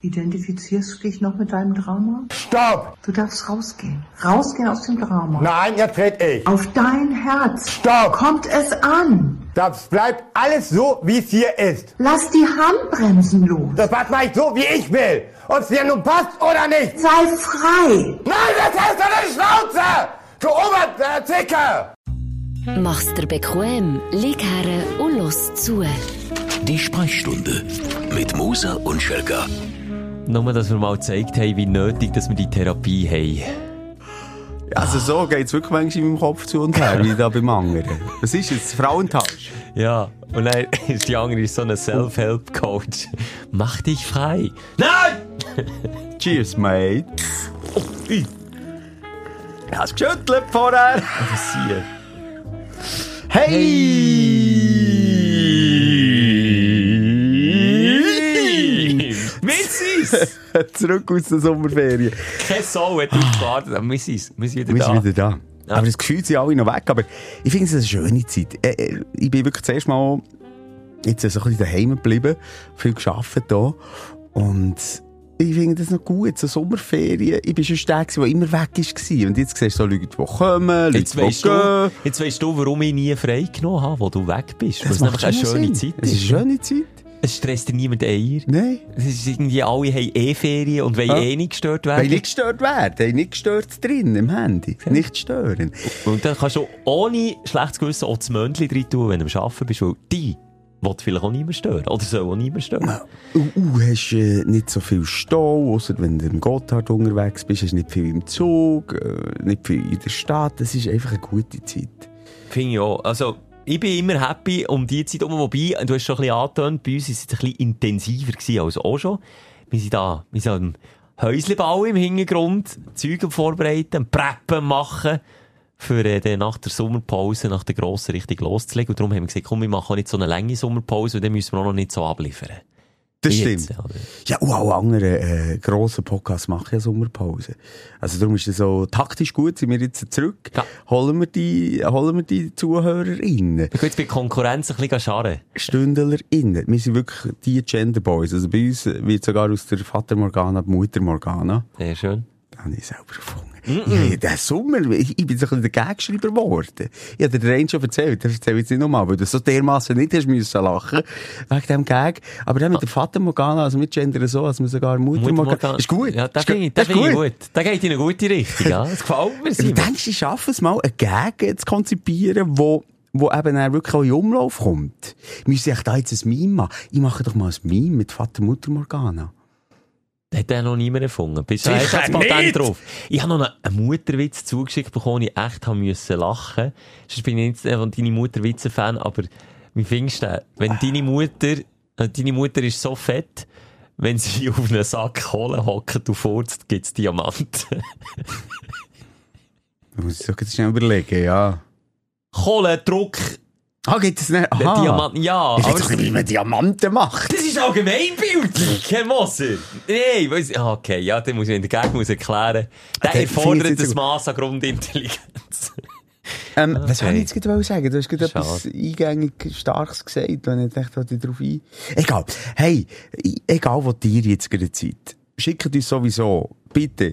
Identifizierst du dich noch mit deinem Drama? Stopp! Du darfst rausgehen. Rausgehen aus dem Drama. Nein, jetzt red ich. Auf dein Herz. Stopp! Kommt es an. Das bleibt alles so, wie es hier ist. Lass die Handbremsen los. Das mache ich so, wie ich will. Ob es dir nun passt oder nicht. Sei frei. Nein, das heißt deine Schnauze! Du Oberzicke! Mach's dir bequem, lieg her und los zu. Die Sprechstunde mit Musa und Schelga. Nur, dass wir mal gezeigt haben, wie nötig dass wir die Therapie haben. Also so geht's wirklich manchmal in meinem Kopf zu und her, wie da beim anderen. Was ist jetzt? Frauentausch? Ja, und dann ist die andere so ein Self-Help-Coach. Mach dich frei. Nein! Cheers, mate. Oh, ich. Hast geschüttelt vorher? Was hier? Hey! Missis! Zurück aus der Sommerferien. Kein Soul hat uns gewartet, aber wir sind, wir sind wieder Wir da. sind wieder da. Aber das Gefühl sind alle noch weg. Aber ich finde es eine schöne Zeit. Äh, äh, Ich bin wirklich zuerst mal jetzt so ein bisschen daheim geblieben, viel gearbeitet hier. Und ich finde das noch gut, so Sommerferien. Ich bin schon der, der immer weg war. Und jetzt siehst du so Leute, die kommen, Leute, Jetzt die weisst, gehen. du, jetzt weisst du, warum ich nie frei genommen habe, wo du weg bist. Weil es nämlich eine schöne Sinn. Zeit Es ist. eine schöne Zeit. Es stresst dir niemand Eier. Nein. Es ist irgendwie, alle haben eh Ferien und wollen Ja. eh nicht gestört Weil werden. nicht gestört werden. Weil nicht gestört drin im Handy. Nicht stören. Und dann kannst du ohne schlechtes Gewissen auch das Möndchen drin tun, wenn du am Arbeiten bist, weil die will vielleicht auch niemand stören. Oder soll auch niemand stören. Uh, uh, hast äh, nicht so viel Stau, außer wenn du im Gotthard unterwegs bist, hast nicht viel im Zug, äh, nicht viel in der Stadt. Das ist einfach eine gute Zeit. Finde ich auch. Also, ich bin immer happy um die Zeit herum, wobei, du hast schon ein bisschen angetönt, bei uns war es ein bisschen intensiver gewesen als auch schon. Wir sind da, wir sind am Häuslebau im Hintergrund, Zeug vorbereiten, Preppen machen, für äh, dann nach der Sommerpause, nach der grossen richtig loszulegen. Und darum haben wir gesagt, komm, wir machen auch nicht so eine lange Sommerpause, und dann müssen wir auch noch nicht so abliefern. Das stimmt. Ja, und alle anderen äh, grossen Podcasts machen ja Sommerpause. Also darum ist es so taktisch gut, sind wir jetzt zurück. Ja. Holen wir die, holen wir die ZuhörerInnen. Wir können jetzt bei Konkurrenz ein bisschen scharren. StündlerInnen. Wir sind wirklich die Gender Boys. Also bei uns wird sogar aus der Vater Morgana die Mutter Morgana. Sehr schön. Das habe ich selber erfunden. Ja, den Sommer, ich, bin so ein bisschen der Gagschreiber geworden. Ich habe dir den schon erzählt, das erzähle ich jetzt nicht nochmal, weil du so dermassen nicht hast müssen lachen, wegen dem Gag. Aber dann mit der Vater Morgana, also mit Gender so, als wir sogar Mutter, Mutter Morgana, ist gut. Ja, das Ist finde ich, das finde ich gut. Das geht in eine gute Richtung, ja. Das gefällt mir, Du Simon. denkst, ich schaffe es mal, einen Gag zu konzipieren, wo wo eben dann wirklich auch in Umlauf kommt. Müsse ich da jetzt ein Meme machen? Ich mache doch mal ein Meme mit Vater, Mutter, Morgana. Das hat ja noch niemand erfunden. Bist du echt das Patent drauf? Ich habe noch einen- Mutterwitz zugeschickt bekommen, ich echt haben müssen lachen. Sonst bin ich nicht äh, von deine Mutterwitze-Fan, aber wie findest du den? Wenn deine Mutter, äh, deine Mutter ist so fett, wenn sie auf einen Sack Kohle hockt und furzt, gibt's Diamanten. Muss ich so jetzt schnell überlegen, ja. Kohlendruck, Ah, geht es nicht? Aha. Diamanten, ja. Ich weiß doch nicht, wie man Diamanten macht. Das ist allgemeinbildlich, Herr Moser. Nein, weiss, ah, okay, ja, dann muss ich in der Gegend muss erklären. Der der erfordert jetzt- Mass an Grundintelligenz. Ähm, Was Okay. wollte ich jetzt gerade sagen? Du hast gerade Schade. etwas eingängig Starkes gesagt, und ich dachte, ich drauf ein. Egal. Hey, egal, wo ihr jetzt gerade seid. Schickt uns sowieso, bitte,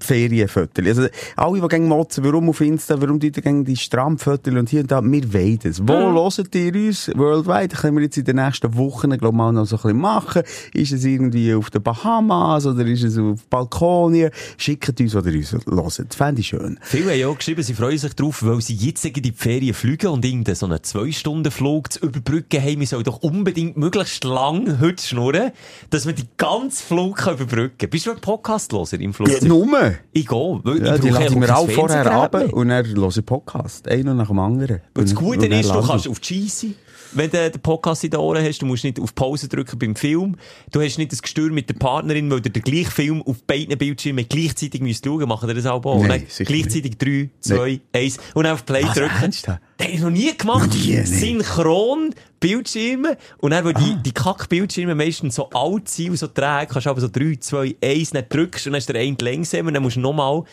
Ferienfotos. Also, alle, die gerne motzen, warum auf Insta, warum die gerne die Strandfotos und hier und da, wir wollen das. Wo hört ihr uns? Worldwide? Das können wir jetzt in den nächsten Wochen, glaube ich, mal noch so ein bisschen machen. Ist es irgendwie auf den Bahamas oder ist es auf Balkonien? Schickt uns, ihr uns hört. Das fände ich schön. Viele haben ja auch geschrieben, sie freuen sich drauf, weil sie jetzt in die Ferien fliegen und irgendeinen so einen Zwei-Stunden-Flug zu überbrücken haben. Wir sollen doch unbedingt möglichst lang heute schnurren, dass wir die ganze Flug überbrücken können. Bist du ein Podcast-Loser im Ja, Flugzeug? Nummer. ich gehe, weil Ja, ich die ja wir auch vorher ab und dann hören ich Podcast. Einer nach dem anderen. Und das Gute Und dann ist, du kannst auf die Scheisse, wenn du den Podcast in den Ohren hast, du musst nicht auf Pause drücken beim Film. Du hast nicht das Gestür mit der Partnerin, weil du den gleichen Film auf beiden Bildschirmen gleichzeitig müsst schauen. Machen wir das auch? Nein, sicher gleichzeitig drei, zwei, eins und dann auf Play Was, drücken. ernsthaft? Das habe ich noch nie gemacht. Noch nie, nee. Synchron Bildschirme. Und dann, weil die, die Kack-Bildschirme meistens so alt sind und so träge, kannst du aber so drei, zwei, eins, dann drückst und dann ist der eine langsam und dann musst du nochmal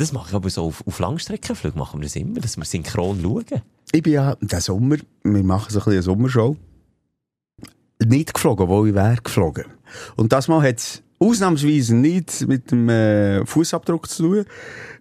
das mache ich aber so auf, auf Langstreckenflügen, machen wir das immer, dass wir synchron schauen. Ich bin ja, den Sommer, wir machen so ein bisschen eine Sommershow, nicht geflogen, wo ich wäre geflogen. Und das Mal hat es ausnahmsweise nicht mit dem äh, Fußabdruck zu tun,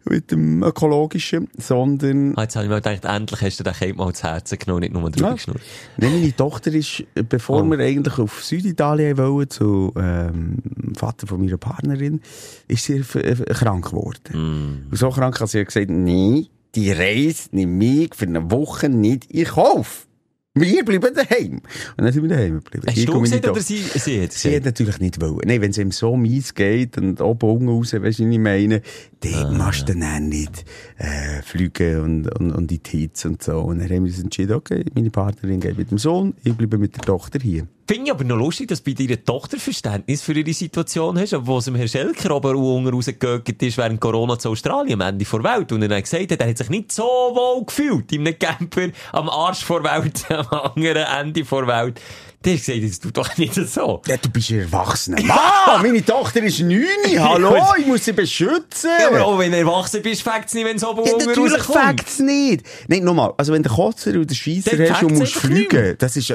mit dem ökologischen, sondern Ah, Jetzt habe ich mir gedacht, endlich hast du den Kind mal zu Herzen genommen, nicht nur drüber Ja. geschnurrt. Nein, meine Tochter ist, äh, bevor Oh. wir eigentlich auf Süditalien wollen, zu ähm, Vater von meiner Partnerin, ist sie äh, krank geworden. Und so krank, dass sie gesagt hat, nee, die Reise nimmt mich für eine Woche nicht in Kauf. Wir bleiben daheim. Und dann sind wir daheim geblieben. Hast Ich du gesagt oder sie, sie hat Sie hat natürlich nicht wollen. Nein, wenn es ihm so mies geht und oben unten raus, weisst du, was ich meine, dann machst du dann auch nicht, äh, fliegen und, und, und in die Hitze und so. Und dann haben wir uns entschieden, okay, meine Partnerin geht mit dem Sohn, ich bleibe mit der Tochter hier. Finde ich aber noch lustig, dass bei deiner Tochter Verständnis für ihre Situation hast, wo es dem Herrn Schelker aber rausgegangen ist während Corona zu Australien, am Ende vor Welt. Und er hat gesagt, hat, er hat sich nicht so wohl gefühlt in einem Camper am Arsch vor Welt, am anderen Ende vor Welt. Der hat gesagt, das tut doch nicht so. Ja, du bist ein Erwachsener. Mann, meine Tochter ist neun, hallo, ich muss sie beschützen. Ja, aber auch wenn du erwachsen bist, fängt es nicht, wenn es oben Ja, natürlich rauskommt. fängt's nicht. Nein, nochmal, also wenn der Kotzer und der Scheisser Dann hast und musst fliegen, das ist,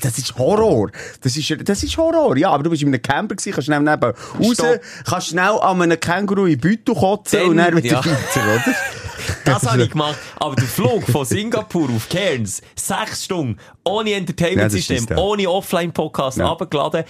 das ist Horror. Das ist, das ist Horror. Ja, aber du bist in einem Camper gewesen, kannst schnell neben raus, kannst schnell an einem Känguru in Beutel kotzen Dann- und dann wieder ja. weiter, oder? Das habe ich gemacht. Aber der Flug von Singapur auf Cairns, sechs Stunden, ohne Entertainment-System, ja. ohne Offline-Podcast Ja. abgeladen,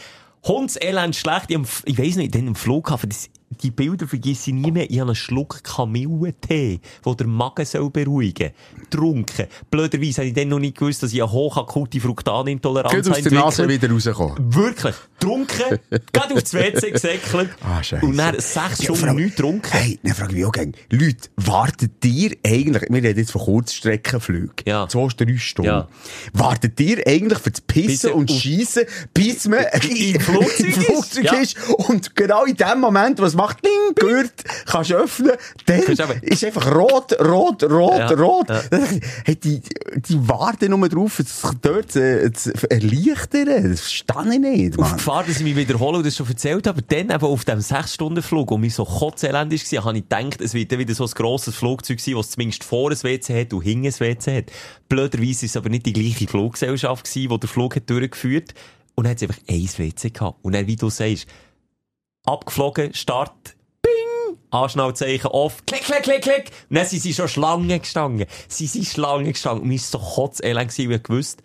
Hundselend schlecht. Ich, ich weiss nicht, dann im Flughafen, das, die Bilder vergesse ich nie mehr. Ich habe einen Schluck Kamillentee, der den Magen soll beruhigen soll. Trunken. Blöderweise habe ich dann noch nicht gewusst, dass ich eine hochakute Fruktanintoleranz Geht aus der Nase wieder rauskommen. Wirklich. Trunken. Gerade aufs WC gesäckelt. Ah, Scheisse. Und dann sechs Ja, Stunden allem- nichts getrunken. Hey, dann frage ich mich auch gerne. Leute, wartet ihr eigentlich, wir reden jetzt von Kurzstreckenflügen. Ja. Zwei, drei Stunden. Ja. Wartet ihr eigentlich für das Pissen und und- Schiessen, bis man Im Flugzeug im ist? Flugzeug Ja. ist? Und genau in dem Moment, was macht, ding, gehört, kannst öffnen, dann ist einfach rot, rot, rot, Ja, rot. ja. Hey, die, die warten nur drauf, es dort zu, zu erleichtern. Das verstehe ich nicht, Auf Mann. Gefahr, dass ich mich wiederhole und das schon erzählt habe, aber dann eben auf dem 6-Stunden-Flug, wo mich so kotzelend war, habe ich gedacht, es wird dann wieder so ein grosses Flugzeug sein, das zumindest vor ein WC hat und hinten ein WC hat. Blöderweise ist es aber nicht die gleiche Fluggesellschaft gewesen, die der Flug hat durchgeführt und dann hat es einfach ein WC gehabt. Und dann, wie du sagst, abgeflogen, Start, Bing! Anschnallzeichen off, klick, klick, klick, klick. Und dann sind sie schon Schlangen gestanden. Sie sind Schlangen gestanden. Und mir ist so kotzelend gewesen, weil ich gewusst,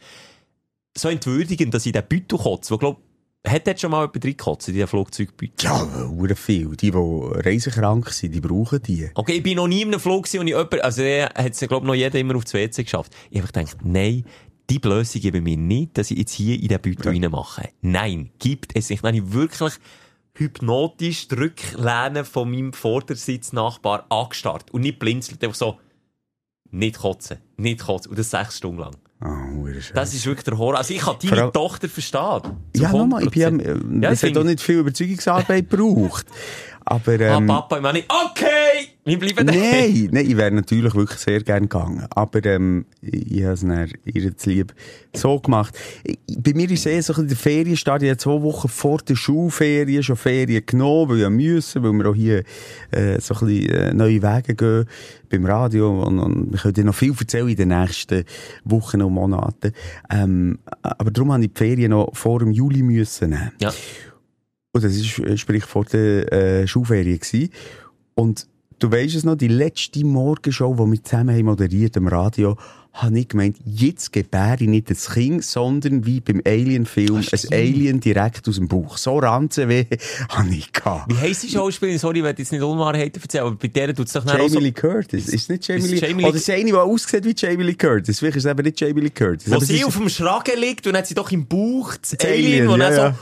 so entwürdigend, dass ich den Beutel kotze, wo glaub, hat dort schon mal jemand reingekotzt in diesen Flugzeugbeutel? Ja, hure viel. Die, die reisekrank sind, die brauchen die. Okay, ich bin noch nie in einem Flug und ich jemand, also der hat es, glaub noch jeder immer auf das WC geschafft. Ich habe gedacht, nein, die Blöße geben mir nicht, dass ich jetzt hier in den Beutel reinmache. Nein, gibt es nicht. Dann habe ich wirklich hypnotisch die Rücklehne von meinem Vordersitznachbar angestarrt und nicht blinzelt, einfach so, nicht kotzen, nicht kotzen. Und das sechs Stunden lang. Ah, schön. Das ist wirklich der Horror. Also ich kann deine Tochter verstehen. Ja, nochmal, ich bin, 100%. ähm, Ja, das hat auch nicht viel Überzeugungsarbeit gebraucht. Aber, Ah, ähm, Papa, ich meine okay, wir bleiben daheim. nein, nein, ich wäre natürlich wirklich sehr gern gegangen. Aber, ähm, ich, ich habe es dann ihr zu lieb so gemacht. Ich, bei mir ist eh so ein der Ferienstart. Ich habe zwei Wochen vor der Schulferien schon Ferien genommen, weil ich ja müssen, weil wir auch hier, äh, so ein bisschen, äh, neue Wege gehen beim Radio. Und, und wir können dir noch viel erzählen in den nächsten Wochen und Monaten. Ähm, aber darum habe ich die Ferien noch vor dem Juli müssen nehmen. Ja. Und das ist, äh, sprich, vor der äh, Schulferien gewesen. Und du weisst es noch, die letzte Morgenshow, die wir zusammen haben moderiert am Radio, habe ich gemeint, jetzt gebäre ich nicht das Kind, sondern wie beim Alien-Film, ein Alien direkt aus dem Bauch. So Ranzenweh habe ich gehabt. Wie heisst die Schauspielerin? Sorry, ich will jetzt nicht Unwahrheiten erzählen, aber bei der tut es doch Jamie so... Lee Curtis. Ist nicht Jamie Ist Lee? Jamie Lee- Oder ist eine, die aussieht wie Jamie Lee Curtis? Vielleicht ist es eben nicht Jamie Lee Curtis. Wo sie ist- auf dem Schragen liegt und hat sie doch im Bauch das, Das Alien, Alien, wo ja, dann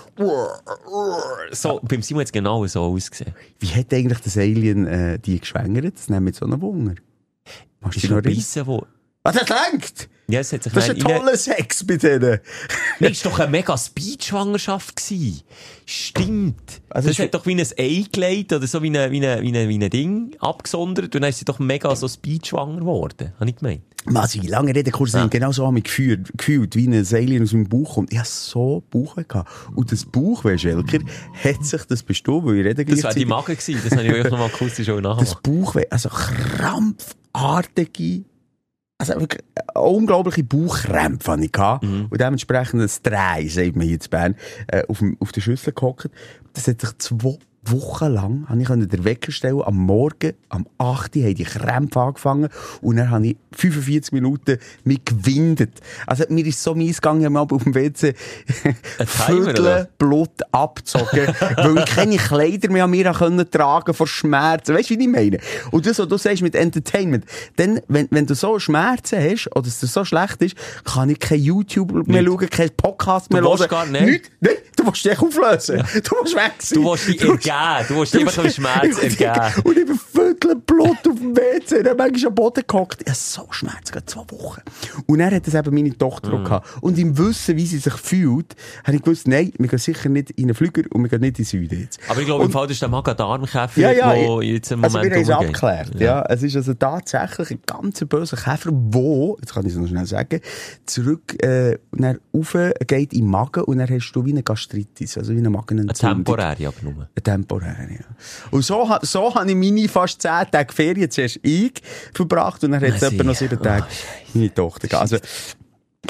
so... So, beim Simon hat es genau so ausgesehen. Wie hat eigentlich das Alien äh, die geschwängert? Das nimmt so einen Wunder. Machst Ist du noch ein bisschen wo... Was er denkt? Ja, es hat sich Das ist ein toller Sex bei denen. Nein, war doch eine mega Speed-Schwangerschaft. gewesen. Stimmt. Also das ist- hat doch wie ein Ei gelegt oder so wie ein, wie ein, wie ein, wie ein Ding abgesondert und dann ist sie doch mega so Speed-schwanger geworden. Habe ich gemeint. Was ich lange Rede kurz Ja. ja. genau so habe ich gefühlt, gefühlt, wie ein Alien aus meinem Bauch kommt. Ich habe so Bauch gehabt. Und das Bauch, weißt Elker, hat sich das bestimmt, weil ich rede Das wäre die Magen gewesen. Das habe ich euch nochmal akustisch auch das nachgemacht. Bauchweh, also krampfartige, also wirklich äh, unglaubliche Bauchkrämpfe habe ich. Mhm. Und dementsprechend ein Drei, sagt man hier in Bern, äh, auf, dem, auf der Schüssel gehockt. Das hat sich zwei wochenlang habe ich den Wecker stellen, am Morgen, am 8. Uhr haben die Krämpfe angefangen und dann habe ich 45 Minuten mich gewindet. Also mir ist so mies gegangen, ich habe mal auf dem WC Viertel? Blut abgezogen, weil ich keine Kleider mehr an mir können tragen vor Schmerzen. Weißt du, wie ich meine? Und das, was du sagst mit Entertainment, dann, wenn, wenn du so Schmerzen hast oder es dir so schlecht ist, kann ich kein YouTube mehr Nicht. schauen, kein Podcast mehr willst hören. gar nicht? Nichts. Nein, du musst dich auflösen. Du musst weg sein. Du willst dich ergeben. Du willst dich einfach dem Schmerz ergeben. Und ich bin viertel Blut auf dem WC. Dann manchmal am Boden gehockt. Ich hatte so Schmerzen, gerade zwei Wochen. Und dann hat das eben meine Tochter auch gehabt. Und im Wissen, wie sie sich fühlt, habe ich gewusst, nein, wir gehen sicher nicht in einen Flüger und wir gehen nicht in den Süden jetzt. Aber ich glaube, im Fall ist der Magen-Darm-Käfer, ja, ja, jetzt im also Moment wir haben es abgeklärt, ja. Es ist also tatsächlich ein ganz böser Käfer, wo, jetzt kann ich es noch schnell sagen, zurück, äh, dann rauf geht im Magen und dann hast du wie eine Gastritis, also wie eine Eine Magenentzündung. temporäre aber nur. Eine temporäre, ja. Und so, so habe ich meine fast zehn Tage Ferien zuerst ich verbracht und dann hat es etwa noch sie. sieben Tage meine Tochter gehabt. Also,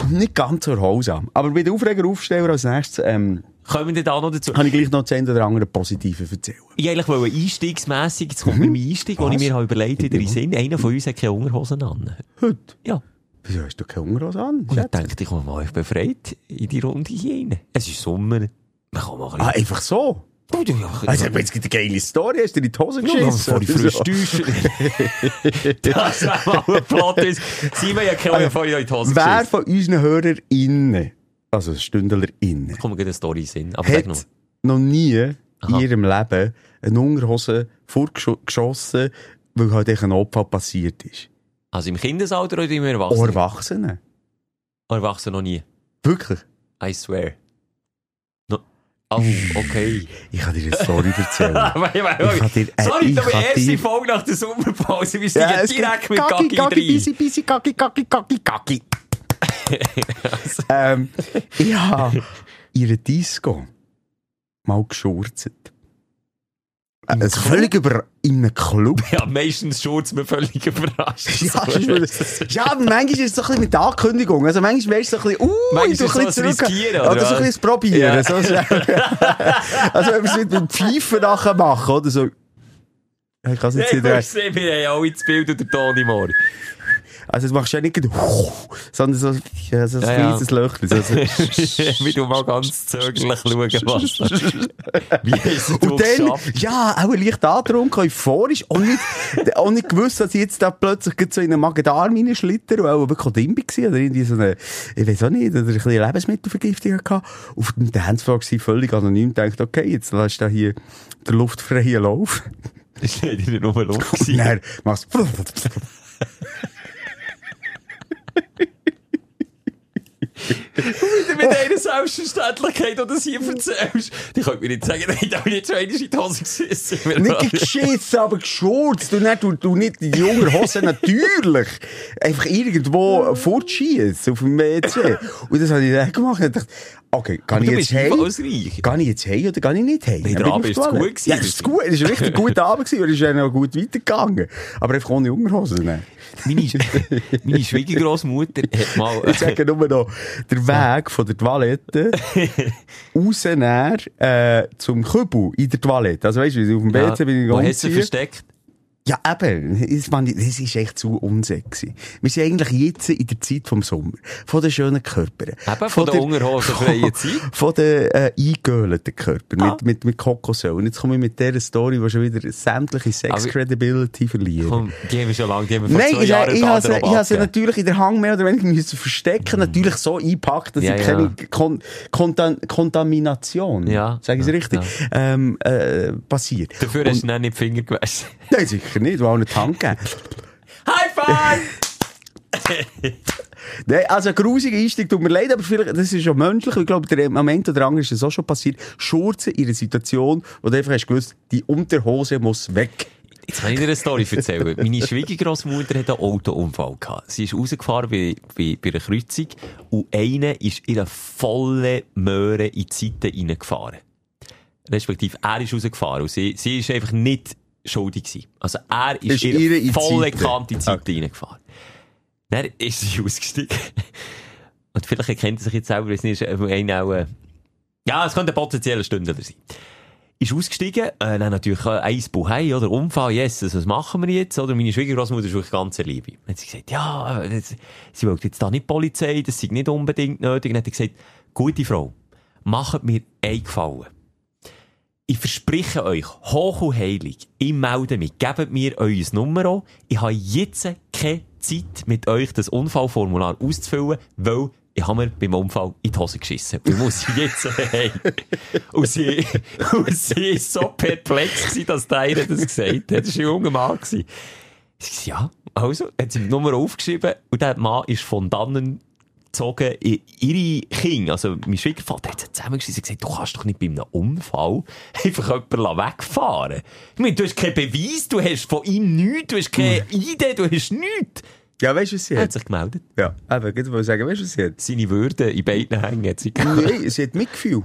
nicht ganz so erholsam. Aber bei den Aufreger-Aufsteller als nächstes, ähm, Kommen wir da noch dazu? kann ich gleich noch eine oder andere Positive erzählen. Ich eigentlich wollte einstiegsmässig, jetzt kommt mir mein Einstieg, den ich mir habe überlegt, wieder in Sinn. Einer von uns hat keine Unterhosen an. Heute? Ja. Wieso hast du keine Hungerhose an? Und Schatz? dachte ich, komm mal, ich befreit in die Runde hier rein. Es ist Sommer. Man kann mal ein Ah, einfach so? Oh, ja, Also, jetzt gibt es eine geile Story, hast du dir in die Hose geschissen? vorhin frisch duschen. Das wäre mal ein Plot. Simon, ja, keine vorhin in die Hose Wer geschissen. von unseren HörerInnen, also StündlerInnen, Kommt mir eine Story in. Aber sag noch. hat noch nie in Aha. ihrem Leben eine Unterhose vorgeschossen, weil halt ein Opfer passiert ist? Also im Kindesalter oder im Erwachsenen? Erwachsene. Erwachsenen noch nie. Wirklich? I swear. Oh, okay. Ich kann dir eine Story erzählen. Ich kann dir- äh, Sorry, kann erste Folge nach der Sommerpause. Wir steigen es direkt mit Gaggi, Gaggi rein. Bisi, Bisi, Gaggi, Gaggi, Gaggi, Gaggi, ähm, ich habe ihre Disco mal geschurzt. Äh, Es völlig über in einem Club. Ja, meistens schurzt mir völlig überrascht. Ja, ja, aber manchmal ist es so ein bisschen mit Ankündigung. Also manchmal wärst du so ein bisschen, uh, Manchmal so ein Riskieren, Oder, oder so ein bisschen Probieren. Ja. So, so. also wenn wir es mit dem Pfeifen nachher machen, oder so. Ich kann es jetzt nicht du sehen, wir haben alle das Bild und der Toni Moore. Also das machst du ja nicht, sondern so, ja, so ein Ja, ja. kleines Löchchen. So, so. Wie du mal ganz zögerlich schauen, was. Wie du Und dann, geschafft? ja, auch leicht angetrunken, euphorisch, auch nicht, auch nicht gewusst, dass ich jetzt da plötzlich so in einen Magen-Darm reinschlitter und auch wirklich Dimbi gewesen, oder irgendwie so eine, ich weiß auch nicht, oder ein bisschen Lebensmittelvergiftung gehabt. Auf dem Dancefloor war völlig anonym, denkt, okay, jetzt lässt du da hier den luftfreien Lauf. Das war nicht nur Luft. Und dann machst du, Wieder mit einer Selbstverständlichkeit, die du das hier erzählst. Die könnt mir nicht sagen, nein, da bin ich schon einmal in die Hose geschissen. nicht geschissen, aber geschurzt. Und dann du, du nicht die jungen Hose natürlich einfach irgendwo fortschießen auf dem WC. Und das habe ich dann gemacht und dachte, okay, kann ich jetzt heim? Kann ich jetzt heim oder kann ich nicht heim? Der Abend die gut gewesen. Ja, es ist gut. Es ein richtig guter Abend gewesen, weil es ist ja noch gut weitergegangen. Aber einfach ohne Unterhosen. Ne? Meine, meine Schwiegergroßmutter hat mal... Ich sage nur noch, der Weg von der Toilette raus näher, äh, zum Kübel in der Toilette. Also weißt du, auf dem WC bin ich Wo hast du versteckt? Ja, eben. Das, ich- das ist echt zu unsexy. Wir sind eigentlich jetzt in der Zeit vom Sommer. Von den schönen Körpern. Eben, von der unterhosenfreien Zeit. Von den äh, eingehöhlten Körpern. Ah. Mit, mit, mit Kokosöl. Und jetzt komme ich mit dieser Story, die schon wieder sämtliche Aber- Sex-Credibility verliert. Komm, die haben wir schon lange, die haben wir vor Nein, zwei ich, Jahren ich, habe sie, Garderobe ich habe sie abgegeben. natürlich in der Hang mehr oder weniger müssen verstecken. Natürlich so eingepackt, dass Ja, ich ja. keine Kon Kontam Kontamination, Ja, sage ich es ja, richtig, ähm, äh, passiert. Dafür hast du dann nicht die Finger gewaschen. Nein, sicher nicht, weil auch nicht Hand gegeben. High five! Nein, also ein grusiger Einstieg, tut mir leid, aber vielleicht, das ist schon menschlich. Ich glaube, der Moment oder andere ist es auch schon passiert. Schurzen in einer Situation, wo du einfach hast gewusst, die Unterhose muss weg. Jetzt kann ich dir eine Story erzählen. Meine Schwiegergroßmutter hat einen Autounfall gehabt. Sie ist rausgefahren bei, bei, bei einer Kreuzung und einer ist in eine volle Möhre in die Seite reingefahren. Respektive, er ist rausgefahren und sie, sie ist einfach nicht schuldig gewesen. Also er ist, Ist in ihre volle. Kante Seite Okay. reingefahren. Dann ist sie ausgestiegen. Und vielleicht erkennt er sich jetzt selber, es ist einer auch, äh, ja, es könnte ein potenzieller Stündler sein. ist ausgestiegen, äh, dann natürlich äh, eins Buhei, oder Unfall, yes, also was machen wir jetzt, oder? Meine Schwiegergroßmutter ist wirklich ganz Liebe. Dann hat sie gesagt, ja, äh, das- sie wollte jetzt da nicht Polizei, das sei nicht unbedingt nötig. Dann hat sie gesagt, gute Frau, macht mir einen Gefallen. Ich verspreche euch, hoch und heilig, ich melde mich, gebt mir euer Nummer an. Ich habe jetzt keine Zeit, mit euch das Unfallformular auszufüllen, weil ich habe mir beim Unfall in die Hose geschissen. Ich muss jetzt heim. und sie, und sie ist so perplex gewesen, dass der eine das gesagt hat. Das war ein junger Mann. gewesen. Sie ja, also, hat sie die Nummer aufgeschrieben und der Mann ist von dannen gezogen, i- ihre Kinder, also mein Schwiegervater hat sie zusammengeschrieben und gesagt, du kannst doch nicht bei einem Unfall einfach jemanden wegfahren. Ich meine, du hast keinen Beweis, du hast von ihm nichts, du hast keine Idee, du hast nichts. Ja, weißt du, was sie Er hat hat? sich gemeldet. Ja, eben, ich wollte sagen, weißt du, was sie hat? Seine Würde in beiden Hängen hat sie. Nein, sie hat Mitgefühl.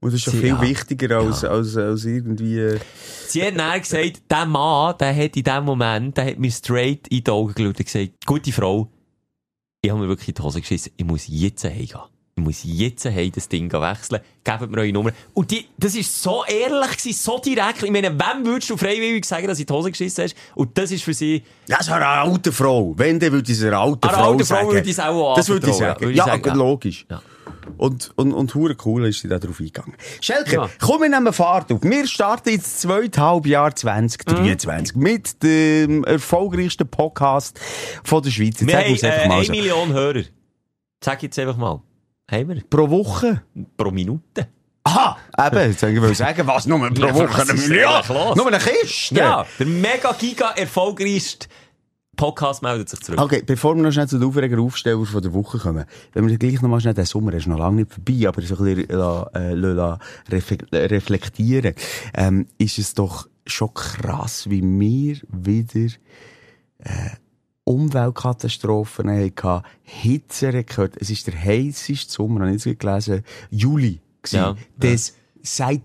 Und das ist doch viel ja. wichtiger als, als, als irgendwie... äh, Sie hat dann gesagt, der Mann, der hat in dem Moment, der hat mir straight in die Augen geschaut und gesagt, gute Frau, ich habe mir wirklich in die Hose geschissen, ich muss jetzt heimgehen. Ich muss jetzt heim das Ding wechseln. Gebt mir eure Nummer. Und die, das ist so ehrlich gewesen, so direkt. Ich meine, wem würdest du freiwillig sagen, dass du in die Hose geschissen hast? Und das ist für sie, Ja, so eine alte Frau. Wenn, dann würde ich es einer alten Frau alten Frau sagen. würde ich es auch Das würde ich sagen, ja. logisch. Ja. Und, und, und hure cool ist sie da drauf eingegangen. Schelke, Ja. komm, wir nehmen Fahrt auf. Wir starten jetzt zweite Halbjahr 2023 mit dem erfolgreichsten Podcast von der Schweiz. Jetzt wir haben äh, eine so. Million Hörer. Sag jetzt einfach mal. Haben wir? Pro Woche? Pro Minute. Aha, eben, jetzt wollte ich sagen, was, nur pro Woche eine Million? Nur eine Kiste? Ja, der mega giga erfolgreichste Podcast meldet sich zurück. Okay, bevor wir noch schnell zu den Aufreger-Aufsteller von der Woche kommen, wenn wir gleich noch mal schnell, der Sommer ist noch lange nicht vorbei, aber so ein bisschen la- äh, la- reflektieren, ähm, ist es doch schon krass, wie wir wieder äh, Umweltkatastrophen hatten, Hitzerekord. Es ist der heisseste Sommer, habe ich jetzt gelesen, Juli gewesen, Ja, des seit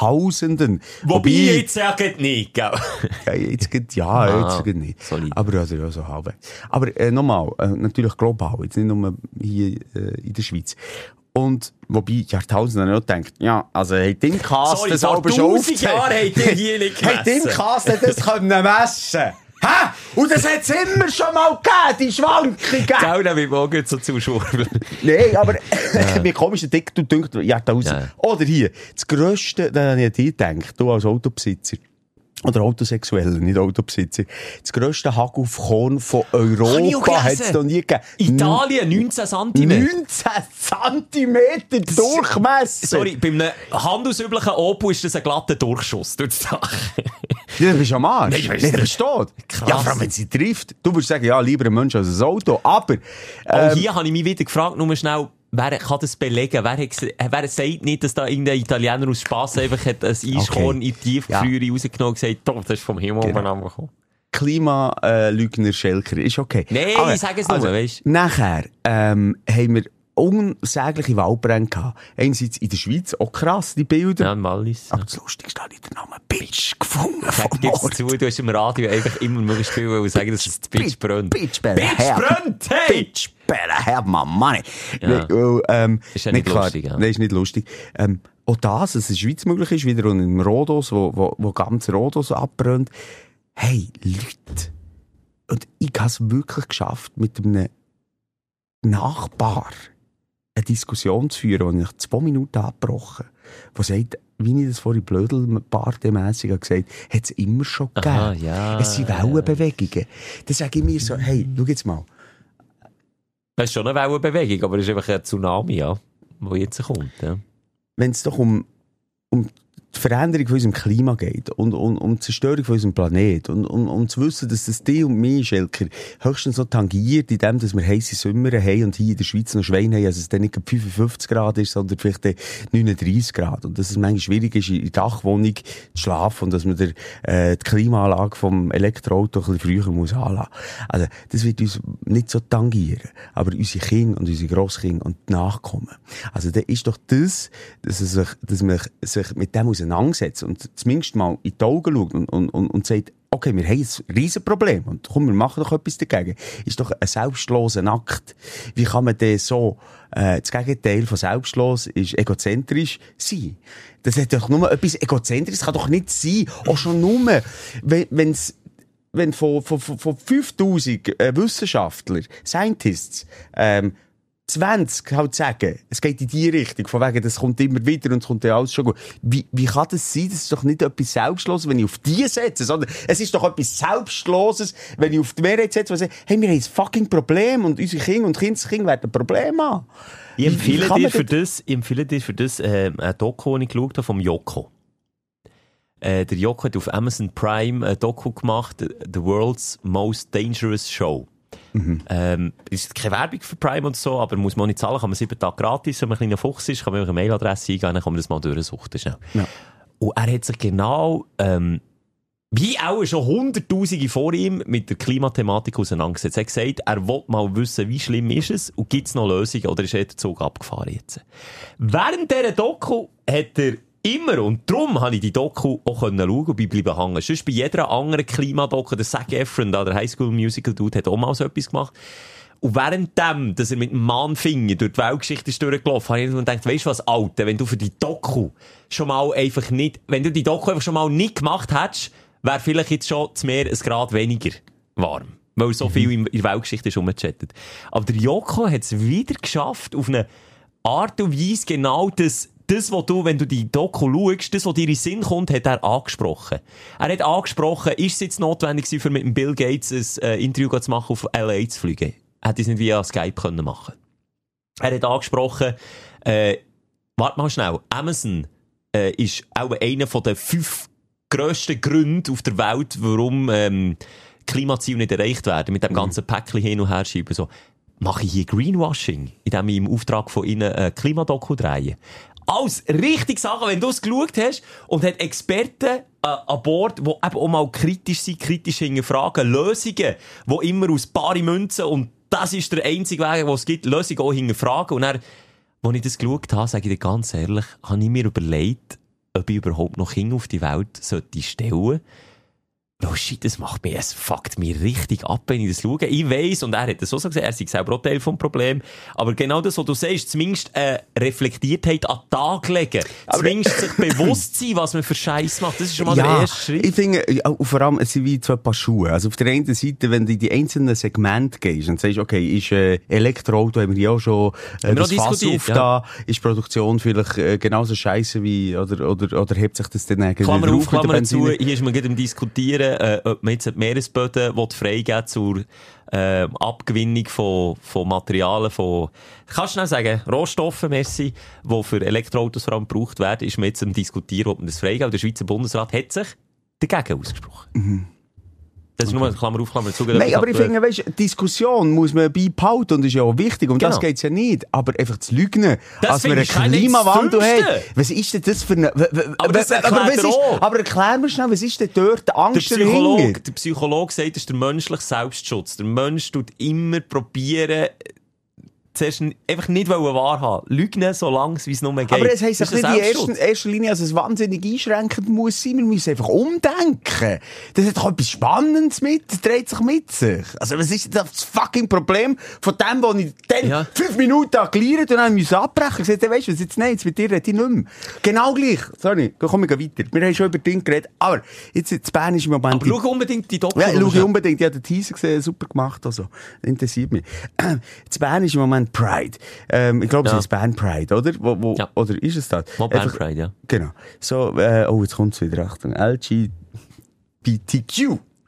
Jahrtausenden. Wobei jetzt sagt nicht, gell? Ja, jetzt geht, ja, Ah, jetzt geht nicht. solid. Aber also, ja, so halb. Aber äh, nochmal, äh, natürlich global, jetzt nicht nur hier äh, in der Schweiz. Und, wobei, Jahrtausende noch denkt, ja, also, hey, Tim Kasten Sorry, das aber schon 1000 Jahren habt ihr hier nicht Hey, Tim gemessen. Kasten das können messen. Hä? Und das hat es immer schon mal gegeben, die Schwankungen. Dann wird morgen so zuschwurbeln. Nein, aber wie komisch der Dick, du denkst, Jahrtausend. Ja. Oder hier, das Grösste, da habe ich an dich gedacht, du als Autobesitzer. Oder Autosexueller, nicht Autobesitzer. Das grösste Hagelkorn von Habe ich auch Europa hat es noch nie gegeben. Italien, 19 cm. 19 cm Durchmesser. Sorry, bei einem handelsüblichen Opel ist das ein glatter Durchschuss durch das Dach. Ja, du bist am Arsch. Nein, ich weiss Nicht nicht. versteht. Krass. Ja, vor allem, wenn sie trifft. Du würdest sagen, ja, lieber ein Mensch als ein Auto. Aber, Auch ähm, hier habe ich mich wieder gefragt, nur schnell, wer kann das belegen? Wer, hat, wer sagt nicht, dass da irgendein Italiener aus Spass einfach hat ein Eiskorn in die Tiefgefriere rausgenommen und gesagt, das ist vom Himmel Genau. oben gekommen. Klimalügner Schelker, ist okay. Nein, ich sage es nur, weisst. Nachher, ähm, haben wir unsägliche Waldbrände gehabt. Einerseits in der Schweiz, auch krass, die Bilder. Ja, ein Wallis. Aber das Lustigste habe ich den Namen Bitch gefunden Sag, zu, du hast im Radio einfach immer möglichst viel sagen, dass es Bitch brennt. Bitch better Bitch brennt, hey! Bitch better have my money. Ja. Nee, weil, ähm, Ist ja nicht klar, lustig, ja. Nee, ist nicht lustig. Ähm, auch das, dass es in der Schweiz möglich ist, wiederum im Rhodos, wo, wo, wo ganz Rhodos abbrennt. Hey, Leute. Und ich habe es wirklich geschafft, mit einem Nachbar eine Diskussion zu führen, die ich zwei Minuten abgebrochen der sagt, wie ich das vorhin blödelpartemässig habe gesagt, hat es immer schon gegeben. Aha, ja, es sind. Wellenbewegungen. Dann sage ich mir so, hey, schau jetzt mal. Das ist schon eine Wellenbewegung, aber es ist einfach ein Tsunami, ja, der jetzt kommt. Ja. wenn es doch um, um die Veränderung von unserem Klima geht und um, um die Zerstörung von unserem Planet und um, um zu wissen, dass das die und mich, Schelker, höchstens so tangiert, in dem, dass wir heisse Sommer haben und hier in der Schweiz noch Schweine haben, also es dann nicht gerade 55 Grad ist, sondern vielleicht dann 39 Grad. Und dass es manchmal schwierig ist, in der Dachwohnung zu schlafen und dass man der, äh, die Klimaanlage vom Elektroauto ein bisschen früher muss anlassen. Also, das wird uns nicht so tangieren. Aber unsere Kinder und unsere Grosskinder und die Nachkommen. Also, da ist doch das, dass, sich, dass man sich mit dem auseinandersetzt und zumindest mal in die Augen schaut und, und, und, und sagt, okay, wir haben ein Riesenproblem und komm, wir machen doch etwas dagegen. Ist doch ein selbstloser Akt. Wie kann man denn so, äh, das Gegenteil von selbstlos ist egozentrisch sein? Das hat doch nur etwas egozentrisches, kann doch nicht sein, auch schon nur, wenn, wenn's, wenn von, von, von, von 5000 äh, Wissenschaftler, Scientists, ähm, 20 halt sagen, es geht in die Richtung, von wegen, das kommt immer wieder und es kommt ja alles schon gut. Wie, wie kann das sein? Das ist doch nicht etwas Selbstloses, wenn ich auf die setze, sondern es ist doch etwas Selbstloses, wenn ich auf die Mehrheit setze, und sage, hey, wir haben ein fucking Problem und unsere Kinder und Kindeskinder werden ein Problem haben. Ich empfehle dir für das- ich empfehle dir für das, äh, ein Doku, das ich geschaut habe, vom Joko. Äh, der Joko hat auf Amazon Prime ein Doku gemacht, The World's Most Dangerous Show. Ähm, ist keine Werbung für Prime und so, aber muss man nicht zahlen, kann man sieben Tage gratis, wenn man ein kleiner Fuchs ist, kann man eine Mailadresse eingeben, dann kann man das mal durchsuchen, schnell. Ja. Und er hat sich genau, ähm, wie auch schon Hunderttausende vor ihm mit der Klimathematik auseinandergesetzt. Er hat gesagt, er will mal wissen, wie schlimm ist es und gibt es noch Lösungen oder ist er der Zug abgefahren jetzt. Während dieser Doku hat er immer, und darum habe ich die Doku auch schauen und bin bleiben hängen. Sonst bei jeder anderen Klimadoku, der Zac Efron, da, der Highschool Musical Dude, hat auch mal so etwas gemacht. Und währenddem, dass er mit dem Mahnfinger durch die Weltgeschichte ist durchgelaufen, habe ich irgendwann gedacht, weißt du was, Alter, wenn du für die Doku schon mal einfach nicht, wenn du die Doku einfach schon mal nicht gemacht hättest, wäre vielleicht jetzt schon das Meer ein Grad weniger warm. Weil so viel in in der Weltgeschichte ist umgechattet. Aber der Joko hat es wieder geschafft, auf eine Art und Weise genau das, das, was du, wenn du die Doku schaust, das, was dir in den Sinn kommt, hat er angesprochen. Er hat angesprochen, ist es jetzt notwendig gewesen, für mit dem Bill Gates ein äh, Interview zu machen, auf LA zu fliegen? Er hätte es nicht via Skype können machen Er hat angesprochen, äh, warte mal schnell, Amazon äh, ist auch einer von den fünf grössten Gründen auf der Welt, warum ähm, Klimaziele nicht erreicht werden, mit dem ganzen Päckchen hin und her schieben. So, mache ich hier Greenwashing, indem ich im Auftrag von ihnen ein Klimadoku drehe. Alles richtig Sachen, wenn du es geschaut hast und hat Experten äh, an Bord, die eben auch mal kritisch sind, kritisch hinterfragen, Lösungen, die immer aus bare Münzen und das ist der einzige Weg, den es gibt, Lösungen auch hinterfragen. Und dann, als ich das geschaut habe, sage ich dir ganz ehrlich, habe ich mir überlegt, ob ich überhaupt noch Kinder auf die Welt sollte stellen Oh shit, das macht mich, es fuckt mich richtig ab, wenn ich das schaue. Ich weiss, und er hat das auch so gesagt, er sei selber auch Teil vom Problem. Aber genau das, was du sagst, zumindest, äh, Reflektiertheit an den Tag legen. Zumindest sich bewusst sein, was man für Scheiß macht. Das ist schon mal der erste Schritt. ich finde, ja, vor allem, es sind wie zwei Paar Schuhe. Also auf der einen Seite, wenn du in die einzelnen Segmente gehst und sagst, okay, ist äh, Elektroauto, haben wir ja auch schon äh, Haben das Fass auf ja. da, ist Produktion vielleicht äh, genauso scheiße wie, oder, oder, oder hebt sich das dann irgendwie Klammer auf, Klammer zu, hier ist man gerade am diskutieren, äh, ob man jetzt die Meeresböden freigeben zur äh, Abgewinnung von, von Materialien, von, kannst du sagen, Rohstoffe, merci, die für Elektroautos vor allem gebraucht werden, ist man jetzt am diskutieren, ob man das freigeben. Der Schweizer Bundesrat hat sich dagegen ausgesprochen. Das ist nur eine Klammer auf, Klammer zu. Nein, aber ich finde, weißt, Diskussion muss man beibehalten und ist ja auch wichtig. Um das Genau. geht's ja nicht. Aber einfach zu lügen, Das als wir einen Klimawandel haben. Was ist denn das für eine... Aber das er ist, auch. aber erklär mir schnell, was ist denn dort die Der Angst Psychologe, dahinter? der Psychologe sagt, das ist der menschliche Selbstschutz. Der Mensch tut immer probieren, zuerst einfach nicht wahrhaben. Lügen, so lange wie es nur geht. Aber es heisst Das nicht in erster, erster Linie, dass es wahnsinnig einschränkend muss sein. Wir müssen einfach umdenken. Das hat doch etwas Spannendes mit. Das dreht sich mit sich. Also, was ist das fucking Problem von dem, wo ich dann Ja. fünf Minuten agiert und dann müssen abbrechen? Ich sage, weißt du was, jetzt, nein, jetzt mit dir rede ich nicht mehr. Genau gleich. Sorry, komm, wir gehen weiter. Wir haben schon über Dinge geredet. Aber jetzt, jetzt Bern ist im Moment... Aber schau unbedingt die Doku. Ja, schau ich unbedingt. Ich habe den Teaser gesehen, super gemacht, also. Interessiert mich. In Bern ist im Moment Pride. Ähm, ich glaube, Ja. es ist Bern Pride, oder? Wo, wo, Ja. Oder ist es das? Mal Bern Einfach- Pride, ja. Genau. So, äh, oh, jetzt kommt's wieder. Achtung. LGBTQ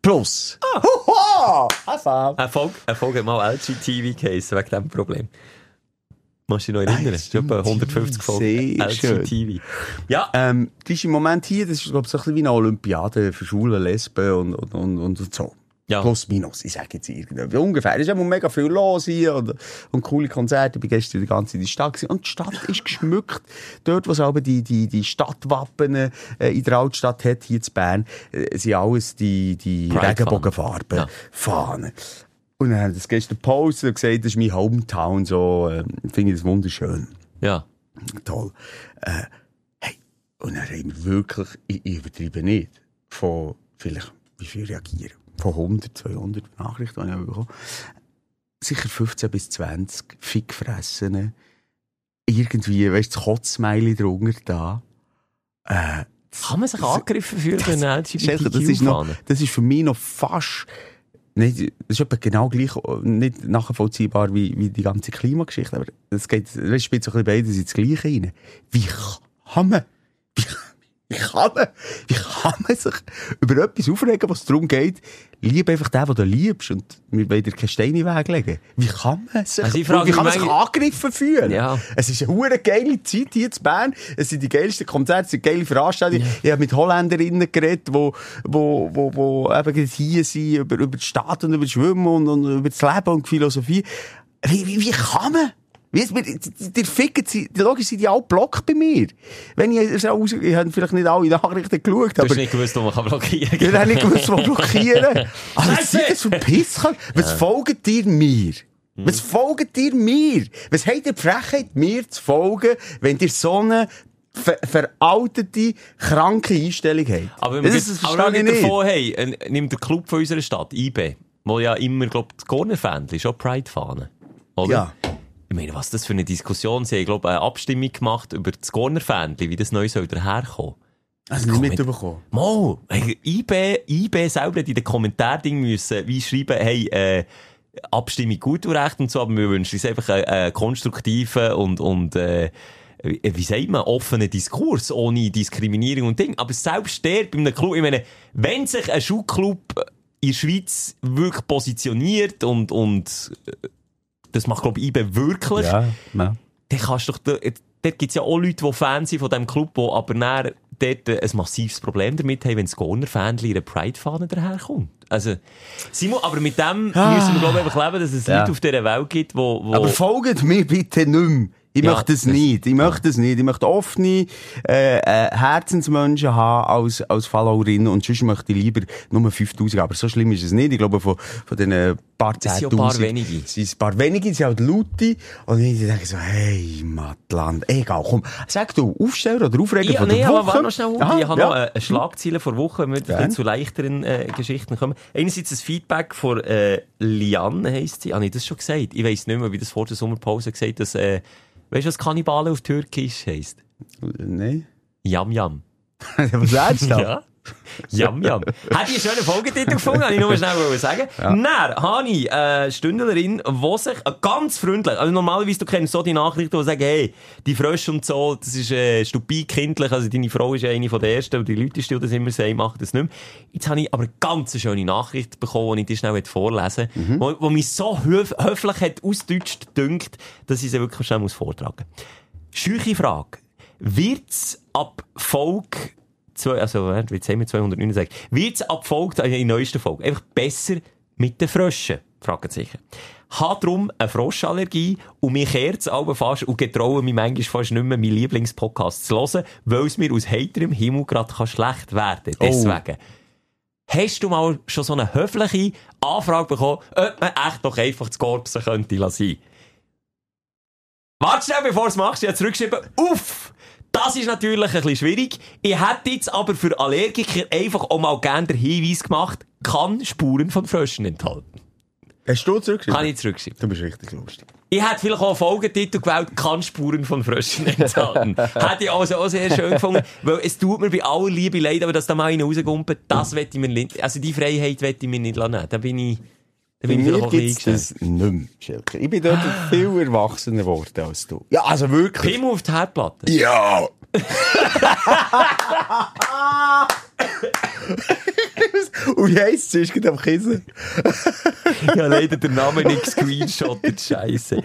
plus. Ah. Huha! High five. Erfolg, Erfolg hat mal LGTV geheissen, wegen diesem Problem. Musst du dich noch erinnern? Ist etwa 150 Folgen. LGTV. Ja. Ähm, das ist im Moment hier, das ist, glaube ich, so ein bisschen wie eine Olympiade für Schwule, Lesben und, und, und, und so. Ja. Plus, minus, ich sage jetzt irgendwie. Ungefähr. Es ist immer mega viel los hier und, und coole Konzerte. Ich bin gestern die ganze Zeit in der Stadt gewesen. Und die Stadt ist geschmückt. Dort, wo es aber die, die, die Stadtwappen äh, in der Altstadt hat, hier in Bern, äh, sind alles die, die. Regenbogenfarben. Ja. Fahnen. Und dann haben das gestern gepostet und gesagt, das ist mein Hometown, so, äh, finde ich das wunderschön Ja. toll. Äh, hey, und dann haben wir wirklich, ich, ich übertreibe nicht, von vielleicht wie viel reagieren? Von 100, 200 Nachrichten, die ich bekommen Sicher 15 bis 20 Fickfressene. Irgendwie, weißt du, das Kotzmeili drunter da. Äh, Kann man sich angegriffen fühlen, eine Schelke, das ist noch, das ist für mich noch fast, nicht, das ist genau gleich, nicht nachvollziehbar wie, wie die ganze Klimageschichte, aber es geht, es spielt so ein bisschen beides ins Gleiche rein. Wie kann man, wie, wie kann man, wie kann man sich über etwas aufregen, was darum geht, lieb einfach den, den du liebst und wir wollen dir keine Steine weglegen. Wie kann man sich, Also frage wie kann man sich angegriffen fühlen? Ja. Es ist eine hure geile Zeit hier in Bern. Es sind die geilsten Konzerte, es sind geile Veranstaltungen. Ich habe mit Holländerinnen geredet, wo, wo, wo, wo eben hier sind, über, über die Stadt und über das Schwimmen und, und über das Leben und die Philosophie. Wie, wie, wie kann man? Wie, wie, die logisch sind die alle blockt bei mir. Wenn ich raus, ich habe vielleicht nicht alle Nachrichten geschaut, Du aber hast nicht gewusst, wo man blockieren kann. ich habe nicht gewusst, wo blockieren. Aber was das für Pissker? Was folgt ihr mir? Was folgt ihr mir? Was habt ihr die Frechheit, mir zu folgen, wenn ihr so eine ver veraltete, kranke Einstellung habt? Aber wenn wir das das auch verstehe nicht ich davon haben, nimmt der Club von unserer Stadt, IB, wo ja immer, glaub, das Corner-Fan schon Pride-Fahnen. Oder? Ja. Ich meine, was das für eine Diskussion? Sie haben, glaub, eine Abstimmung gemacht über das Corner-Fan, wie das neu soll daherkommen. Also nicht Komm mit- mitbekommen. Mo, IB, IB selber hat in den Kommentarding müssen, wie schreiben, hey, äh, Abstimmung gut und recht und so, aber wir wünschen uns einfach einen, einen konstruktiven und, und, äh, wie sagt man, offenen Diskurs, ohne Diskriminierung und Ding. Aber selbst der, bei einem Club, ich meine, wenn sich ein Schuhclub in der Schweiz wirklich positioniert und, und, äh, das macht, glaube ich, IB wirklich, Ja, ja. dann kannst du doch, dort, dort gibt's ja auch Leute, die Fans sind von diesem Club, die aber dann dort ein massives Problem damit haben, wenn das Corner-Fanli ihre Pride-Fahne daherkommt. Also, Simon, aber mit dem müssen wir, glaube ich, einfach leben, dass es Ja. Leute auf dieser Welt gibt, wo, wo Aber folgt mir bitte nicht mehr. Ich Ja, möchte es nicht. Ich möchte es nicht. Ich möchte offene äh, äh, Herzensmenschen haben als, als Followerin und sonst möchte ich lieber nur 5000. Aber so schlimm ist es nicht. Ich glaube, von, von den paar sind ja 10.000 ein paar wenige. sind es ein paar wenige, sind halt Laute. Und ich denke so, hey, Matland, egal, komm, sag du, Aufsteller oder Aufreger Ja, von nee, der aber Woche? warte noch schnell. Aha, ich habe ja. noch äh, eine Schlagzeile vor Woche, wenn wir ja. zu leichteren äh, Geschichten kommen. Einerseits ein Feedback von äh, Liane heisst sie. Habe ich das schon gesagt? Ich weiss nicht mehr, wie das vor der Sommerpause gesagt dass äh, Weißt du, was Kannibale auf Türkisch heisst? Nein. Yam Yam. Was sagst du da? Ja. Jam, jam. Hat die schöne Folgetitel gefunden, habe ich nur schnell wollen sagen. Ja. Dann habe ich eine Stündlerin, die sich äh, ganz freundlich, also normalerweise, du kennst so die Nachrichten, die sagen, hey, die Frösche und so, das ist äh, stupid kindlich, also deine Frau ist ja eine von der ersten, und die Leute, die das immer sagen, machen das nicht mehr. Jetzt habe ich aber eine ganz schöne Nachricht bekommen, die ich dir schnell vorlesen mhm. wo, wo mich so höf höflich hat ausdeutscht dünkt, dass ich sie wirklich schnell muss vortragen muss. Scheuche Frage. Wird's ab Folge zwei, also, haben wir 269. Wird's ab Folge, in der neuesten Folge, einfach besser mit den Fröschen? Sicher. Hat darum eine Froschallergie und mich kehrt's aber fast und getraue mich manchmal fast nicht mehr, meinen Lieblingspodcast zu hören, weil es mir aus heiterem Himmel gerade schlecht werden kann. Deswegen. Oh. Hast du mal schon so eine höfliche Anfrage bekommen, ob man echt doch einfach das Korpsen könnte lassen? Warte schnell, bevor du es machst, ich habe zurückgeschrieben, uff! Das ist natürlich ein bisschen schwierig. Ich hätte jetzt aber für Allergiker einfach auch mal gerne den Hinweis gemacht, kann Spuren von Fröschen enthalten. Hast du zurückgeschrieben? Kann ich zurückschreiben. Du bist richtig lustig. Ich hätte vielleicht auch einen Folgetitel gewählt, kann Spuren von Fröschen enthalten. hätte ich also auch sehr schön gefunden, weil es tut mir bei aller Liebe leid, aber dass da mal einer rausgumpelt, das wette ich mir nicht, also die Freiheit wette ich mir nicht lassen. Da bin ich, Bei mir gibt's bisschen das nicht mehr. Ich bin dort viel erwachsener geworden als du. Ja, also wirklich. Pimmel auf die Herdplatte. Ja! Und wie heisst es? Ist gerade am Kissen. ja, leider den Namen nicht gescreenshottet, scheisse.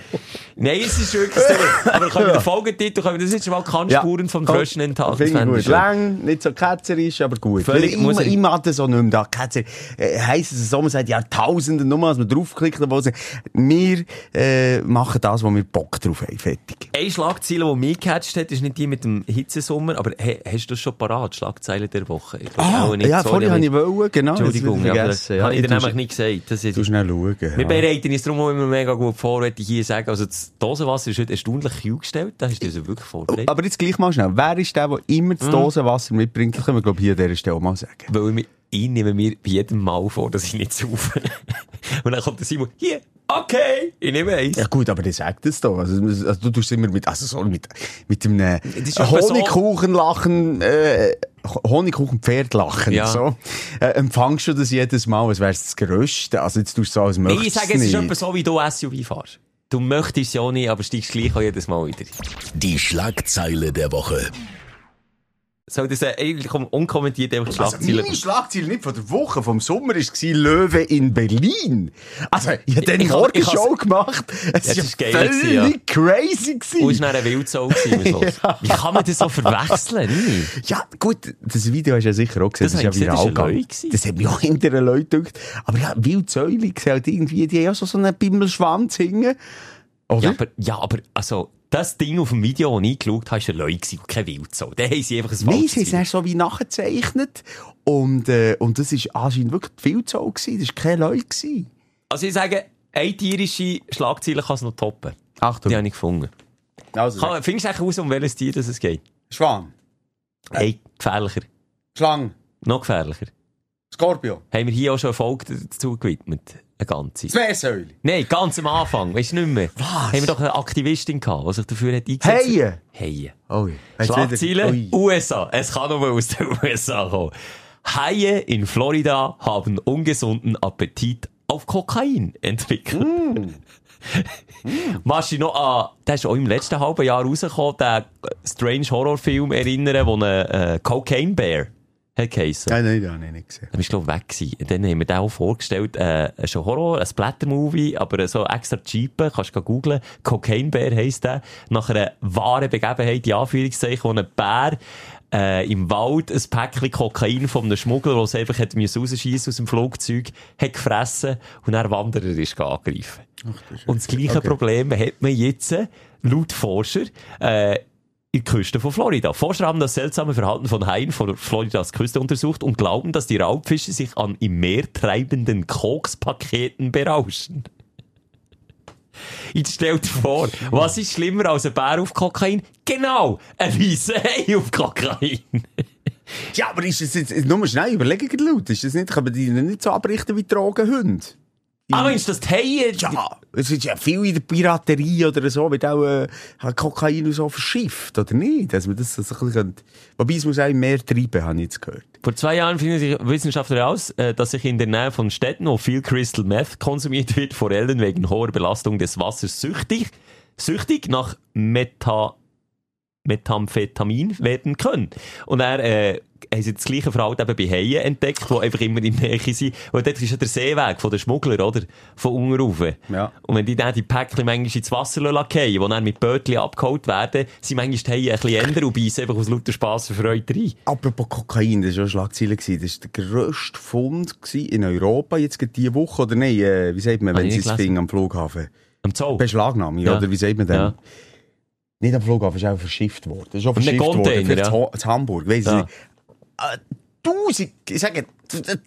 Nein, es ist wirklich so. Aber können wir den Folgetitel, können wir das jetzt mal kann Spuren von Fröschen enthalten? Finde ich gut. Lang, nicht so ketzerisch, aber gut. Völlig- ich, muss ich, ich- mag das auch nicht mehr. Da. Ketzer, äh, heisst es so, man sagt Jahrtausende, nur als man draufklickt, wo sie, wir äh, machen das, wo wir Bock drauf haben. Fertig. Eine Schlagzeile, die mich gecatcht hat, ist nicht die mit dem Hitzesommer, aber he, hast du das schon parat, Schlagzeile der Woche? Ich glaub auch nicht. Ah, ja, aber habe ich wollen, genau. Entschuldigung, ja, aber vergessen. habe ich dir nämlich nicht gesagt. Das ist, Tu schnell schauen. wir Ja. bereiten uns darum immer mega gut vor, möchte ich hier sagen. Also das Dosenwasser ist heute erstaunlich kühl gestellt, da hast du also wirklich vorbereitet. Aber jetzt gleich mal schnell. Wer ist der, der immer Mhm. das Dosenwasser mitbringt? Das können wir, glaube ich, hier an dieser Stelle mal sagen. Weil ich, ich nehme mir bei jedem Mal vor, dass ich nicht saufe. Und dann kommt der Simon, hier, okay, ich nehme eins. Ja gut, aber der sagt es doch. Also, also du tust immer mit, also so mit, mit einem äh, Honigkuchenlachen, äh, Honigkuchenpferdlachen, Ja. so. Äh, empfangst du das jedes Mal, als wär's das Größte? Also jetzt tust du so, als möchtest ich du sage, es ist etwa so, wie du SUV fährst. Du möchtest es ja nicht, aber steigst gleich auch jedes Mal wieder. Die Schlagzeile der Woche. Soll das eigentlich komm, unkommentiert einfach Also Schlagzeilen... meine Schlagzeile nicht von der Woche, vom Sommer war Löwe in Berlin. Also, ich habe den Ich- ich- Morgen ich Show has- gemacht. Es das war ist geil völlig gewesen, ja. crazy Und es gewesen. war dann eine Wildsau gewesen. ja. Wie kann man das so verwechseln? Ja, gut, das Video hast du ja sicher auch gesehen. Das Das, ist ja gesehen, viral das ein gewesen. Das hat mich auch hinter den Leuten gedacht. Aber ja, Wildsäule halt irgendwie, die haben ja so, so einen Bimmelschwanz hingen. Oder? Ja, aber, ja, aber also, das Ding auf dem Video, das ich geschaut habe, war ein Leu und kein Wildsau. Da haben sie einfach ein Nein, sie haben es dann so wie nachgezeichnet. Und, äh, und das war anscheinend wirklich Wildsau gewesen. Das war kein gewesen. Also ich sage, eine tierische Schlagzeile kann es noch toppen. Achtung. Die habe ich gefunden. Also, Kann, findest du eigentlich raus, um welches Tier das es geht? Schwan, Hey, gefährlicher. Schlange, Noch gefährlicher. Skorpion, Haben wir hier auch schon eine Folge dazu gewidmet? Eine ganze. Zwersäule, Nein, ganz am Anfang. Weißt du nicht mehr? Was? Haben wir doch eine Aktivistin gehabt, die sich dafür hat eingesetzt Haie. Haie. Oh, ja. Schlagzeile Ui. USA. Es kann nur aus den USA kommen. Haie in Florida haben ungesunden Appetit auf Kokain entwickelt. Mm. Machst du noch an, der ist auch im letzten halben Jahr rausgekommen, der Strange Horrorfilm erinnern, wo ein äh, Cocaine Bear hat geheissen. Nein, nein, nein, nein, nicht gesehen. Dann bist du, glaub ich, weg gewesen. Und Dann haben wir den auch vorgestellt, äh, schon Horror, ein Splatter-Movie, aber so extra cheap, kannst du googlen. Cocaine Bear heisst der. Nach einer wahren Begebenheit, in Anführungszeichen, wo ein Bär, äh, im Wald ein Päckchen Kokain von einem Schmuggler, der es einfach hat rausschiessen aus dem Flugzeug, hat gefressen und dann Wanderer ist angegriffen. Und das gleiche Problem hat man jetzt, äh, laut Forscher, äh, in der Küste von Florida. Forscher haben das seltsame Verhalten von Haien vor Floridas Küste untersucht und glauben, dass die Raubfische sich an im Meer treibenden Kokspaketen berauschen. Jetzt stellt vor, was ist schlimmer als ein Bär auf Kokain? Genau, ein weißer Hai auf Kokain. Ja, aber ist das jetzt, nur schnell überlegen, laut, ist das nicht, kann die nicht so abrichten wie Drogenhunde? Ah, meinst du, die Haie... Ja, es ist ja viel in der Piraterie oder so, wird auch äh, Kokain und so verschifft, oder nicht? Dass man das so ein bisschen, wobei es muss auch mehr treiben, habe ich jetzt gehört. Vor zwei Jahren finden sich Wissenschaftler heraus, äh, dass sich in der Nähe von Städten, wo viel Crystal Meth konsumiert wird, Forellen wegen hoher Belastung des Wassers süchtig, süchtig nach Meta, Methamphetamin werden können. Und er, äh, haben sie das gleiche Verhalten eben bei Haien entdeckt, die einfach immer in der Nähe sind. Weil dort ist ja der Seeweg von den Schmuggler, oder? Von unten rauf. Ja. Und wenn die dann die Päckchen manchmal ins Wasser fallen, die dann mit Bötchen abgeholt werden, sind manchmal die Haie ein bisschen änder und beißen einfach aus lauter Spass und Freude rein. Apropos Kokain, das war schon Schlagzeile. Das war der grösste Fund in Europa, jetzt gerade diese Woche, oder nein, äh, wie sagt man, wenn sie es finden am Flughafen? Am Zoo. Beschlagnahme, Ja. oder wie sagt man denn? Ja. Nicht am Flughafen, ist auch verschifft worden. Das ist auch verschifft worden. Für ja. das das Hamburg, weiss ich Ja. nicht. Äh, Tausend, ich sage,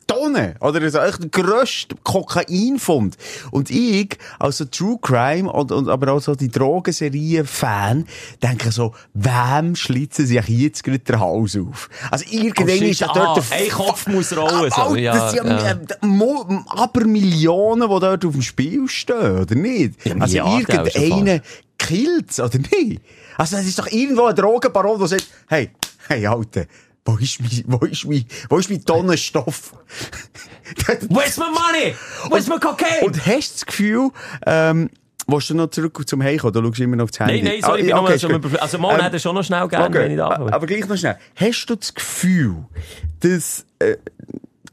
Tonnen, oder so, echt der grösste Kokainfund. Und ich, als so True Crime und, und aber auch so die Drogenserie-Fan, denke so, wem schlitzen sich jetzt gerade der Hals auf? Also irgendwann Oh, ist ah, dort der ein Kopf muss rollen, so, Ah, ja, das sind ja, ja. aber Millionen, die dort auf dem Spiel stehen, oder nicht? Ja, also irgendeiner killt's, oder nicht? Also es ist doch irgendwo ein Drogenbaron, der sagt, hey, hey, Alter, wo ist mein, wo ist mein, wo ist mein Tonnenstoff? Where's my money? Where's my cocaine? Und hast du das Gefühl, ähm, willst du noch zurück zum Heimkommen? Du schaust immer noch aufs Handy. nein, nein, sorry, ich bin Ah, noch mal Also, mal Ähm, hätte schon noch schnell gerne, Okay, wenn ich da aber gleich noch schnell. Hast du das Gefühl, dass äh,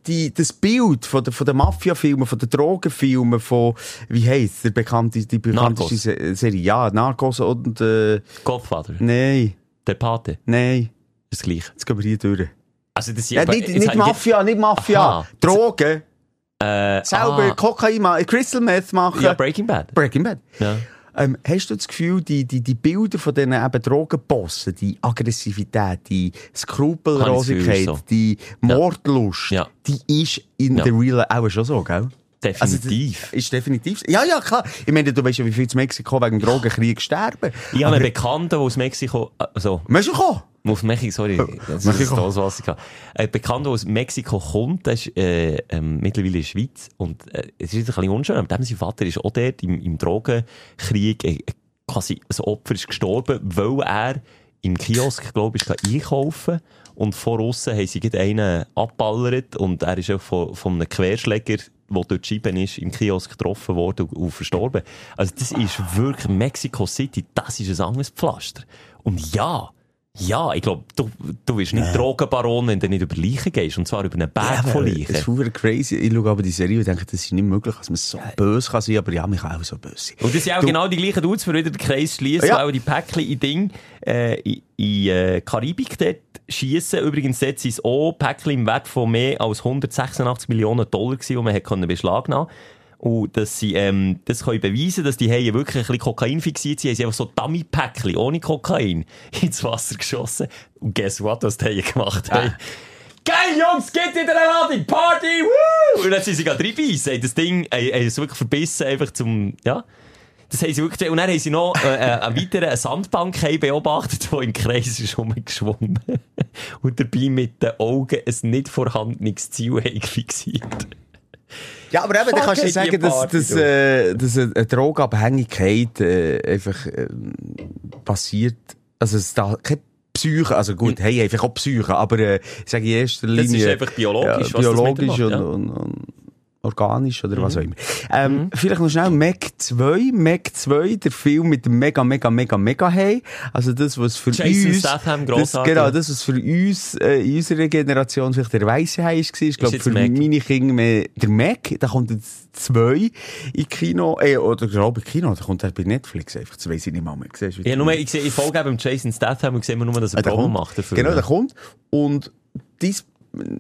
die, das Bild von, der, von den Mafia-Filmen, von den Drogenfilmen, von, wie heisst der bekannte, die bekannteste Narcos. Se- Serie? Ja, Narcos und, äh, Godfather, nein, der Pate, nein, das gleiche. jetzt gehen wir hier durch. Also, das Ja, aber- nicht, nicht Mafia, nicht Mafia, Aha. Drogen, Äh, selber ah, Kokain, ma- Crystal Meth machen. Ja, Breaking Bad. Breaking Bad. Ja. Ähm, hast du das Gefühl, die, die, die Bilder von diesen eben Drogenbossen, die Aggressivität, die Skrupellosigkeit, so. die Mordlust, Ja. die ist in Ja. der Real auch schon so, gell? Definitiv. Also, ist definitiv. Ja, ja, klar. Ich meine, du weißt ja, wie viel in Mexiko wegen Drogenkrieg sterben. ich habe einen Bekannten, der aus Mexiko, also, Weißt du, komm? Auf Mexiko, sorry. Das ist das, was ich hatte. Ein Bekannter, der aus Mexiko kommt, der ist äh, ähm, mittlerweile in der Schweiz. Und äh, es ist ein bisschen unschön, aber dem sein Vater ist auch dort im, im Drogenkrieg äh, quasi ein Opfer ist gestorben, weil er im Kiosk, glaube ich, einkaufen und vor aussen haben sie einen abballert und er ist auch von, von einem Querschläger, der dort Scheiben ist, im Kiosk getroffen worden und, und verstorben. Also das ist wirklich Mexico City, das ist ein anderes Pflaster. Und ja, ja, ich glaube, du, du bist nicht Drogenbaron, wenn du nicht über Leichen gehst, und zwar über einen Berg von Das ist Leichen. super crazy. Ich schaue aber die Serie und denke, das ist nicht möglich, dass man so böse kann sein, aber ja, mich kann auch so böse sein. Und das sind auch Du- genau die gleichen Dudes, für wieder den Kreis schließen, Ja. weil auch die Päckchen in Ding, äh, in, in äh, Karibik dort schiessen. Übrigens, dort sind es auch Päckchen im Wert von mehr als 186 Millionen Dollar gewesen, die man hat können beschlagnahmen und dass sie, ähm, das können beweisen, dass die Haie wirklich ein bisschen Kokain fixiert sind, haben sie einfach so Dummy-Päckchen ohne Kokain ins Wasser geschossen. Und guess what, was die Haie gemacht haben? Geil, Jungs, geht in der Ladung, Party, woo! Und dann sind sie gerade reinbeissen, das Ding, haben, haben es wirklich verbissen, einfach zum, ja. Das haben sie wirklich, und dann haben sie noch, äh, äh, einen weiteren Sandbank beobachtet, die im Kreis ist rumgeschwommen. und dabei mit den Augen ein nicht vorhandenes Ziel fixiert. Ja, aber eben, dann kannst du sagen, dass, Party, dass, äh, dass eine eine Drogenabhängigkeit äh, einfach äh, passiert. Also es da keine Psyche, also gut, hey, einfach auch Psyche, aber äh, ich sage in erster Das ist Linie... einfach biologisch, ja, biologisch und, und, und organisch oder was auch Mhm. immer. Ähm, Vielleicht noch schnell Mac 2. Mac 2, der Film mit dem mega, mega, mega, mega Hey. Also das, was für Jason uns... Statham, das, genau, das, was für uns äh, in unserer Generation vielleicht der weisse Hai war, ist, glaube für Mac. meine Kinder mehr der Mac. Da kommt jetzt zwei in Kino, äh, oder glaube ich Kino, da kommt er bei Netflix einfach. Das weiss ich nicht mal mehr. Siehst Ja, nur, ich sehe, ich folge eben Jason Statham und sehe nur, dass er der Promo macht dafür. Genau, der kommt. Und dies, äh,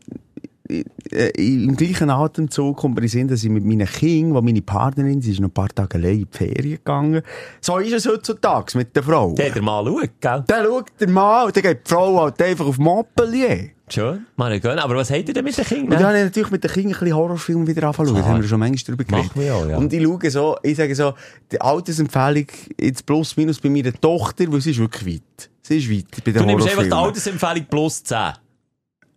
im gleichen Atemzug kommt mir in Sinn, dass ich mit meinen Kindern, wo meine Partnerin, sie ist noch ein paar Tage allein in die Ferien gegangen. So ist es heutzutage mit der Frau. Der hat er mal schaut, gell? Dann schaut der Mann und dann geht die Frau halt einfach auf Montpellier. Schön. Gönnen. Aber was habt ihr denn mit den Und Kindern? dann habe ich natürlich mit den Kindern ein bisschen Horrorfilme wieder anfangen schauen. Da haben wir schon manchmal drüber auch, ja. Und ich schaue so, ich sage so, die Altersempfehlung jetzt plus minus bei meiner Tochter, weil sie ist wirklich weit. Sie ist weit bei den Du nimmst einfach die. Altersempfehlung plus 10.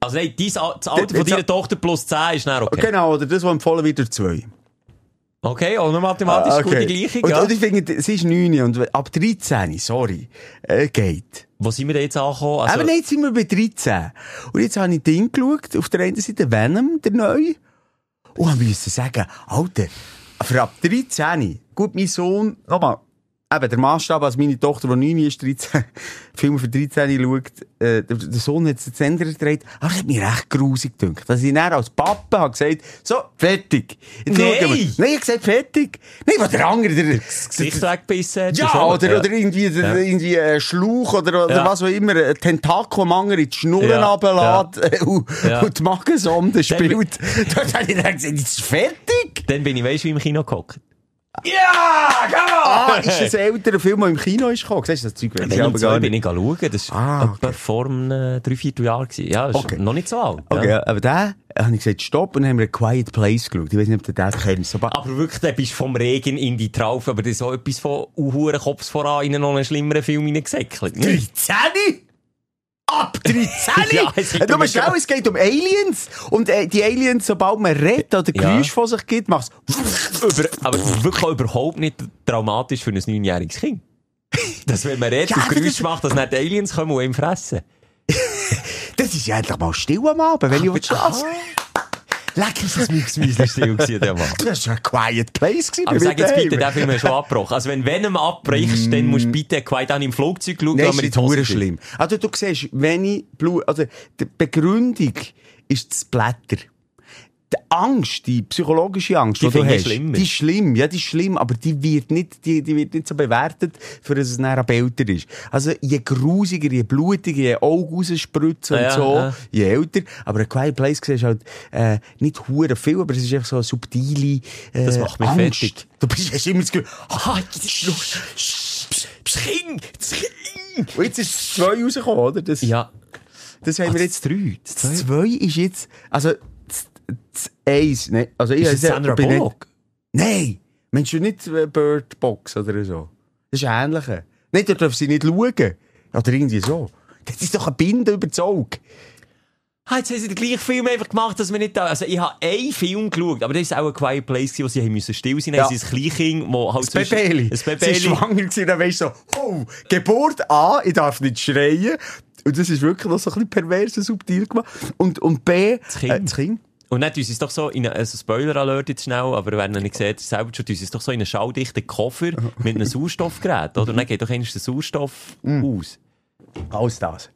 Also nein, dein, das Alter von deiner Tochter plus 10 ist dann okay. Genau, oder das, was empfohlen wird durch zwei. Okay, auch noch mathematisch Ah, gute Gleichung, und, ja. und ich finde, sie ist 9 und ab 13, sorry, äh, geht. Wo sind wir denn jetzt angekommen? Also, Aber nein, jetzt sind wir bei 13. Und jetzt habe ich Ding geschaut, auf der einen Seite Venom, der neue. Und ich musste sagen, Alter, für ab 13, gut, mein Sohn, nochmal, eben, der Maßstab, als meine Tochter, die 9 ist, 13, Filme für 13 schaut, äh, der, der Sohn hat es jetzt ändern gedreht, aber das hat mich recht grusig gedacht. Dass ich dann als Papa habe gesagt, so, fertig. Jetzt Nein! wir. Nein, ich habe gesagt, fertig. Nein, was der andere, der, das Gesicht weggebissen hat. ja, schon. oder, oder irgendwie, der, irgendwie ein Schlauch oder, oder Ja. was auch immer, ein Tentakel, am anderen in die Schnurren Ja, runterlässt und, Ja. und die Magensonde Dann- spielt. Dort habe ich dann gesagt, jetzt ist fertig. Dann bin ich, weißt du, wie im Kino gehockt. Ja, come on! Ah, ist das ein älterer Film, der im Kino ist gekommen? Siehst du, das Zeug ich Wenn aber ich gar bin nicht. ich schauen. Das war Ah, etwa vor einem äh, drei, vier Jahren. gewesen. Ja, das ist Okay. noch nicht so alt. Okay, Ja. aber da habe ich gesagt, stopp, und dann haben wir ein Quiet Place geschaut. Ich weiß nicht, ob du das kennst. So, Aber wirklich, da bist vom Regen in die Traufe, aber das ist so etwas von Uhuren Kopf voran in noch einen schlimmeren Film hineingesäckelt. 13? Ab 13? Ja, es ist du um- es geht um Aliens. Und äh, die Aliens, sobald man redet oder Ja. Geräusch von sich gibt, macht Über, aber wirklich überhaupt nicht traumatisch für ein neunjähriges Kind. Dass wenn man redet Ja, und Geräusch macht, dass nicht die Aliens kommen und ihm fressen. Das ist ja endlich mal still am Abend, wenn ich will schlafen. Leck, ist das Mixmüsli gewesen, der Mann. Das war ein quiet place gewesen. Aber sag jetzt bitte, den Film hast du schon abgebrochen. Also wenn Venom abbrichst, dann musst du bitte quasi dann im Flugzeug schauen, Nein, wenn ist nicht schlimm. Also du siehst, wenn ich Blut, also die Begründung ist das Blätter. Die Angst, die psychologische Angst, Die die, du hast, schlimmer. die ist schlimm, ja, die ist schlimm, aber die wird nicht, die, die wird nicht so bewertet, für dass es nachher älter ist. Also, je grusiger, je blutiger, je Augen rausspritzen Ja, und so, ja. je älter. Aber ein Quiet Place siehst halt, äh, nicht hure viel, aber es ist einfach so eine subtile, äh, Das macht mich Angst. fertig. Du bist, hast immer das Gefühl, Ah, das Kind, das Kind. und jetzt ist zwei rausgekommen, oder? Das, Ja. Das haben Ah, wir das jetzt. drei, das zwei ist jetzt, also, das, eins, ne, also ich Ist ja- Sandra bin nicht- Bullock? Nein! Meinst du nicht äh, Bird Box oder so? Das ist ähnlich. Nein, da dürfen sie nicht schauen. Oder irgendwie so. Das ist doch ein Binde über das Auge. Ah, jetzt haben sie den gleichen Film einfach gemacht, dass wir nicht da, also ich habe einen Film geschaut, aber das war auch ein Quiet Place, wo sie haben müssen still sein, Ja. haben sie ein Kleinkind, wo halt Das Bebeli. Das Sie war Bebeli. schwanger gewesen, dann weisst du so, oh, Geburt A, ich darf nicht schreien. Und das ist wirklich noch so ein bisschen pervers und subtil gemacht. Und, und B, Das Kind. Äh, das Kind. Und dann tun sie es doch so in eine, also Spoiler-Alert jetzt schnell, aber wer noch nicht sieht, selber schon, tun sie es doch so in einen schalldichten Koffer mit einem Sauerstoffgerät, oder? Und dann geht doch eigentlich der Sauerstoff Mm. aus. Alles das.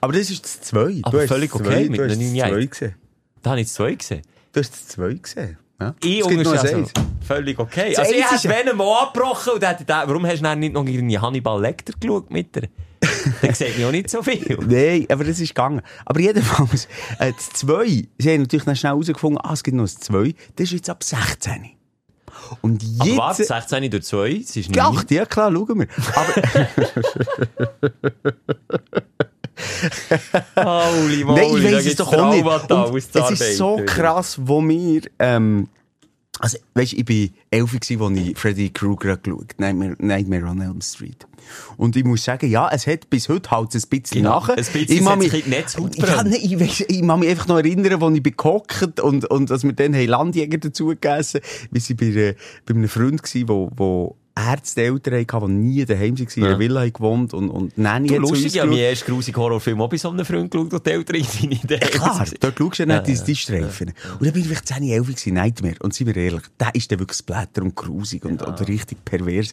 Aber das ist das 2. Aber völlig okay mit du einer das Neunjährigen. 2 gesehen. Da habe ich zwei gesehen. Du hast das 2 gesehen. Ja? Ich ein also, völlig okay. Das Also ich hätte Venom auch abgebrochen und hätte warum hast du dann nicht noch irgendwie Hannibal Lecter geschaut mit der? Dann sieht man auch nicht so viel. Nein, aber das ist gegangen. Aber jedenfalls, äh, das 2, sie haben natürlich dann schnell herausgefunden, ah, es gibt noch ein 2, das ist jetzt ab 16. Und Aber jetzt... warte, 16 durch 2, es ist nicht. Ach, ja klar, schauen wir. Aber Holy Nein, moly, ich da weiss es doch auch nicht. Und es ist so krass, wo wir, ähm, also, weißt, ich bin elf als ich Freddy Krueger geschaut Nightmare, Nightmare on Elm Street. Und ich muss sagen, ja, es hat bis heute halt ein bisschen Ja, nach. ein bisschen, ich mich, sich in die Netzhaut ja, nein, ich, weiss, ich mag mich einfach noch erinnern, als ich bin gehockt und, und dass wir dann haben Landjäger dazu gegessen Wir waren bei, äh, bei einem Freund wo, wo Ärzteeltern hatten, die nie daheim waren, in einer Villa gewohnt und, und Nanny Du, lustig, ich habe meinen ersten grusigen Horrorfilm auch bei so einem Freund geschaut, und die Eltern sind nicht Ja, klar, dort schaust du ja nicht die, die Streifen. Und dann bin ich vielleicht 10, 11 gewesen, Nightmare. Und seien wir ehrlich, der ist dann wirklich Splatter und grusig und, und richtig pervers.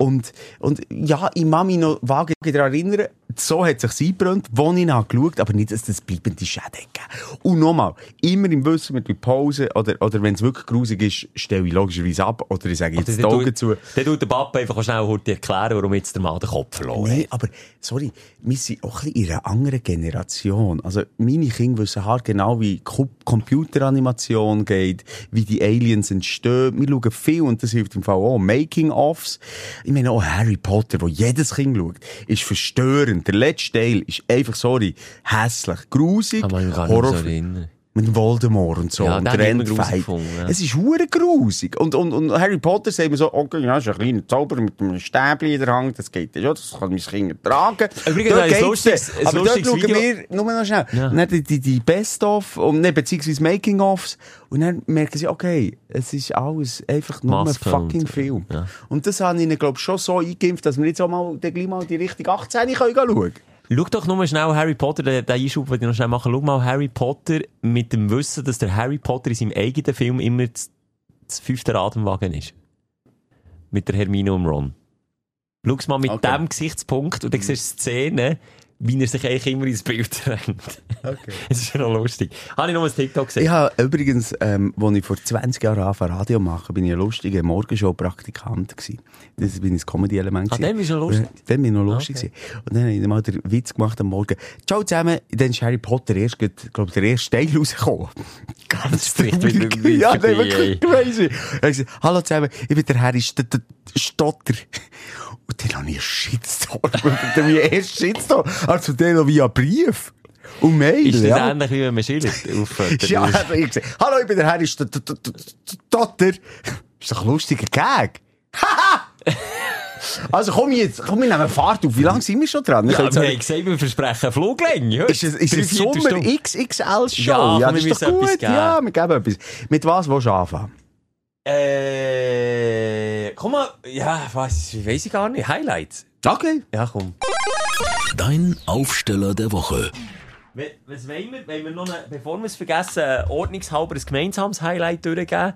Und, und ja, ich kann mich noch vage daran erinnern, so hat es sich eingebrannt, wo ich nach geschaut, aber nicht, dass das bleibende Schäden gegeben. Und nochmal, immer im Wissen mit der Pause, oder, oder wenn es wirklich grusig ist, stelle ich logischerweise ab, oder ich sage jetzt die Augen zu. Dann tut der Papa einfach schnell erklären, warum jetzt der Mann den Kopf verloren hat. aber, sorry, wir sind auch ein in einer anderen Generation. Also, meine Kinder wissen hart genau, wie Computeranimation geht, wie die Aliens entstehen. Wir schauen viel, und das hilft im Fall auch, Making-ofs. Ich meine auch Harry Potter, wo jedes Kind schaut, ist verstörend. Der letzte Teil ist einfach, sorry, hässlich, grusig, so Horror-. Mit Voldemort und so. Ja, und gefunden, ja. Es ist hure grusig. Und, und, und Harry Potter sagt mir so, okay, ja, ist ein kleiner Zauber mit einem Stäbchen in der Hand, das geht ja schon, das kann mein Kind tragen. Übrigens, Dort ein lustiges- ein Aber dort schauen wir, nur noch schnell, Ja. dann die, die, die Best-of, und, ne, beziehungsweise Making-ofs, und dann merken sie, okay, es ist alles einfach nur ein Maske fucking und- Film. ja. Und das habe ich ihnen, glaube ich, schon so eingeimpft, dass wir jetzt auch mal, gleich mal die Richtung 18 können schauen. Schau doch nur schnell Harry Potter, den, den Einschub, den ich noch schnell machen. Schau mal Harry Potter mit dem Wissen, dass der Harry Potter in seinem eigenen Film immer das, das fünfte Rad im Wagen ist. Mit der Hermine und Ron. Schau mal mit Okay. dem Gesichtspunkt und dann siehst du Szenen, wie er sich eigentlich immer ins Bild drängt. Okay. Es ist schon noch lustig. Habe ich noch ein TikTok gesehen? Ich habe übrigens, ähm, als ich vor 20 Jahren angefangen Radio machen, bin ich ein lustiger Morgenshow-Praktikant gewesen. Das bin ich ein Comedy-Element. Ah, dann bist du noch lustig? Dann bin ich noch lustig Okay. Und dann habe ich mal den Witz gemacht am Morgen. Ciao zusammen, dann ist Harry Potter erst, glaube der erste Teil rausgekommen. Ganz traurig. mit Ja, vorbei, nein, wirklich crazy. Hallo zusammen, ich bin der Harry St St Stotter. Dann habe ich einen Shitstorm. ich erst Shitstorm. Also dann noch via Brief. Und Mail. Ist das ja. ähnlich wie wenn man schildert? Auf, äh, Ja, also ich gesagt, hallo, ich bin der Harry St- St- St- St- Stotter. Ist doch ein lustiger Gag. Haha! Also komm jetzt, komm, wir nehmen Fahrt auf. Wie lange sind wir schon dran? Ich ja, wir haben gesagt, wir versprechen Fluglänge. ist es, ist es Sommer. XXL-Show? Ja, Ja, das ist doch gut. Ja, wir geben etwas. Mit was willst du anfangen? Äh, komm mal, ja, was, weiß ich gar nicht. Highlights. Okay. Ja, komm. Dein Aufsteller der Woche. Was wollen wir? Wollen wir noch, eine, bevor wir es vergessen, ordnungshalber ein gemeinsames Highlight durchgeben?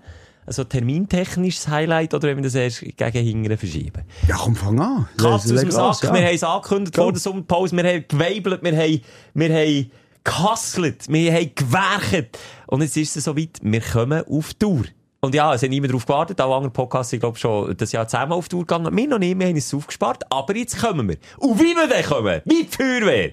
Also termintechnisches Highlight oder wenn wir das erst gegen hinten verschieben? Ja, komm, fang an. Katz aus dem Sack, ja. wir haben es angekündigt vor der Sommerpause, wir haben geweibelt, wir haben, wir haben gehustelt, wir haben gewerkt. Und jetzt ist es soweit, wir kommen auf Tour. Und ja, es hat niemand darauf gewartet. Alle anderen Podcasts sind, glaube ich, schon das Jahr zusammen auf Tour gegangen. Wir noch nicht, wir haben es aufgespart. Aber jetzt kommen wir. Und wie wir dann kommen? Wie die Feuerwehr.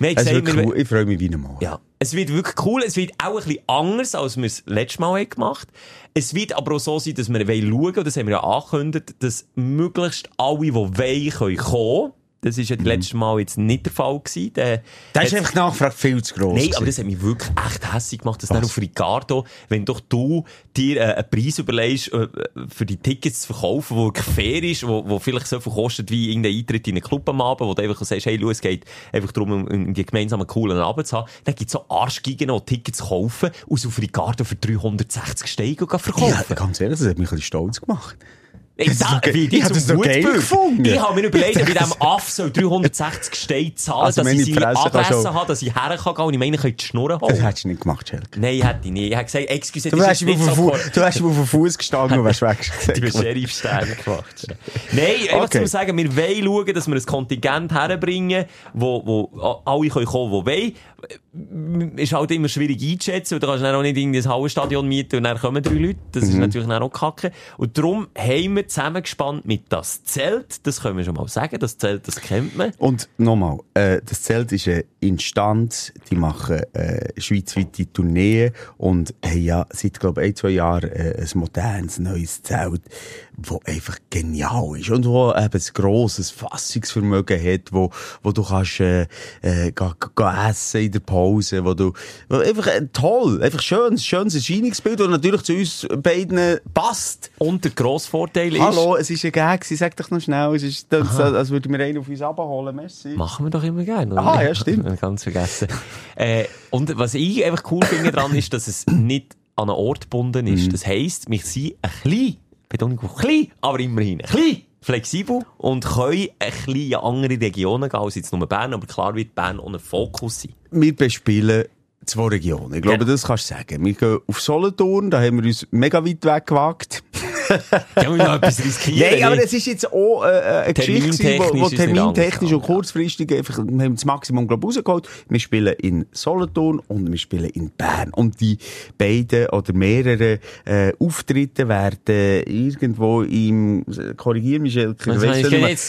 Wir haben Es gesagt, wir- cool. Ich freue mich wie Mann. ja. Es wird wirklich cool. Es wird auch ein bisschen anders, als wir es letztes Mal haben gemacht Es wird aber auch so sein, dass wir wollen schauen, und das haben wir ja angekündigt, dass möglichst alle, die wollen, können kommen. Das ist ja das letzte Mal jetzt nicht der Fall gewesen. Der, Da ist einfach die Nachfrage viel zu gross. Nein, aber das hat mich wirklich echt hässlich gemacht, dass Was? dann auf Ricardo, wenn doch du dir äh, einen Preis überlegst, äh, für die Tickets zu verkaufen, der fair ist, wo, wo vielleicht so viel kostet wie irgendein Eintritt in einen Club am Abend, wo du einfach sagst, hey, Lu, es geht einfach darum, um, um die gemeinsamen coolen Abend zu haben, dann gibt es so Arschgeigen, die Tickets kaufen und auf Ricardo für 360 Steine verkaufen. Ja, ganz ehrlich, das hat mich ein bisschen stolz gemacht. Ich, Das doch ge- wie ich die das geil gefunden. Ich habe mir überlegt, Ich ob ich diesem Aff soll 360 Steine zahlen, Also, dass ich seine Adresse du- habe, dass ich hergehen kann und ich meine, ich könnte die Schnurren Das holen. hättest du nicht gemacht, Schelke. Nein, hätte ich nicht. Ich habe gesagt, excuse, Du das auf nicht so du wärst ihm auf den Fuß gestanden und wärst Die weggesetzt. Sheriff-Sterne gemacht. Nein, einfach Okay. zu sagen, wir wollen schauen, dass wir ein Kontingent herbringen, wo, wo alle können kommen, die wollen. Ist halt immer schwierig einzuschätzen, weil du kannst dann auch nicht irgendwie ein Hallenstadion mieten und dann kommen drei Leute. Das ist natürlich dann auch kacke. Und darum haben wir zusammengespannt mit das Zelt. Das können wir schon mal sagen. Das Zelt, das kennt man. Und nochmal, äh, das Zelt ist eine Instanz, die machen äh, schweizweite Tourneen und haben ja seit, glaube ich, ein, zwei Jahren äh, ein modernes, neues Zelt, wo einfach genial ist und wo eben ein grosses Fassungsvermögen hat, wo, wo du kannst äh, äh, essen in der Pause, wo du einfach äh, toll, einfach schönes, schönes Erscheinungsbild und natürlich zu uns beiden passt. Und der grosse Vorteil ist... Hallo, es ist ein Gag, sag doch noch schnell, es ist, das, als würde mir einen auf uns abholen, merci. Machen wir doch immer gerne. oder? Aha, ja, stimmt. Ganz vergessen. äh, und was ich einfach cool finde dran ist, dass es nicht an einen Ort gebunden ist. Mhm. Das heisst, wir sind ein klein, Betonung auf klein, aber immerhin ein klein, flexibel und können ein bisschen in andere Regionen gehen als jetzt nur Bern, aber klar wird Bern ein Fokus sein. wir bespielen zwei Regionen. Ich glaube, Genau. das kannst du sagen. Wir gehen auf Solothurn, da haben wir uns mega weit weg gewagt. Ja, wir noch etwas riskieren. Nein, aber es ist jetzt auch äh, äh, eine Geschichte, wo, wo Termintechnisch und kurzfristig einfach, wir haben das Maximum, glaube ich, rausgeholt. Wir spielen in Solothurn und wir spielen in Bern. Und die beiden oder mehrere äh, Auftritte werden irgendwo im, korrigier mich, Schelker, du nicht jetzt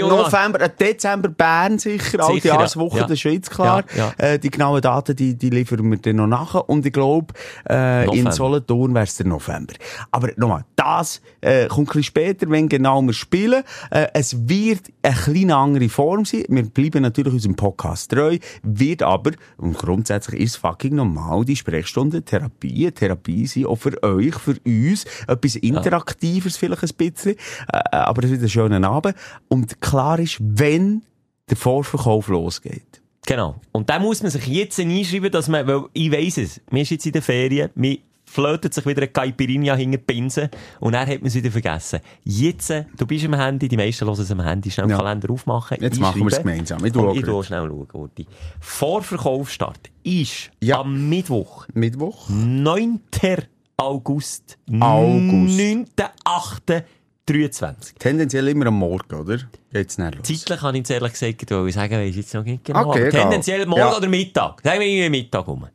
noch- November, äh, Dezember Bern sicher, alte Sicher, ja. Jahreswoche, Ja. das ist jetzt klar. Ja, Äh, die genauen Daten, die, die liefern wir dann noch nachher. Und ich glaube, äh, in. Solothurn wäre es der November. Aber nochmal, das äh, kommt ein bisschen später, wenn genau wir spielen. Äh, es wird eine kleine andere Form sein. Wir bleiben natürlich unserem Podcast treu, wird aber, und grundsätzlich ist es fucking normal, die Sprechstunde Therapie, Therapie sein, auch für euch, für uns, etwas Interaktives vielleicht ein bisschen, äh, aber es wird ein schöner Abend. Und klar ist, wenn der Vorverkauf losgeht. Genau. Und da muss man sich jetzt einschreiben, dass man, weil ich weiss es, wir sind jetzt in den Ferien, wir flötet sich wieder eine Caipirinha hinter die Pinse und dann hat man es wieder vergessen. Jetzt, äh, du bist am Handy, die meisten hören es am Handy, schnell den Ja. Kalender aufmachen. Jetzt machen wir es gemeinsam. Ich auch ich gerade. schnell schauen. Vorverkaufsstart ist Ja. am Mittwoch, Mittwoch? 9. August. August. 9.8.23. Tendenziell immer am Morgen, oder? Geht's nicht los? Zeitlich kann ich jetzt ehrlich gesagt, sagen, weiss jetzt noch nicht genau. Okay, tendenziell morgen Ja. oder Mittag. Sagen wir irgendwie Mittag rum.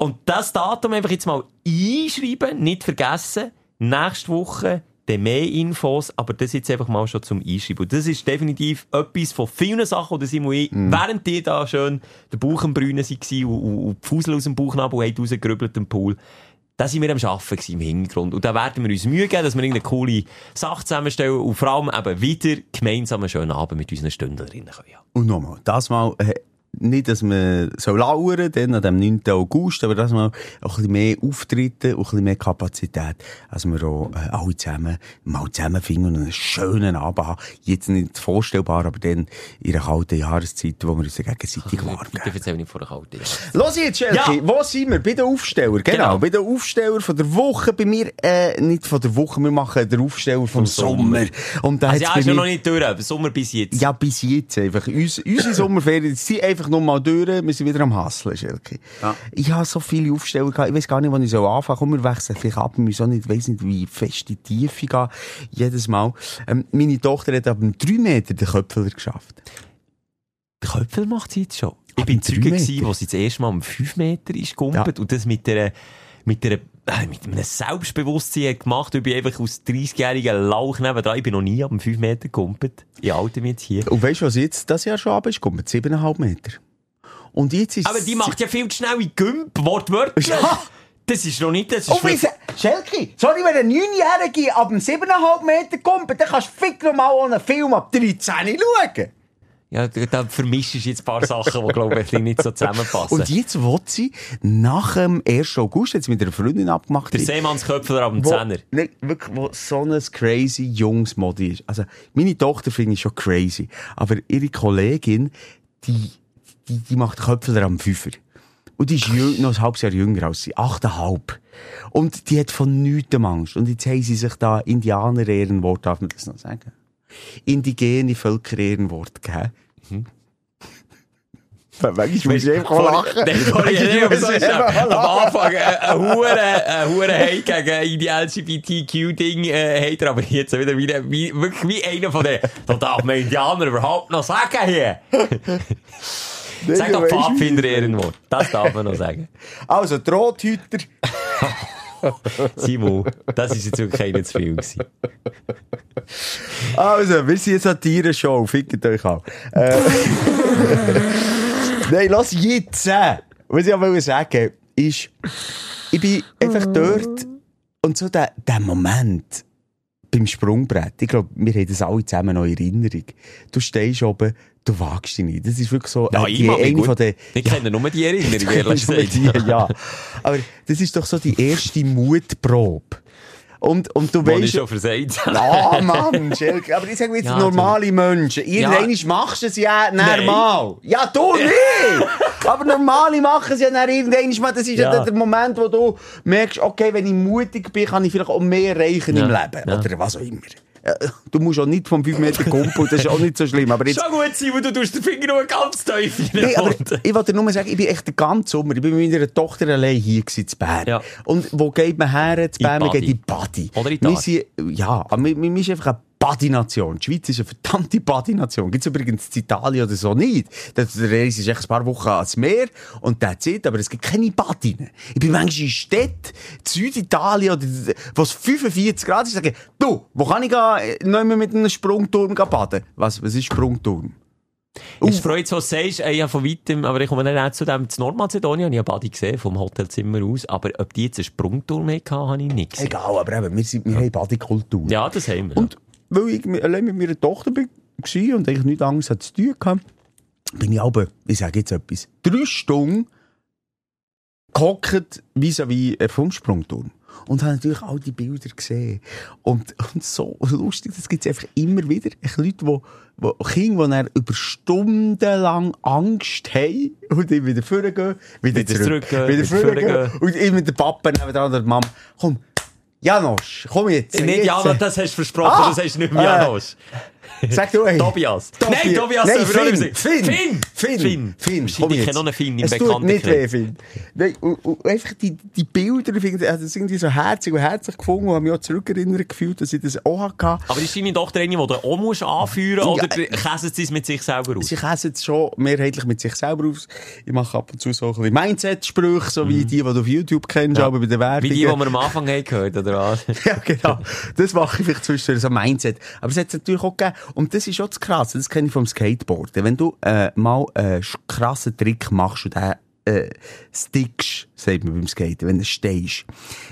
Und das Datum einfach jetzt mal einschreiben, nicht vergessen. Nächste Woche dann mehr Infos, aber das jetzt einfach mal schon zum Einschreiben. Und das ist definitiv etwas von vielen Sachen, oder Simon, Mhm. während die da schön der Bauch am Brünen waren und, und, und die Fusel aus dem Bauchnabel haben rausgerübbelt im Pool, da sind wir am Arbeiten im Hintergrund. Und da werden wir uns Mühe geben, dass wir irgendeine coole Sache zusammenstellen und vor allem eben wieder gemeinsam einen schönen Abend mit unseren Stündlerinnen können. Und nochmal, das mal, äh, nicht, dass man so lauern, dann an dem 9. August, aber das mal auch ein bisschen mehr Auftritte und ein bisschen mehr Kapazität, als wir auch äh, alle zusammen mal zusammenfinden und einen schönen Abend haben. Jetzt nicht vorstellbar, aber dann in einer kalten Jahreszeit, wo wir uns gegenseitig warm Bitte geben. erzähl nicht vor der Kalte. Los jetzt, Schelke, Ja. wo sind wir? Bei den Aufsteller, genau. Genau. Bei den Aufsteller von der Woche, bei mir, äh, nicht von der Woche, wir machen den Aufsteller vom, Sommer. Und da Also ja, ist ja mir- noch nicht durch, Sommer bis jetzt. Ja, bis jetzt einfach. Uns, unsere Sommerferien sind einfach noch mal durch. Wir sind wieder am Hasseln, Schelke. Ich habe so viele Aufsteller gehabt. Ich weiß gar nicht, wann ich so anfangen soll. Komm, wir wechseln vielleicht ab. Wir müssen auch nicht, weiss nicht, wie fest die Tiefe gehen. Jedes Mal. Ähm, meine Tochter hat ab dem 3 Meter den Köpfeler geschafft. Der Köpfel macht sie jetzt schon. Ich bin drei Zeuge gewesen, wo sie das erste Mal um 5 Meter ist gumpet Ja. und das mit der, mit der, mit einem Selbstbewusstsein gemacht. Ich bin einfach aus 30-jährigen Lauch nebendran. Ich bin noch nie ab dem 5 Meter gumpet. Ich halte mich jetzt hier. Und weißt du, was jetzt das Jahr schon ab ist? Kommt 7,5 Meter. Und jetzt ist Aber die macht ja viel zu schnell in Gümp, wortwörtlich. Ja. Das ist noch nicht, das ist Oh, wie Schelke, sorry, wenn ein 9-Jährige ab dem 7,5 Meter kommt, dann kannst du fick noch mal einen Film ab 13 schauen. Ja, da, vermischst du jetzt ein paar Sachen, die, glaube ich, nicht so zusammenpassen. Und jetzt will sie, nach dem 1. August, sie mit einer Freundin abgemacht. der Seemannsköpfler am wo, Zehner. nee, wirklich, wo so ein crazy junges Modi ist. Also, meine Tochter finde ich schon crazy. Aber ihre Kollegin, die, die, die macht Köpfler am Fünfer. Und die ist noch ein halbes Jahr jünger als sie. Achteinhalb. Und die hat von nichts Angst. Und jetzt haben sie sich da Indianer-Ehrenwort, darf man das noch sagen? Indigene Völker-Ehrenwort gegeben. Mhm. Manchmal muss ich einfach lachen. Nein, sorry, Manchmal nee, aber muss so ich ist ja einfach am lachen. Anfang äh, ein hure, ein hure Hate gegen die LGBTQ-Ding äh, Hater, aber jetzt wieder wie, wie, wirklich wie einer von den, da darf man Indianer überhaupt noch sagen hier. Sag doch du weisst, Pfadfinder wie- Ehrenwort. Das darf man noch sagen. Also, die Rothüter. Simon, das ist jetzt wirklich einer zu viel gewesen. Also, wir sind jetzt an Tieren-Show. Fickt euch auch. Äh, Nein, lass jetzt. äh, Was ich aber sagen ist, ich bin einfach dort und so der, der Moment beim Sprungbrett. Ich glaube, wir haben das alle zusammen noch in Erinnerung. Du stehst oben, du wagst dich nicht. Das ist wirklich so, Ja, äh, die, eine von den, Ich kenne nur die Erinnerung, ehrlich gesagt. die, ja. Aber das ist doch so die erste Mutprobe. Und, und du weißt, schon versagt. Ah, Mann, Schelke. Aber ich sage jetzt Ja, normale Menschen. Irgendwann machst du es ja normal. Ja, du nicht! Aber normale machen es ja dann irgendwann mal. Das ist ja, Ja. der Moment, wo du merkst, okay, wenn ich mutig bin, kann ich vielleicht auch mehr erreichen Ja. im Leben. Ja. Oder was auch immer. Ja, Du musst auch nicht vom 5 Meter kumpeln, das ist auch nicht so schlimm. Aber jetzt, Schon gut, Simon, du tust den Finger nur ganz tief in Nee, aber ich wollte nur mal sagen, ich bin echt den ganzen Sommer, ich bin mit meiner Tochter allein hier zu Bern. Ja. Und wo geht man her, In Bern? Man geht in die Badi. Oder in die Ja, aber wir wir sind einfach eine Badi-Nation. Die Schweiz ist eine verdammte Badi-Nation. Gibt es übrigens in Italien oder so nicht. Das, der Reis ist echt ein paar Wochen ans Meer und that's it, aber es gibt keine Badinen. Ich bin manchmal in Städten, Süditalien, oder, wo es 45 Grad ist, sage du, wo kann ich gehen, nicht mehr mit einem Sprungturm baden? Was, was ist Sprungturm? Es freut so, was du sagst, äh, ja, von weitem, aber ich komme dann auch zu dem, zu Nordmazedonien, habe ich ja Badi gesehen, vom Hotelzimmer aus, aber ob die jetzt einen Sprungturm hatten, habe ich nicht gesehen. Egal, aber eben, wir, sind, wir haben Badikultur. Ja, das haben wir. Und weil ich allein mit meiner Tochter bin, war und eigentlich nichts anderes hatte zu tun hatte, bin ich aber, ich sage jetzt etwas, drei Stunden gehockt vis-à-vis äh, vom Sprungturm. Und habe natürlich all die Bilder gesehen. Und, und so lustig, das gibt es einfach immer wieder. Ich Leute, wo, wo Kinder, die dann über Stunden lang Angst haben und dann wieder vorgehen, wieder, Wieder zurück, zurückgehen, wieder wieder vorgehen. Und immer der Papa nebenan oder die Mama. Komm, Janosch, komm jetzt. Äh, Nicht jetzt. Janosch, das hast du versprochen, Ah! das hast du nicht mehr Äh, Janosch. Sag du, ey. Tobias. Tobi- Nein, Tobias Nein, Finn, Finn. Finn, Finn. Finn, Finn, komm jetzt. kenne noch einen Finn im tut nicht weh. Finn. Nein, und, und einfach die, die Bilder, ich finde, also irgendwie so herzig und herzlich gefunden und habe mich auch zurückerinnert gefühlt, dass ich das auch hatte. Aber ist deine Tochter eine, die du auch musst anführen Ja, oder äh, käsen sie es mit sich selber aus? Sie käsen es schon mehrheitlich mit sich selber aus. Ich mache ab und zu so ein bisschen Mindset-Sprüche, so wie die, die du auf YouTube kennst, Ja. aber bei der Werbung. Wie die, die wir am Anfang haben gehört, oder was? Ja, genau. Das mache ich vielleicht zwischendurch, so Mindset. Aber es hat natürlich auch gegeben. Und das ist auch das Krasse. Das kenne ich vom Skateboarden. Wenn du äh, mal einen krassen Trick machst und den äh, stickst, sagt man beim Skaten, wenn du stehst.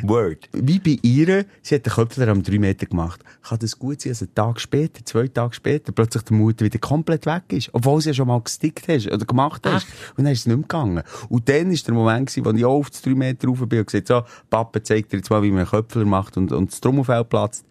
Word. Wie bei ihr, sie hat den Köpfler am 3 Meter gemacht. Kann das gut sein, dass einen Tag später, zwei Tage später, plötzlich der Mutter wieder komplett weg ist. Obwohl sie ja schon mal gestickt hast oder gemacht hast. Und dann ist es nicht mehr gegangen. Und dann ist der Moment gewesen, wo ich auch auf die 3 Meter rauf bin und gesagt, so, Papa zeigt dir jetzt mal, wie man einen Köpfler macht und, und das platzt.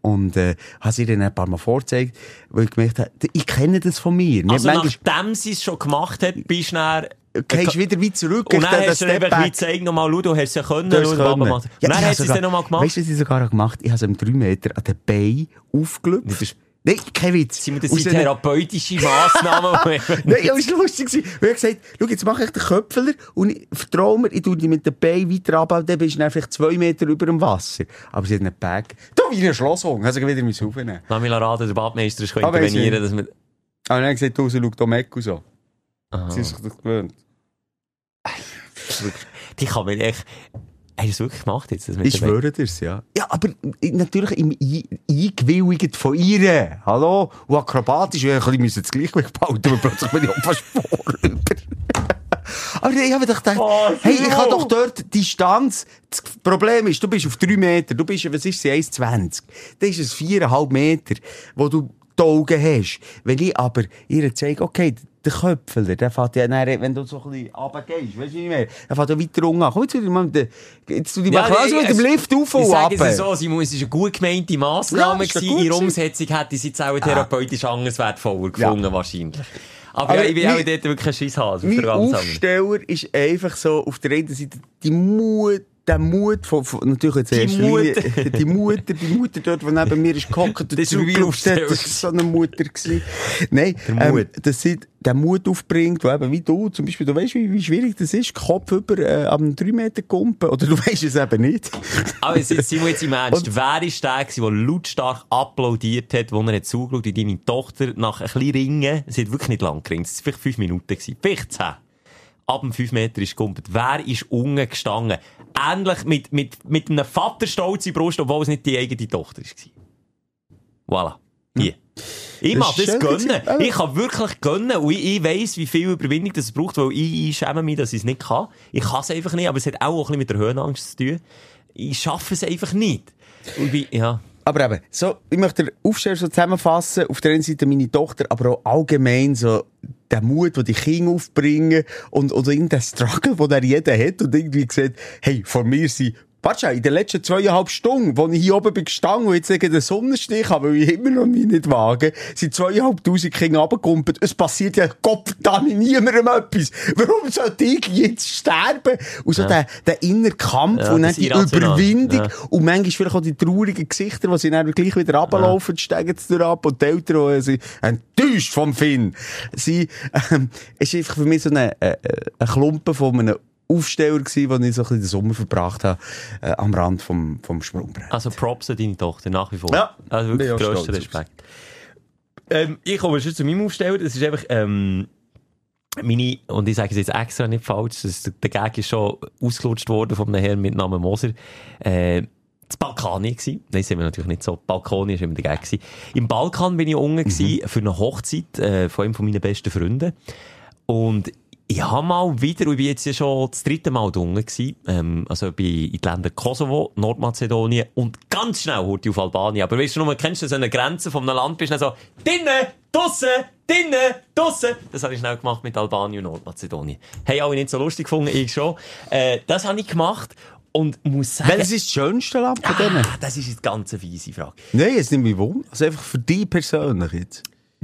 Und, äh, habe sie dann ein paar Mal vorgezeigt, weil ich gemerkt habe, ich kenne das von mir. Also nachdem sie es schon gemacht hat, bist du. Gehst wieder wie zurück. Und ich dann hast du dann wie gezeigt, nochmal, schau, du hast es ja können, Du hast es können. Und dann ich hat habe dann nochmal gemacht. Weißt du, was ich sogar gemacht habe? Ich habe es am 3 Meter an den Beinen aufgelöst. Das Nein, kein Witz. Das sind therapeutische Massnahmen. Nein, ja, es war lustig. ich gesagt schau, jetzt mache ich den Köpfler und ich vertraue mir, ich tue die mit den Beinen weiter ab, dann bist du dann vielleicht zwei Meter über dem Wasser. Aber sie hat einen Bag. Du, wie ein Schlosshung. Also wieder mein aufnehmen. Lass mich raten, der Badmeister ist Aber intervenieren, dass wir... Aber dann habe ich gesagt, du, sie schaut hier weg und so. Aha. Sie ist sich das gewöhnt. Die kann man echt... Hast du es wirklich gemacht jetzt? Das mit Ich schwöre dir's, ja. Ja, aber natürlich im eingewilligt von ihr. Hallo? Und akrobatisch, ja, ich müssen das Gleichgewicht behalten, aber plötzlich bin ich auch fast vorüber. aber ich habe gedacht, Oh, hey, ich habe doch dort Distanz. Das Problem ist, du bist auf drei Meter, du bist, was ist sie, 1,20. Das ist es viereinhalb Meter, wo du die Augen hast. Wenn ich aber ihr zeige, okay, der Köpfler, der fährt ja dann, wenn du so ein bisschen runtergehst, weißt du nicht mehr, der fährt ja weiter unten. Komm jetzt mit der, jetzt tu die mal also mit dem Lift auf ich und ab. sage es so, Simon, es war eine gut gemeinte Massnahme. Ja, ja gewesen. gewesen. Umsetzung hätte ich es jetzt auch therapeutisch anders wertvoller gefunden, wahrscheinlich. Aber, Aber ja, ich bin mein- auch dort wirklich ein Scheisshase. Mein. Aufsteller ist einfach so, auf der einen Seite die Mut, der Mut von, von natürlich jetzt Die erst Linie, die Mutter, die Mutter dort, die neben mir ist gehockt, Das Aufsteller. das war so eine Mutter gewesen. Nein, Der Mut. Ähm, dass sie den Mut aufbringt, eben wie du, zum Beispiel, du weißt, wie, wie schwierig das ist, Kopf über, äh, am 3 Meter kumpen, oder du weißt es eben nicht. Aber jetzt, jetzt, Simon, jetzt im Ernst. Und- Wer ist der gewesen, der lautstark applaudiert hat, wo er hat zugeschaut, wie deine Tochter nach ein bisschen Ringen, sie hat wirklich nicht lang geringt, es waren vielleicht fünf Minuten gewesen, vielleicht zehn. Ab dem 5 Meter ist gekumpelt. Wer ist unten gestanden? Ähnlich mit, mit, mit einem Vaterstolz in Brust, obwohl es nicht die eigene Tochter war. Voilà. Hier. Ich Das mag das schön gönnen. Ja. Ich kann wirklich gönnen. Und ich, ich weiss, wie viel Überwindung das braucht, weil ich, ich schäme mich, dass ich es nicht kann. Ich kann es einfach nicht, aber es hat auch ein bisschen mit der Höhenangst zu tun. Ich schaffe es einfach nicht. Bin, ja. Aber eben, so, ich möchte den Aufsteller so zusammenfassen. Auf der einen Seite meine Tochter, aber auch allgemein so der Mut, den die Kinder aufbringen und, oder irgendein Struggle, den er jeder hat und irgendwie gesagt, hey, von mir sind Warte in den letzten zweieinhalb Stunden, wo ich hier oben bin gestanden und jetzt gegen den Sonnenstich habe, weil ich immer noch mich nicht wage, sind zweieinhalbtausend Kinder runtergekumpelt. Es passiert ja Gott verdammt niemandem etwas. Warum sollte ich jetzt sterben? Und so der, der innere Kampf Ja, und dann die. Überwindung Ja. und manchmal vielleicht auch die traurigen Gesichter, die sie dann gleich wieder runterlaufen, steigen sie ab und die Eltern, sind enttäuscht vom Finn. Sie, ähm, ist einfach für mich so ein, äh, äh, ein Klumpen von einem Aufsteller gewesen, wo ich so ein bisschen den Sommer verbracht habe, äh, am Rand vom, vom Sprungbrett. Also Props an deine Tochter, nach wie vor. Ja. Also wirklich stolz auf Respekt. Ähm, ich komme schon zu meinem Aufsteller. Das ist einfach, ähm, meine, und ich sage es jetzt extra nicht falsch, das, der Gag ist schon ausgelutscht worden von einem Herrn mit Namen Moser. Äh, das Balkani gsi. Nein, sind wir natürlich nicht so. Balkani ist immer der Gag gsi. Im Balkan bin ich unten gsi für eine Hochzeit, äh, von einem von meinen besten Freunden. Und ich habe mal wieder, und ich bin jetzt ja schon das dritte Mal unten ähm, also ich bin in die Länder Kosovo, Nordmazedonien und ganz schnell heute auf Albanien. Aber weißt du noch, kennst du so eine Grenze von einem Land, bist du dann so, drinnen, draussen, drinnen, draussen. Das habe ich schnell gemacht mit Albanien und Nordmazedonien. Hey, alle nicht so lustig gefunden, ich schon. Äh, das habe ich gemacht und muss sagen... Welches ist das schönste Land von denen? Ah, das ist jetzt ganz eine weise Frage. Nein, jetzt nicht mehr wohnen. Also einfach für dich persönlich jetzt.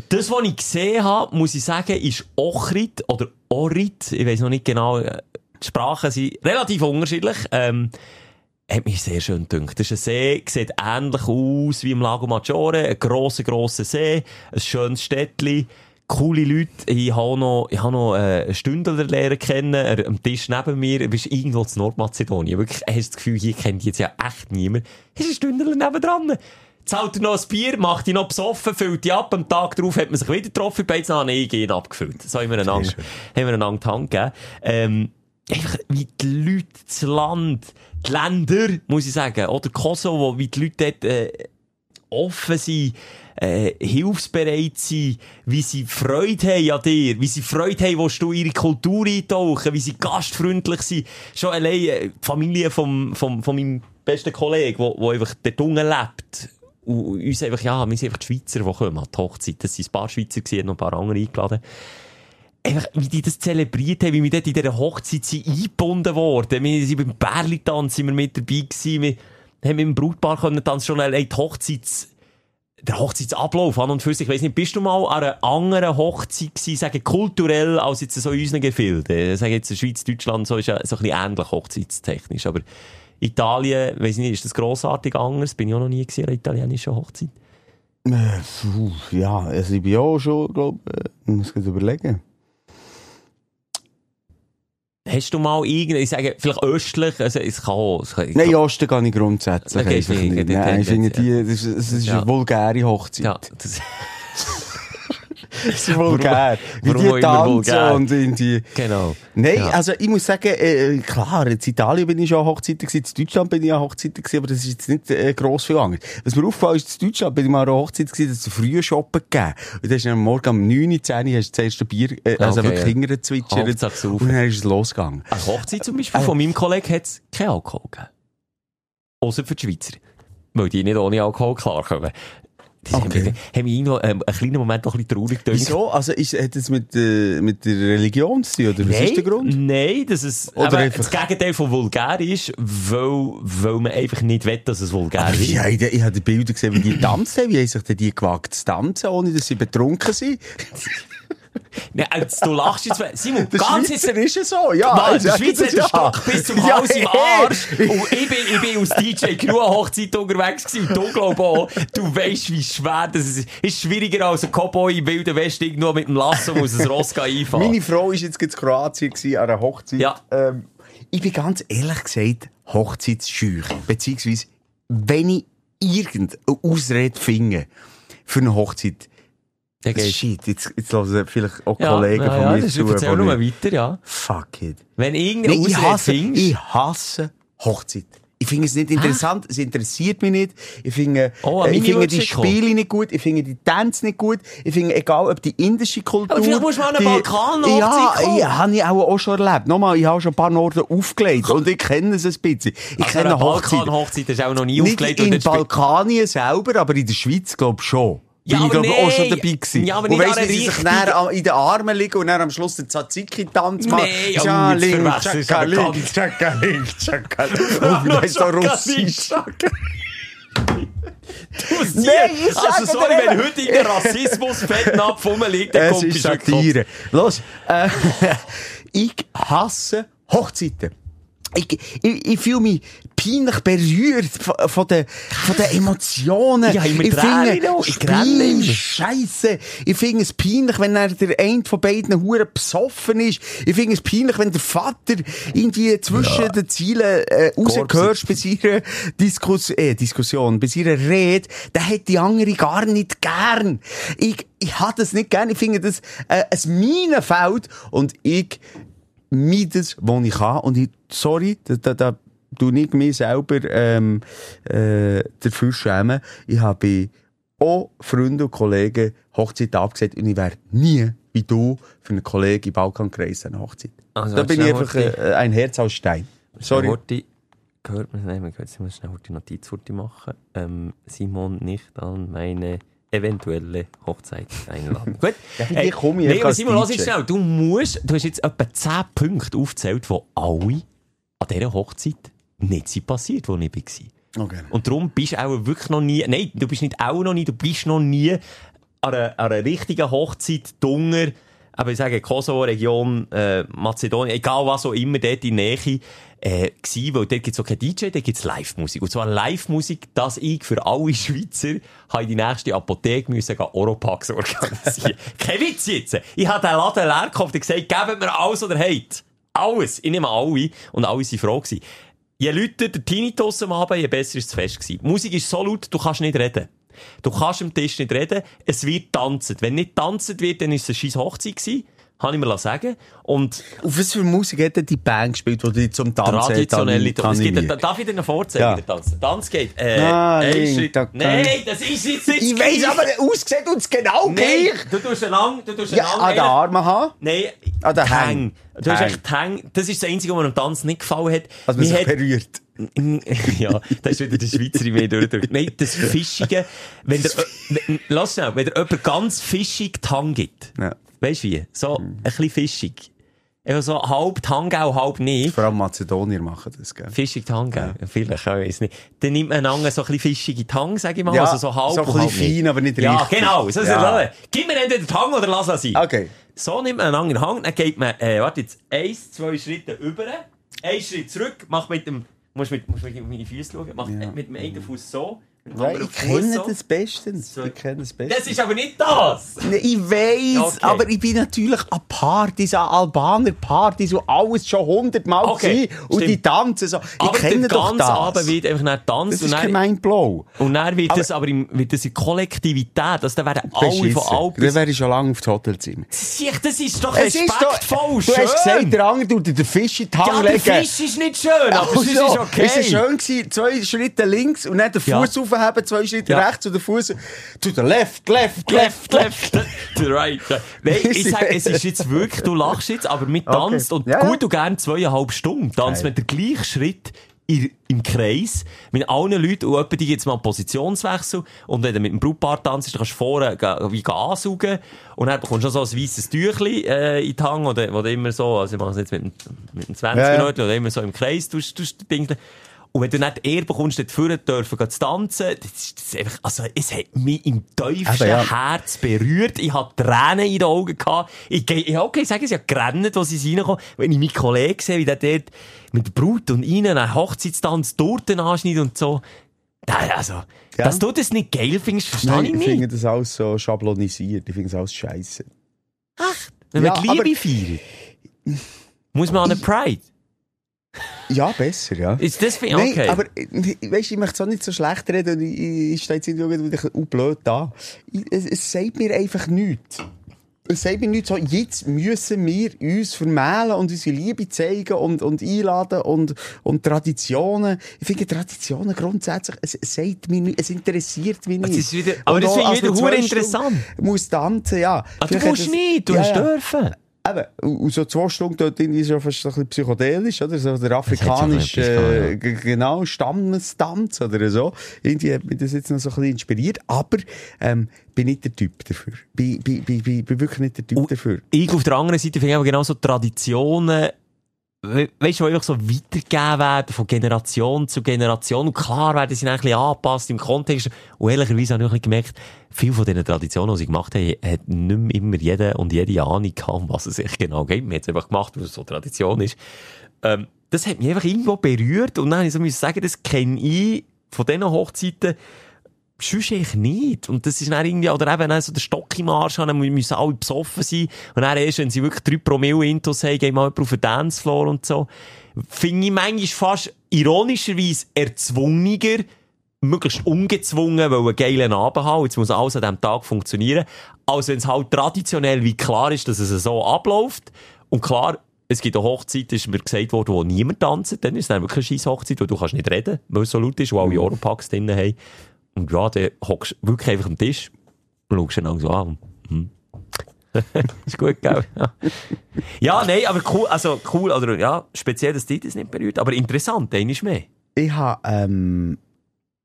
Das, was ich gesehen habe, muss ich sagen, ist Ochrit oder Orit. Ich weiß noch nicht genau. äh, Die Sprachen sind relativ unterschiedlich. Ähm, hat mich sehr schön gedacht. Das ist ein See, sieht ähnlich aus wie im Lago Maggiore. Ein grosser, grosser See. Ein schönes Städtchen. Coole Leute. Ich habe noch, ich habe noch äh, einen Stündler lernen kennen. Er, am Tisch neben mir. Du bist irgendwo in Nordmazedonien. Wirklich, hast das Gefühl, hier kennt jetzt ja echt niemand. Hast einen Stündler nebendran. Zahlt er noch ein Bier, macht ihn noch besoffen, füllt ihn ab, am Tag darauf hat man sich wieder getroffen, bei jetzt habe ich ihn abgefüllt. So haben wir einander, haben wir einander die Hand gegeben. Ähm, einfach, wie die Leute, das Land, die Länder, muss ich sagen, oder Kosovo, wie die Leute dort, äh, offen sind, äh, hilfsbereit sind, wie sie Freude haben an dir, wie sie Freude haben, willst du ihre Kultur eintauchen, wie sie gastfreundlich sind. Schon allein äh, die Familie vom, vom, von meinem besten Kollegen, wo, wo einfach dort unten lebt. Und uns einfach, ja, wir sind einfach die Schweizer, die kommen an die Hochzeit. Das sind ein paar Schweizer gewesen, noch ein paar andere eingeladen. Einfach, wie die das zelebriert haben, wie wir dort in dieser Hochzeit sind eingebunden worden. Wir sind beim Bärli-Tanz sind wir mit dabei gewesen. Wir haben mit dem Brautpaar können tanzen, schon allein die der Hochzeitsablauf an und für sich. Ich weiss nicht, bist du mal an einer anderen Hochzeit gewesen, sagen kulturell, als jetzt so in unseren Gefilden? Sagen jetzt Schweiz, Deutschland, so ist ja so ein bisschen ähnlich hochzeitstechnisch. Aber Italien, ich nicht, ist das grossartig anders? Bin ich auch noch nie gesehen, an einer italienischen Hochzeit. Äh, ja, also ich bin auch schon, glaube ich, muss ich überlegen. Hast du mal irgendwie, ich sage, vielleicht östlich, also es kann auch, es kann, Nein, Osten gehe ich grundsätzlich Okay, einfach ich- finde die, das ist, das ist Ja. eine vulgäre Hochzeit. ja, das, ist vulgär. Wie warum die tanzen und irgendwie... genau. Nein, Ja. also ich muss sagen, äh, klar, jetzt in Italien bin ich schon an Hochzeiten gewesen, in Deutschland bin ich an Hochzeiten gewesen, aber das ist jetzt nicht äh, gross viel anders. Was mir aufgefallen ist, in Deutschland bin ich mal an Hochzeit gewesen, dass es früh shoppen gegeben. Und dann ist am Morgen um 9, 10 hast du das erste Bier, äh, also Okay, wirklich ja. hingezwitschert. Und dann ist es losgegangen. Eine Hochzeit zum Beispiel von meinem Kollegen hat es keinen Alkohol gegeben. Außer für die Schweizer. Weil die nicht ohne Alkohol klarkommen. Das Okay. mich, mich irgendwo, ähm, einen kleinen Moment noch ein bisschen traurig gedacht. Wieso? Also, ist, hat das mit, äh, mit der Religion zu tun, oder was ist der Grund? Nein, dass es Oder einfach- das Gegenteil von vulgär ist, weil, weil man einfach nicht will, dass es vulgär Aber ist. ja, ich, ich habe die Bilder gesehen, wie die tanzen. Wie haben sich denn die gewagt zu tanzen, ohne dass sie betrunken sind? Nein, also, du lachst jetzt, Simon, Der ganz jetzt, Schweizer ist ja so, ja. Mann, der Schweizer hat den ja. Stock bis zum Ja, Hals im hey. Arsch. Und ich bin, ich bin aus DJ Crew Hochzeit unterwegs gewesen. Und du glaubst auch, du weisst, wie schwer das ist. Ist schwieriger als ein Cowboy im Wilden Westen irgendwo mit dem Lasso muss ein Ross einfahren. Meine Frau war jetzt in Kroatien gewesen, an einer Hochzeit. Ja. Ähm, ich bin ganz ehrlich gesagt hochzeitsscheu. Beziehungsweise, wenn ich irgendeine Ausrede finde für eine Hochzeit, Der geht. shit, jetzt, jetzt hören vielleicht auch Ja, Kollegen ja, von ja, mir das zu. ist, erzähl nur weiter, ja. Fuck it. Wenn irgendeine Nee, ich, hasse, findest, ich hasse Hochzeit. Ich finde es nicht interessant, es interessiert mich nicht. Ich finde, Oh, äh, ich finde die. Spiele nicht gut, ich finde die Tänze nicht gut, ich finde, egal ob die indische Kultur... Aber vielleicht musst du mal an eine die- Balkanhochzeit Ja, kommen. ja, habe ich auch, auch schon erlebt. Nochmal, ich habe schon ein paar Orte aufgelegt und ich kenne es ein bisschen. Ich also kenne Hochzeiten. Balkan-Hochzeit ist auch noch nie Nicht aufgelegt. in dort spielt- Balkanien selber, aber in der Schweiz glaube ich schon. Ja, Bin ich aber glaube auch nee. schon dabei gewesen. Ja, aber und weißt, an wie sie sich dann in den Armen liegen und dann am Schluss den Tzatziki-Tanz machen. Nee, verwechselst du aber Tschakalik, ganz. Tschakalik, Tschakalik. Oh, wie heißt doch Russisch? Du ich also sorry, wenn heute in der Rassismus-Fettnapf rumliegt, dann Es kommt ist schon gekotzt. Satire. Los, äh, ich hasse Hochzeiten. Ich, ich, ich fühle mich peinlich berührt von, von, den, von den Emotionen. Ja, ich grenne immer. Scheiße. Ich finde es peinlich, wenn er der eine von beiden Huren besoffen ist. Ich finde es peinlich, wenn der Vater irgendwie zwischen den Zielen äh, rausgehört bei seiner Diskus äh, Diskussion, bei seiner Rede. Der hat die andere gar nicht gern. Ich, ich habe das nicht gern. Ich finde das äh, ein Minenfeld und ich meides, wo ich kann. Und ich, sorry, da, da, da tu ich mich selber ähm, äh, dafür schämen. Ich habe auch Freunde und Kollegen Hochzeit abgesagt und ich wäre nie wie du für einen Kollegen im Balkankreis eine Hochzeit. Also, da bin ich einfach äh, ein Herz aus Stein. Sorry. Horti, gehört man, nein, man kann jetzt mal schnell die Notiz machen. Ähm, Simon nicht an meine eventuelle Hochzeit einladen. Gut. Ja, für die komme ich nee, Simon, lass jetzt schnell. Du musst, du hast jetzt etwa 10 Punkte aufgezählt, die alle an dieser Hochzeit nicht sind passiert, wo ich war. Okay. Und darum bist du auch wirklich noch nie, nein, du bist nicht auch noch nie, du bist noch nie an einer, an einer richtigen Hochzeit dunger, aber ich sage Kosovo, Region, äh, Mazedonien, egal was auch immer, dort in Nähe, äh, gsi, weil dort gibt's auch kein DJ, dort gibt's Live-Musik. Und zwar Live-Musik, dass ich für alle Schweizer habe in die nächste Apotheke müssen gehen Oropax organisieren. Kein Witz jetzt. Ich habe den Laden leer gekauft und gesagt, gebt mir alles, was ihr habt. Alles. Ich nehme alle. Und alle waren froh gewesen. Je lauter der Tinnitus am Abend, je besser ist das Fest gewesen. Die Musik ist so laut, du kannst nicht reden. Du kannst am Tisch nicht reden. Es wird tanzen. Wenn nicht tanzen wird, dann ist es eine scheiß Hochzeit gewesen. Habe ich mir sagen Und Auf was für Musik hat denn die Band gespielt, die die zum Tanzen traditionelle animiert? darf ich dir noch vorzeigen, Ja. Tanz? Tanz geht, äh, ein link, Schritt- da Nein, das ist jetzt nicht Ich weiss aber, aussieht uns genau Nein, gleich. du tust einen lang, du tust einen Ja, lang an den Armen haben. Nein, der Tang. Hang. Du hast echt Tang. Das ist das Einzige, was mir am Tanz nicht gefallen hat. Also man sich berührt. ja, da ist wieder der Schweizer mir durchdrückt. Nein, das Fischige, wenn der, lass schnell, wenn der jemand ganz fischig Tang gibt. Ja. Weisst du wie? So, ein bisschen fischig. Einfach so halb Tangau, halb nicht. Vor allem Mazedonier machen das, gell? Fischig Tangau. Ja. Vielleicht, ich weiß nicht. Dann nimmt man einander so ein bisschen fischige Tang, sag ich mal. Ja, also so halb so ein bisschen halb nicht. fein, aber nicht Ja, richtig. genau. So ist Ja. es. Gib mir entweder Tang oder lass es sein. Okay. So nimmt man einen anderen Hang, dann geht man, äh, warte jetzt, eins, zwei Schritte über, einen Schritt zurück, macht mit dem, musst mit, musst mit meine Füße schauen, macht äh, mit dem einen Fuß so, mit Ja, ich Fuß kenne so. das bestens. So. Ich kenne das Das bestens. ist aber nicht das! Nee, ich weiss, Okay. aber ich bin natürlich an Partys, an Albaner-Partys und alles schon hundertmal Okay, gewesen. Und die tanzen so. Ich aber kenne der doch das. Abend wird einfach nicht tanzt das ist dann, kein Mindblow. und dann wird Aber- das aber im, wird das in Kollektivität, also da werden alle von Dann Alpen... wäre ich schon lange auf das Hotelzimmer. Sieh, das ist doch Es ist doch, respektvoll, du schön! hast gesagt, der andere tut den Fisch in die Hand ja, der legen. Fisch ist nicht schön, aber es ist Also, okay. Es schön gewesen, zwei Schritte links und dann den Ja. Fuß aufheben, zwei Schritte Ja. rechts und den Fuß to the left, left, Left, left, to the right. Nein, ich sag, es ist jetzt wirklich, du lachst jetzt, aber mit tanzt und Ja, gut und gern zweieinhalb Stunden tanzt Geil. mit der gleichen Schritt in, im Kreis mit allen Leuten und etwa die jetzt mal einen Positionswechsel und wenn du mit dem Brautpaar tanzt, dann kannst du vorne wie ansaugen und dann bekommst du noch so ein weisses Tüchli äh, in die Hand oder, oder immer so, also ich mache es jetzt mit, dem- mit dem 20 Ja. Minuten oder immer so im Kreis, tust, tust, tust. Und wenn du nicht eher bekommst, dort vorne dürfen zu tanzen, das ist, das ist einfach, also, es hat mich im tiefsten ja. Herz berührt. Ich hatte Tränen in den Augen gehabt. Ich, ich okay, sagen sie ja gerannt, als sie reinkommen. Wenn ich meinen Kollegen sehe, wie der dort mit der Brut und ihnen einen Hochzeitstanz Torten anschneidet und so. Also, dass du das nicht geil findest, verstehe Nein, ich ich nicht. finde das alles so schablonisiert. Ich finde das alles scheiße. Wenn man Ja, die Liebe feiert, muss man an eine Pride. Ja, besser, ja. Ist das für Nein, okay? aber äh, weißt, ich möchte es auch nicht so schlecht reden und ich, ich, stehe jetzt irgendwie ein bisschen blöd da. Es, es sagt mir einfach nichts. Es sagt mir nichts so, jetzt müssen wir uns vermählen und unsere Liebe zeigen und, und einladen und, und Traditionen. Ich finde Traditionen grundsätzlich, es, sagt mir nichts, es interessiert mich nicht. Es ist wieder- aber das auch, finde ich wieder zwei hure Stunden interessant. Muss tanzen, ja. Ah, du musst nicht, du Ja, hast ja. dürfen. Eben, und so zwei Stunden dort drin ist ja fast ein bisschen psychedelisch, oder? So der afrikanische, äh, genau, Stammestanz oder so. Irgendwie hat mich das jetzt noch so ein bisschen inspiriert, aber, ähm, bin nicht der Typ dafür. Bin, bin, bin, bin, bin wirklich nicht der Typ Und- dafür. Ich auf der anderen Seite finde ich aber genau so Traditionen, we weißt du, einfach so weitergegeben werden, von Generation zu Generation. Und klar werden sie dann ein bisschen angepasst im Kontext. Und ehrlicherweise habe ich auch gemerkt, viele von diesen Traditionen, die sie gemacht haben, hat nicht mehr immer jeder und jede Ahnung gehabt, was es sich genau geht. Man hat es einfach gemacht, weil es so Tradition ist. Ähm, das hat mich einfach irgendwo berührt. Und dann habe ich so sagen, das kenne ich von diesen Hochzeiten, Sonst eigentlich nicht. Und das ist dann irgendwie, oder eben dann so der Stock im Arsch haben, müssen alle besoffen sein. Und dann erst, wenn sie wirklich drei Promille Intos haben, gehen mal jemand auf den Dancefloor und so. Finde ich manchmal fast ironischerweise erzwungener, möglichst ungezwungen, weil einen geilen Abend haben. Jetzt muss alles an diesem Tag funktionieren. Als wenn es halt traditionell wie klar ist, dass es so abläuft. Und klar, es gibt eine Hochzeit, ist mir gesagt worden, wo niemand tanzt. Dann ist es dann wirklich eine scheisse Hochzeit, wo du kannst nicht reden, weil es so laut ist, wo alle Europacks drin haben. Und ja, dann hockst du wirklich einfach am Tisch und schaust ihn dann so an. Hm. ist gut, gell? Ja. ja, nein, aber cool, also cool, oder ja, speziell, dass dich das nicht berührt, aber interessant, einmal mehr. Ich habe, ähm,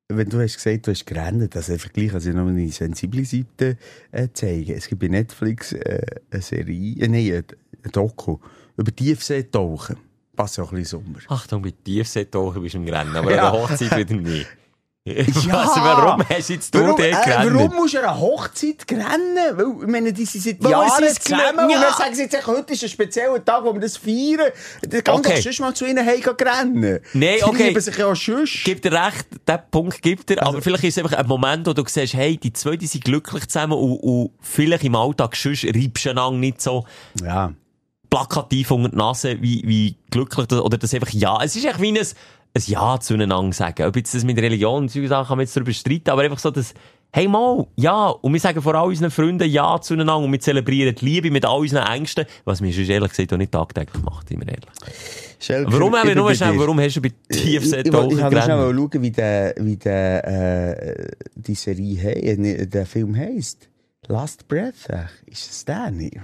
wenn du hast gesagt, du hast gerannt, also einfach gleich, also noch eine sensible Seite äh, zeigen. Es gibt bei Netflix äh, eine Serie, äh, nein, eine Doku über Tiefseetauchen. Passt ja auch ein bisschen Sommer. Achtung, bei Tiefseetauchen bist du im Rennen, aber Ja. an der Hochzeit wieder nicht. Ja. Also, warum hast du jetzt du dort äh, gerannt? warum musst du an einer Hochzeit rennen? Weil, ich meine, die sind seit Jahren zusammen gelernt- und Ja. dann sagen sie jetzt, heute ist ein spezieller Tag, wo wir das feiern. Dann kann Okay. sonst mal zu ihnen heim rennen. Nee, Sie okay. lieben sich ja auch sonst. Gibt er recht, den Punkt gibt er, Also- aber vielleicht ist es einfach ein Moment, wo du siehst, hey, die zwei, die sind glücklich zusammen und, und vielleicht im Alltag sonst reibst du nicht so Ja. plakativ unter die Nase, wie, wie glücklich das, oder das einfach Ja. Es ist echt wie ein, ein Ja zueinander sagen. Ob jetzt das mit Religion und solche Sachen kann man jetzt darüber streiten, aber einfach so das, hey mal, ja. Und wir sagen vor all unseren Freunden Ja zueinander und wir zelebrieren die Liebe mit all unseren Ängsten, was wir sonst ehrlich gesagt auch nicht tagtäglich macht, wir ehrlich. Schelker, Warum haben wir nur schnell, warum hast du bei Ich, ich, wollte schnell schauen, wie der, wie der, äh, die Serie, he äh, der Film heisst. Last Breath, ist es der nicht?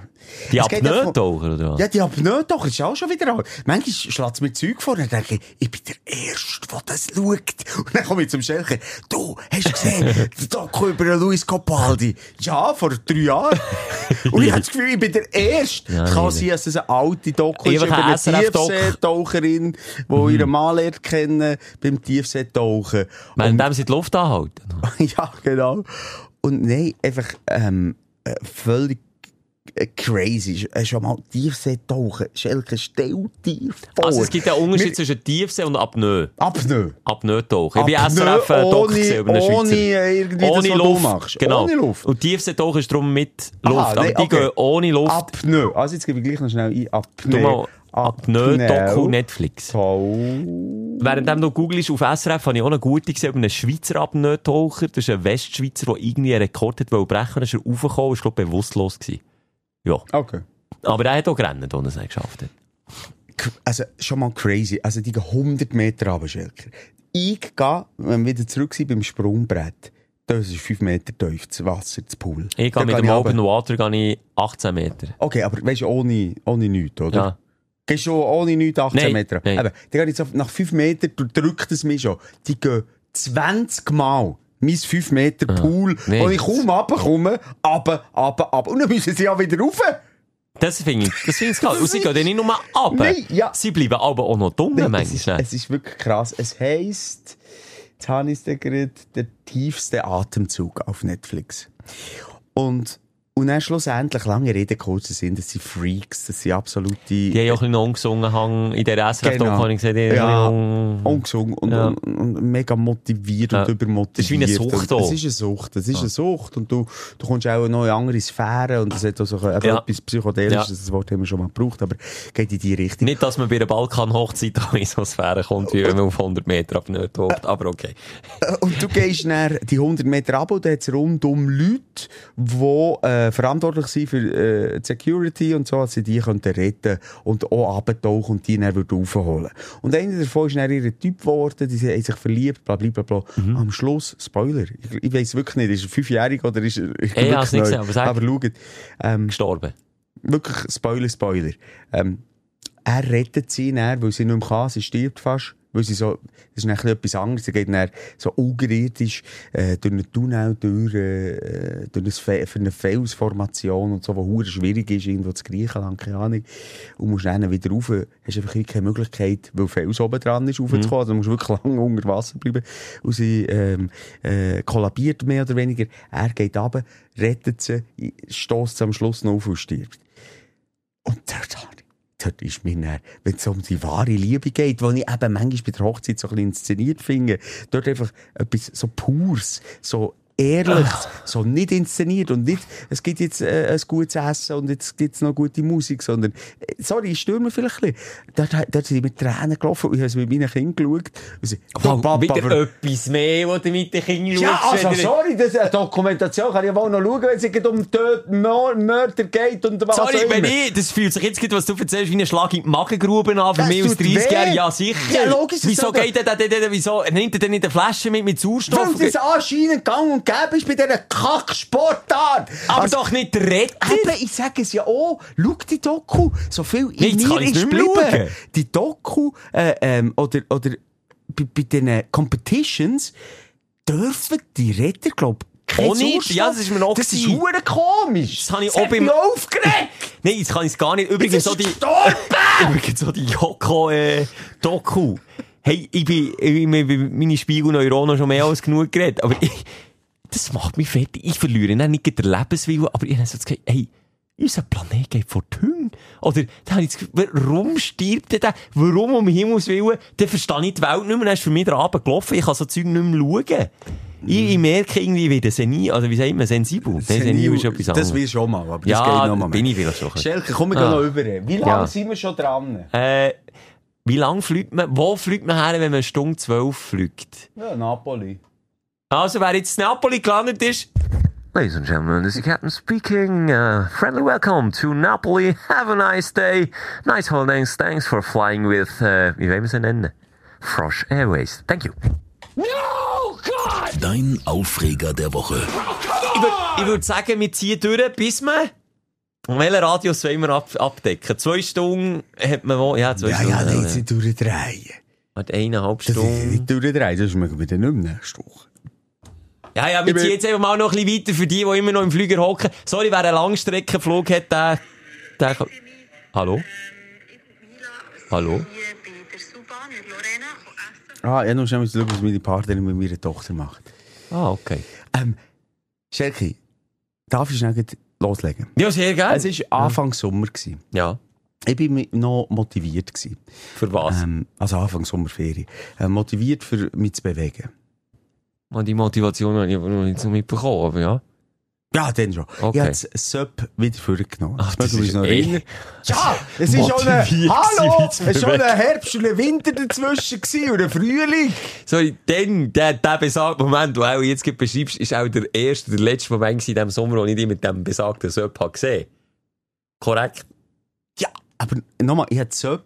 Die Apnoe-Taucher, oder was? Ja, die Apnoe doch, ist auch schon wieder alt. Manchmal schlägt es mir Zeug vor und denke ich, bin der Erste, der das schaut. Und dann komme ich zum Schelker. Du, hast du gesehen, der Doku über Luis Capaldi? Ja, vor drei Jahren. Und ich habe das Gefühl, ich bin der Erste. Ja, Kann sein, dass es eine alte Doku ist über ein eine. Tiefseetaucherin, die ihren Mann lernt kennen beim Tiefseetauchen. Wenn Und- dem sie die Luft anhalten. ja, genau. Und nein, einfach ähm, äh, völlig crazy. Schon mal Tiefseetauchen. Schelke, stell dir vor. Also es gibt ja einen Unterschied Wir- zwischen Tiefsee und Apnoe. Apnoe. Apnoe-Tauchen. Ich bin Apnoe SRF äh, Doc ohne- gesehen über ohne, Schweizer. äh, irgendwie das, was du Luft. machst. Genau. Ohne Luft. Und Tiefseetauchen ist darum mit Luft. Aha, aber nee, die okay. gehen ohne Luft. Apnoe. Also jetzt gebe ich gleich noch schnell ein. Du Apnoe. mal Apnoe-Doku Netflix. Toll. Während du googelst auf SRF, habe ich auch eine gute gesehen einen Schweizer Apnoe-Taucher. Das ist ein Westschweizer, der irgendwie einen Rekord hat wollen brechen. Dann ist er raufgekommen ist, glaube ich, bewusstlos gewesen. Ja. Okay. Aber er hat auch gerannt, er es geschafft hat. Also, schon mal crazy. Also, die gehen 100 Meter runter, Schelker. Ich gehe, wenn wir wieder zurück sind beim Sprungbrett, das ist 5 Meter tief, das Wasser, das Pool. Ich gehe mit dem. Open Water gehe ich 18 Meter. Okay, aber weißt du, ohne, ohne nichts, oder? Ja. Gehst schon ohne nichts 18 Nein, Meter. nein. Eben, dann gehe ich so nach 5 Metern, du drückt es mich schon. Die gehen 20 Mal mein 5 Meter Pool, nein. wo ich kaum runterkomme, runter, runter, runter. Und dann müssen sie ja wieder rauf. Das finde ich, das finde ich geil. Und sie gehen dann nicht nur ab. Nein, ja. Sie bleiben aber auch noch dumm, Nein, es, ist, es ist wirklich krass. Es heisst, jetzt habe ich es gerade, der tiefste Atemzug auf Netflix. Und, und dann schlussendlich, lange Rede, kurzer Sinn, das sind Freaks, das sind absolute... Die haben ja auch ein bisschen ungesungen Hang in der SRF Genau. habe ich gesehen, Ja, ungesungen und, Ja. und, und mega motiviert Ja. und übermotiviert. Das ist wie eine Sucht auch. Es ist eine Sucht, es ist eine Sucht und du, du kommst auch in eine andere Sphäre und es hat auch so ein- Ja. etwas Psychedelisches, das Wort haben wir schon mal gebraucht, aber geht in die Richtung. Nicht, dass man bei einer Balkan-Hochzeit in so Sphäre kommt, wie wenn man auf 100 Meter ab hockt, aber okay. Und du gehst dann die 100 Meter ab und da hat es rundum Leute, die äh, verantwortlich sind für äh, die Security und so, dass sie die könnten retten und auch abtauchen und die dann aufholen. Und einer davon ist dann ihr Typ geworden, die haben sich verliebt, bla bla bla bla. Mhm. Am Schluss, Spoiler, ich, ich weiß wirklich nicht, ist er fünfjährig oder ist er ich Ey, ich wirklich neu. gesehen, aber sag. aber schaut, ähm, Gestorben. wirklich Spoiler, Spoiler. Ähm, er rettet sie dann, weil sie nicht mehr kann, sie stirbt fast. Weil sie so, das ist dann etwas anderes. Sie geht dann so ungerirdisch, äh, durch einen Tunnel, durch, äh, durch eine, Fe für eine Felsformation und so, wo hure schwierig ist, irgendwo zu Griechenland, keine Ahnung. Und musst dann wieder rauf. Hast einfach keine Möglichkeit, weil Fels oben dran ist, raufzukommen. Also musst wirklich lange unter Wasser bleiben. Und sie, ähm, äh, kollabiert mehr oder weniger. Er geht runter, rettet sie, stößt sie am Schluss noch auf und stirbt. Und dort, habe ich- dort ist mir dann, wenn es um die wahre Liebe geht, die ich eben manchmal bei der Hochzeit so ein bisschen inszeniert finde, dort einfach etwas so Pures, so Ehrliches, so nicht inszeniert und nicht, es gibt jetzt äh, ein gutes Essen und jetzt gibt es noch gute Musik, sondern, äh, sorry, ich störe mir vielleicht ein bisschen. Dort, dort sind mit Tränen gelaufen und ich habe es mit meinen Kindern geschaut. Und sie, Oh, Papa, wieder aber- etwas mehr, wo du mit den Kindern ja, schaust, also wenn du- sorry, das ist eine Dokumentation kann ich wohl noch schauen, wenn es geht um Mör- Mörder geht und was Sorry, wenn ich, das fühlt sich jetzt, was du erzählst, wie ein Schlag in die Magengrube an, für Das mich aus tut 30 weh. Jahren. Ja, sicher. Ja, logisch, das Wieso geht der, der, der, wieso nimmt er denn nicht eine Flasche mit, mit Sauerstoff? Weil es anscheinend gang und gäbe ist bei dieser Kacksportart. Aber Also, doch nicht der Retter. Eben, ich sage es ja auch. Schau die Doku. So viel in jetzt mir ist geblieben. Die Doku, äh, ähm, oder, oder bei, bei den Competitions dürfen die Retter, glaub Auch nicht? Ja, das ist mir auch Das ist gewesen. hure komisch. Das habe ich auch beim- aufgeregt. Nein, jetzt kann ich es gar nicht. Übrigens so ist die, übrigens so die Joko, äh, Doku. Hey, ich bin, ich bin über meine Spiegelneuronen schon mehr als genug geredet, aber ich, das macht mich fertig. Ich verliere dann nicht den Lebenswillen, aber ich habe so Gefühl, hey, unser Planet geht vor die Hunde. Oder, da habe ich das Gefühl, warum stirbt der? Warum um Himmels Willen? Dann verstehe ich die Welt nicht mehr, dann ist für mich der Abend gelaufen, ich kann so Zeug nicht mehr schauen. Ich, ich merke irgendwie, ich werde senil, also wie sagt man, sensibel? Nein, senil ist etwas anderes. Das du schon mal, aber das Ja, geht noch mal bin ich vielleicht schon. Schelke, komm, wir Ah. gehen noch über. Wie lange Ja. sind wir schon dran? Äh, wie lang fliegt man, wo fliegt man her, wenn man Stunde 12 fliegt? Ja, Napoli. Also, wer jetzt in Napoli gelandet ist. Ladies and gentlemen, this is Captain speaking. Uh, friendly welcome to Napoli. Have a nice day. Nice holidays. Thanks for flying with, uh, wie wollen wir sie nennen? Frosh Airways. Thank you. Dein Aufreger der Woche. Ich würde ich würd sagen, wir ziehen durch, bis wir. Welchen Radius wollen wir ab abdecken? Zwei Stunden hat man wo? Ja, zwei Ja, Stunden. ja, nein, ja. sie durchdrehen. Warte, eineinhalb Das ist Stunden. nicht durchdrehen, das machen wir dann nicht mehr nächste Woche. Ja, ja, wir bin- ziehen jetzt einfach mal noch ein bisschen weiter für die, die immer noch im Flüger hocken. Sorry, wer einen Langstreckenflug hat, der, der kann... Hallo? Hallo? Hier bei der Suban in Lorena essen. Ah, ja, nur schnell mal schauen, was meine Partnerin mit meiner Tochter macht. Ah, okay. Ähm, Scherki, darf ich schnell loslegen? Ja, sehr gerne. Es war Anfang Sommer. Gewesen. Ja, Ich war mi- noch motiviert. Gewesen. für was? Ähm, also Anfang Sommerferien. Äh, motiviert, für mich zu bewegen. Und die Motivation habe ich aber noch nicht so mitbekommen, aber ja. Ja, dann schon. Okay. Ich habe das Sub wieder vorgenommen. Ach, das das ist noch erinnern. Ja, es ist schon ein, hallo, es ist schon ein. Herbst und ein Winter dazwischen gewesen und ein Frühling. Sorry, dann, der, der besagte Moment, den du auch jetzt beschreibst, ist auch der erste, der letzte Moment in diesem Sommer, wo ich dich mit dem besagten habe gesehen. Korrekt? Ja, aber nochmal, ich habe Sub.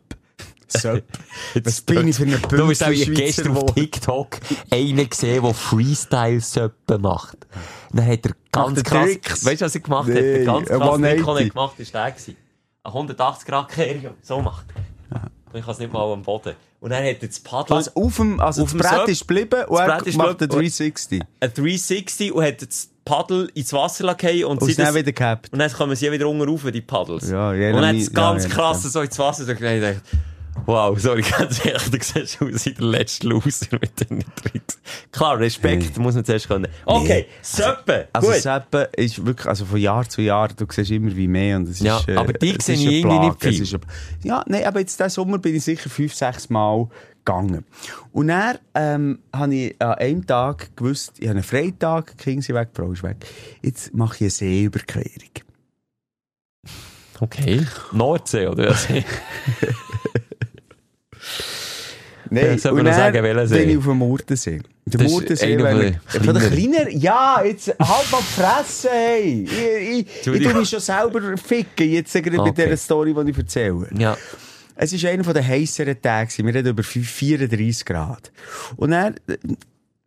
Sub. Was bin ich für ein Du bist auch gestern auf. TikTok einen gesehen, der Freestyle-Söppe macht. Dann hat er ganz er krass, Tricks? weißt du, was er gemacht hat? Nee, Der ganz ein krass 180. Nick, den er gemacht hat, ist der gewesen. Ein 180 Grad Kehrung, so macht er. Ich kann es nicht mal am Boden. Und dann hat er das Paddel Was, auf dem, also Auf das Brett Surf- ist geblieben und er macht einen 360. ein 360 und hat das Paddel ins Wasser lassen und, Und sie dann wieder gehabt. und dann kommen sie wieder unten rauf, die Paddels. Ja, und dann hat es ganz ja, krass nachdem. so ins Wasser so wow, sorry, ganz ehrlich, du siehst aus wie der letzte Loser mit den Tricks. Klar, Respekt muss man zuerst können. Okay, Söppe, Also gut. Seppen ist wirklich, also von Jahr zu Jahr, du siehst immer wie mehr und es Ja, ist, äh, aber die sehe ich irgendwie nicht viel. ist Ja, nein, aber jetzt diesen Sommer bin ich sicher fünf, sechs Mal gegangen. Und dann, ähm, habe ich an einem Tag gewusst, ich habe einen Freitag, sind weg, Frau ist weg. Jetzt mache ich eine Seeüberquerung. Okay, Nordsee, oder? was? Nein, und man sagen, welcher bin ich auf dem Murtensee. Der Das Murtensee, wenn von der kleiner, ja, jetzt halt mal die Fresse, hey. Ich, ich, ich Entschuldigung. tu mich schon selber ficken, jetzt gerade bei Okay. dieser Story, die ich erzähle. ja. Es war einer der heisseren Tage. Wir reden über 34 Grad. Und dann,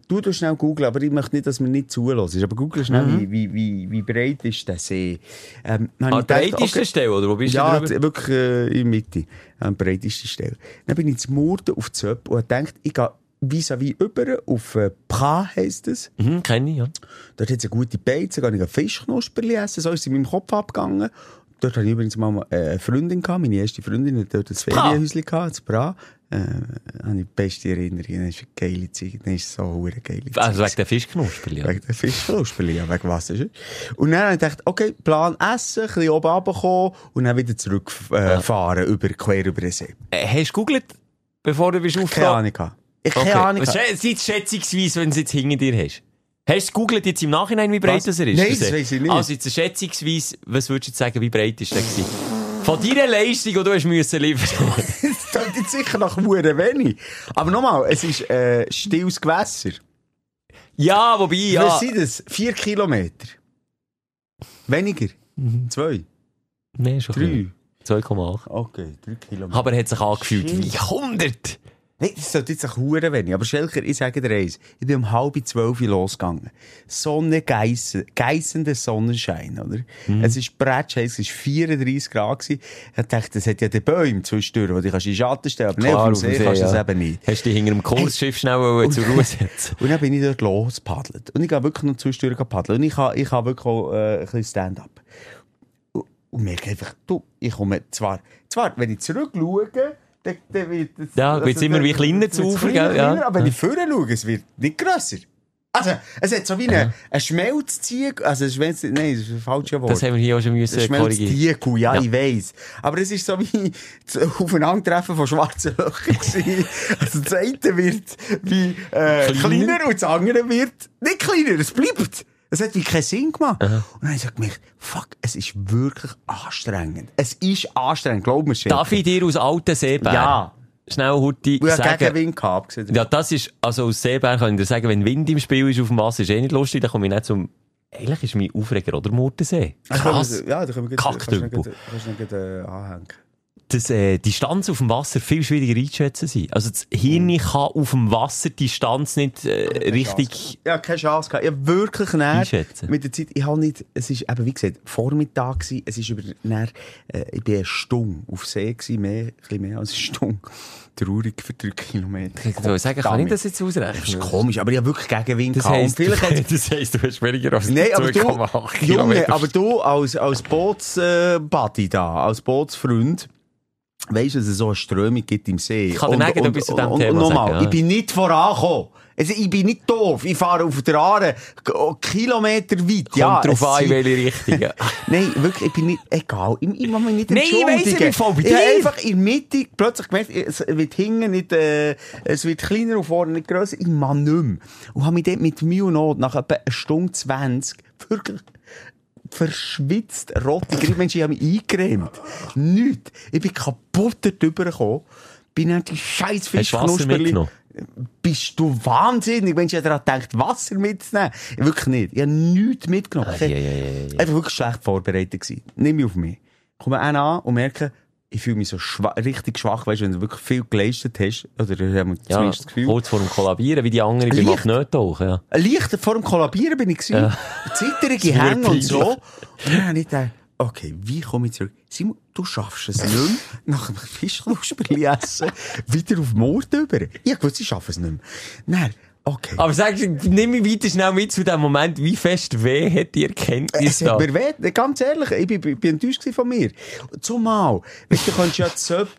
du du schnell googeln, aber ich möchte nicht, dass mir nicht zulässt. Aber google schnell, wie, wie, wie, wie breit ist der See. Ähm, dann Ah, habe ich gedacht, breiteste Stelle, oder? Wo bist ja, du wirklich äh, in der Mitte. An der breitesten Stelle. Dann bin ich zum Murten auf die Zöp und gedacht, ich gehe vis-à-vis über auf äh, Pra heisst es. Mhm, kenne ich, ja. Dort hat es eine gute Beize, gehe ich ein Fischknusperli essen, so ist es in meinem Kopf abgegangen. Dort hatte ich übrigens mal äh, eine Freundin gehabt, meine erste Freundin, hat dort ein Ferienhäuschen gehabt, das Bra. Habe ich die beste Erinnerung, das ist geile Zeit, das ist so eine geile Zeit. Also wegen der Fischknusperli, ja. Wegen der Fischknusperli, ja, wegen was ist es? Und dann habe ich gedacht, okay, Plan essen, ein bisschen oben runterkommen und dann wieder zurückfahren, fahren über, quer über den See. Äh, hast du gegoogelt, bevor du bist Keine aufgekommen? Ahnung. Ich keine Ahnung Seid schätzungsweise, wenn du es jetzt hinter dir hast. Hast du gegoogelt jetzt im Nachhinein, wie breit Was? das er ist? Nein, Der das See? weiss ich nicht. Also jetzt schätzungsweise, was würdest du jetzt sagen, wie breit ist der gewesen? Von deiner Leistung, die du hast müssen liefern klingt sicher nach Huren wenig. Aber nochmal, es ist äh, stilles Gewässer. Ja, wobei, ja. Was sind das? Vier Kilometer? Weniger? Zwei? Nein, schon Drei? 2,8. Okay, drei Kilometer. Aber er hat sich angefühlt wie 100. Nein, das sollte jetzt auch Huren wenig. Aber Schelker, ich sage dir eins. Ich bin um halb zwölf Uhr losgegangen. Sonne geissen, geissender Sonnenschein, oder? Mhm. Es ist bretschheiss, es war 34 Grad. gewesen. Ich dachte, es hat ja den Bäume zwischendurch, wo du kannst in den Schatten stellen Aber nein, auf dem See kannst du das eben nicht. Hast du dich hinter dem Kursschiff schnell wollen zur Ruhe setzen Und dann bin ich dort losgepaddelt. Und ich gehe wirklich noch zwischendurch paddeln. Und ich habe, ich habe wirklich auch äh, ein bisschen Stand-up. Und, und merke einfach, du, ich komme zwar, zwar, wenn ich zurückschaue, dann, dann wird es... Ja, wird's immer wie kleiner zu Ufer, kleiner, gell? Ja. Aber wenn ich vorne schaue, es wird nicht grösser. Also, es hat so wie eine, eine Schmelzziege, also ein Schmelz, nein, das ist ein falsches Wort. Das haben wir hier auch schon müssen. Schmelztiegel, ja, Ja. ich weiss. Aber es ist so wie das Aufeinandertreffen von schwarzen Löchern. Also das eine wird wie äh, Kleiner. kleiner. und das andere wird nicht kleiner, es bleibt. Es hat wie keinen Sinn gemacht. Und dann habe ich so gemerkt, fuck, es ist wirklich anstrengend. Es ist anstrengend, glaub mir schon. Darf ich dir aus alten Seebär Ja. schnell Hurti Und ich habe sagen... Gegenwind gehabt. Ja, das ist, also aus Seebär kann ich dir sagen, wenn Wind im Spiel ist auf dem Wasser, ist eh nicht lustig, dann komme ich nicht zum, eigentlich ist mein Aufreger, oder? Murtensee. Krass. Ja, da können wir Kackdümpel. kannst du gleich, äh, anhängen. Dass äh, die Distanz auf dem Wasser viel schwieriger einzuschätzen sind. Also das Hirn kann auf dem Wasser die Distanz nicht äh, richtig... Ja, keine Chance gehabt. Ich habe wirklich näher Einschätzen. mit der Zeit, ich habe nicht, es ist eben, wie gesagt, Vormittag gewesen, es ist über, näher, äh, ich bin eine Stunde auf See gewesen, mehr, ein bisschen mehr als eine Stunde. Traurig für drei Kilometer. Ich soll sagen, kann ich das jetzt ausrechnen? Das ist komisch, aber ich habe wirklich Gegenwind Das gehabt. Heisst, vielleicht das heisst, du hast weniger als Nein, aber du, 2,8 Junge, aber du als, als Bootsbuddy da, als Bootsfreund, weisst du, dass es so eine Strömung gibt im See. Ich kann dir nicht etwas zu diesem Thema und nochmal, ja. ich bin nicht vorangekommen. Also, ich bin nicht doof. Ich fahre auf der Aare k- Kilometer weit. Kommt ja, drauf an, in welche Richtung. Nein, wirklich, ich bin nicht, egal. Ich, ich muss mich nicht Nein, ich weiss, ich bin voll bei Ich habe dir. einfach in der Mitte plötzlich gemerkt, es wird hinten nicht, äh, es wird kleiner und vorne nicht grösser. Ich mag nicht mehr. Und habe mich dort mit Mühe und Not nach etwa einer Stunde 20 wirklich verschwitzt, rottig. Mensch, ich habe mich eingecremt. Nichts. Ich bin kaputt dort rübergekommen. Bin dann die scheiß Fischknusperli. Bist du wahnsinnig, wenn ich daran denkt, Wasser mitzunehmen? Wirklich nicht. Ich habe nichts mitgenommen. Ah, ja, ja, ja. Einfach wirklich schlecht vorbereitet gewesen. Nimm mich auf mich. Komme einen an und merke, ich fühle mich so schwa richtig schwach, weißt du, wenn du wirklich viel geleistet hast, oder wir Ja, zumindest das Gefühl. kurz vor dem Kollabieren, wie die anderen beim Licht. Apnoe-Tauchen, ja. Leicht vor dem Kollabieren bin ich gewesen. Zitterige Das ist Hänge und so. Und dann habe ich gedacht, okay, wie komme ich zurück? Simon, du schaffst es nicht mehr, nach einem Fischknusperli essen, wieder auf Mord über. Ich wusste, ich schaffe es nicht mehr. Dann, okay. Aber sag, nimm mich weiter schnell mit zu dem Moment, wie fest weh hat die Erkenntnis da? mir weh, ganz ehrlich, ich bin, bin, enttäuscht von mir. Zumal, weißt du, du kannst ja Söp,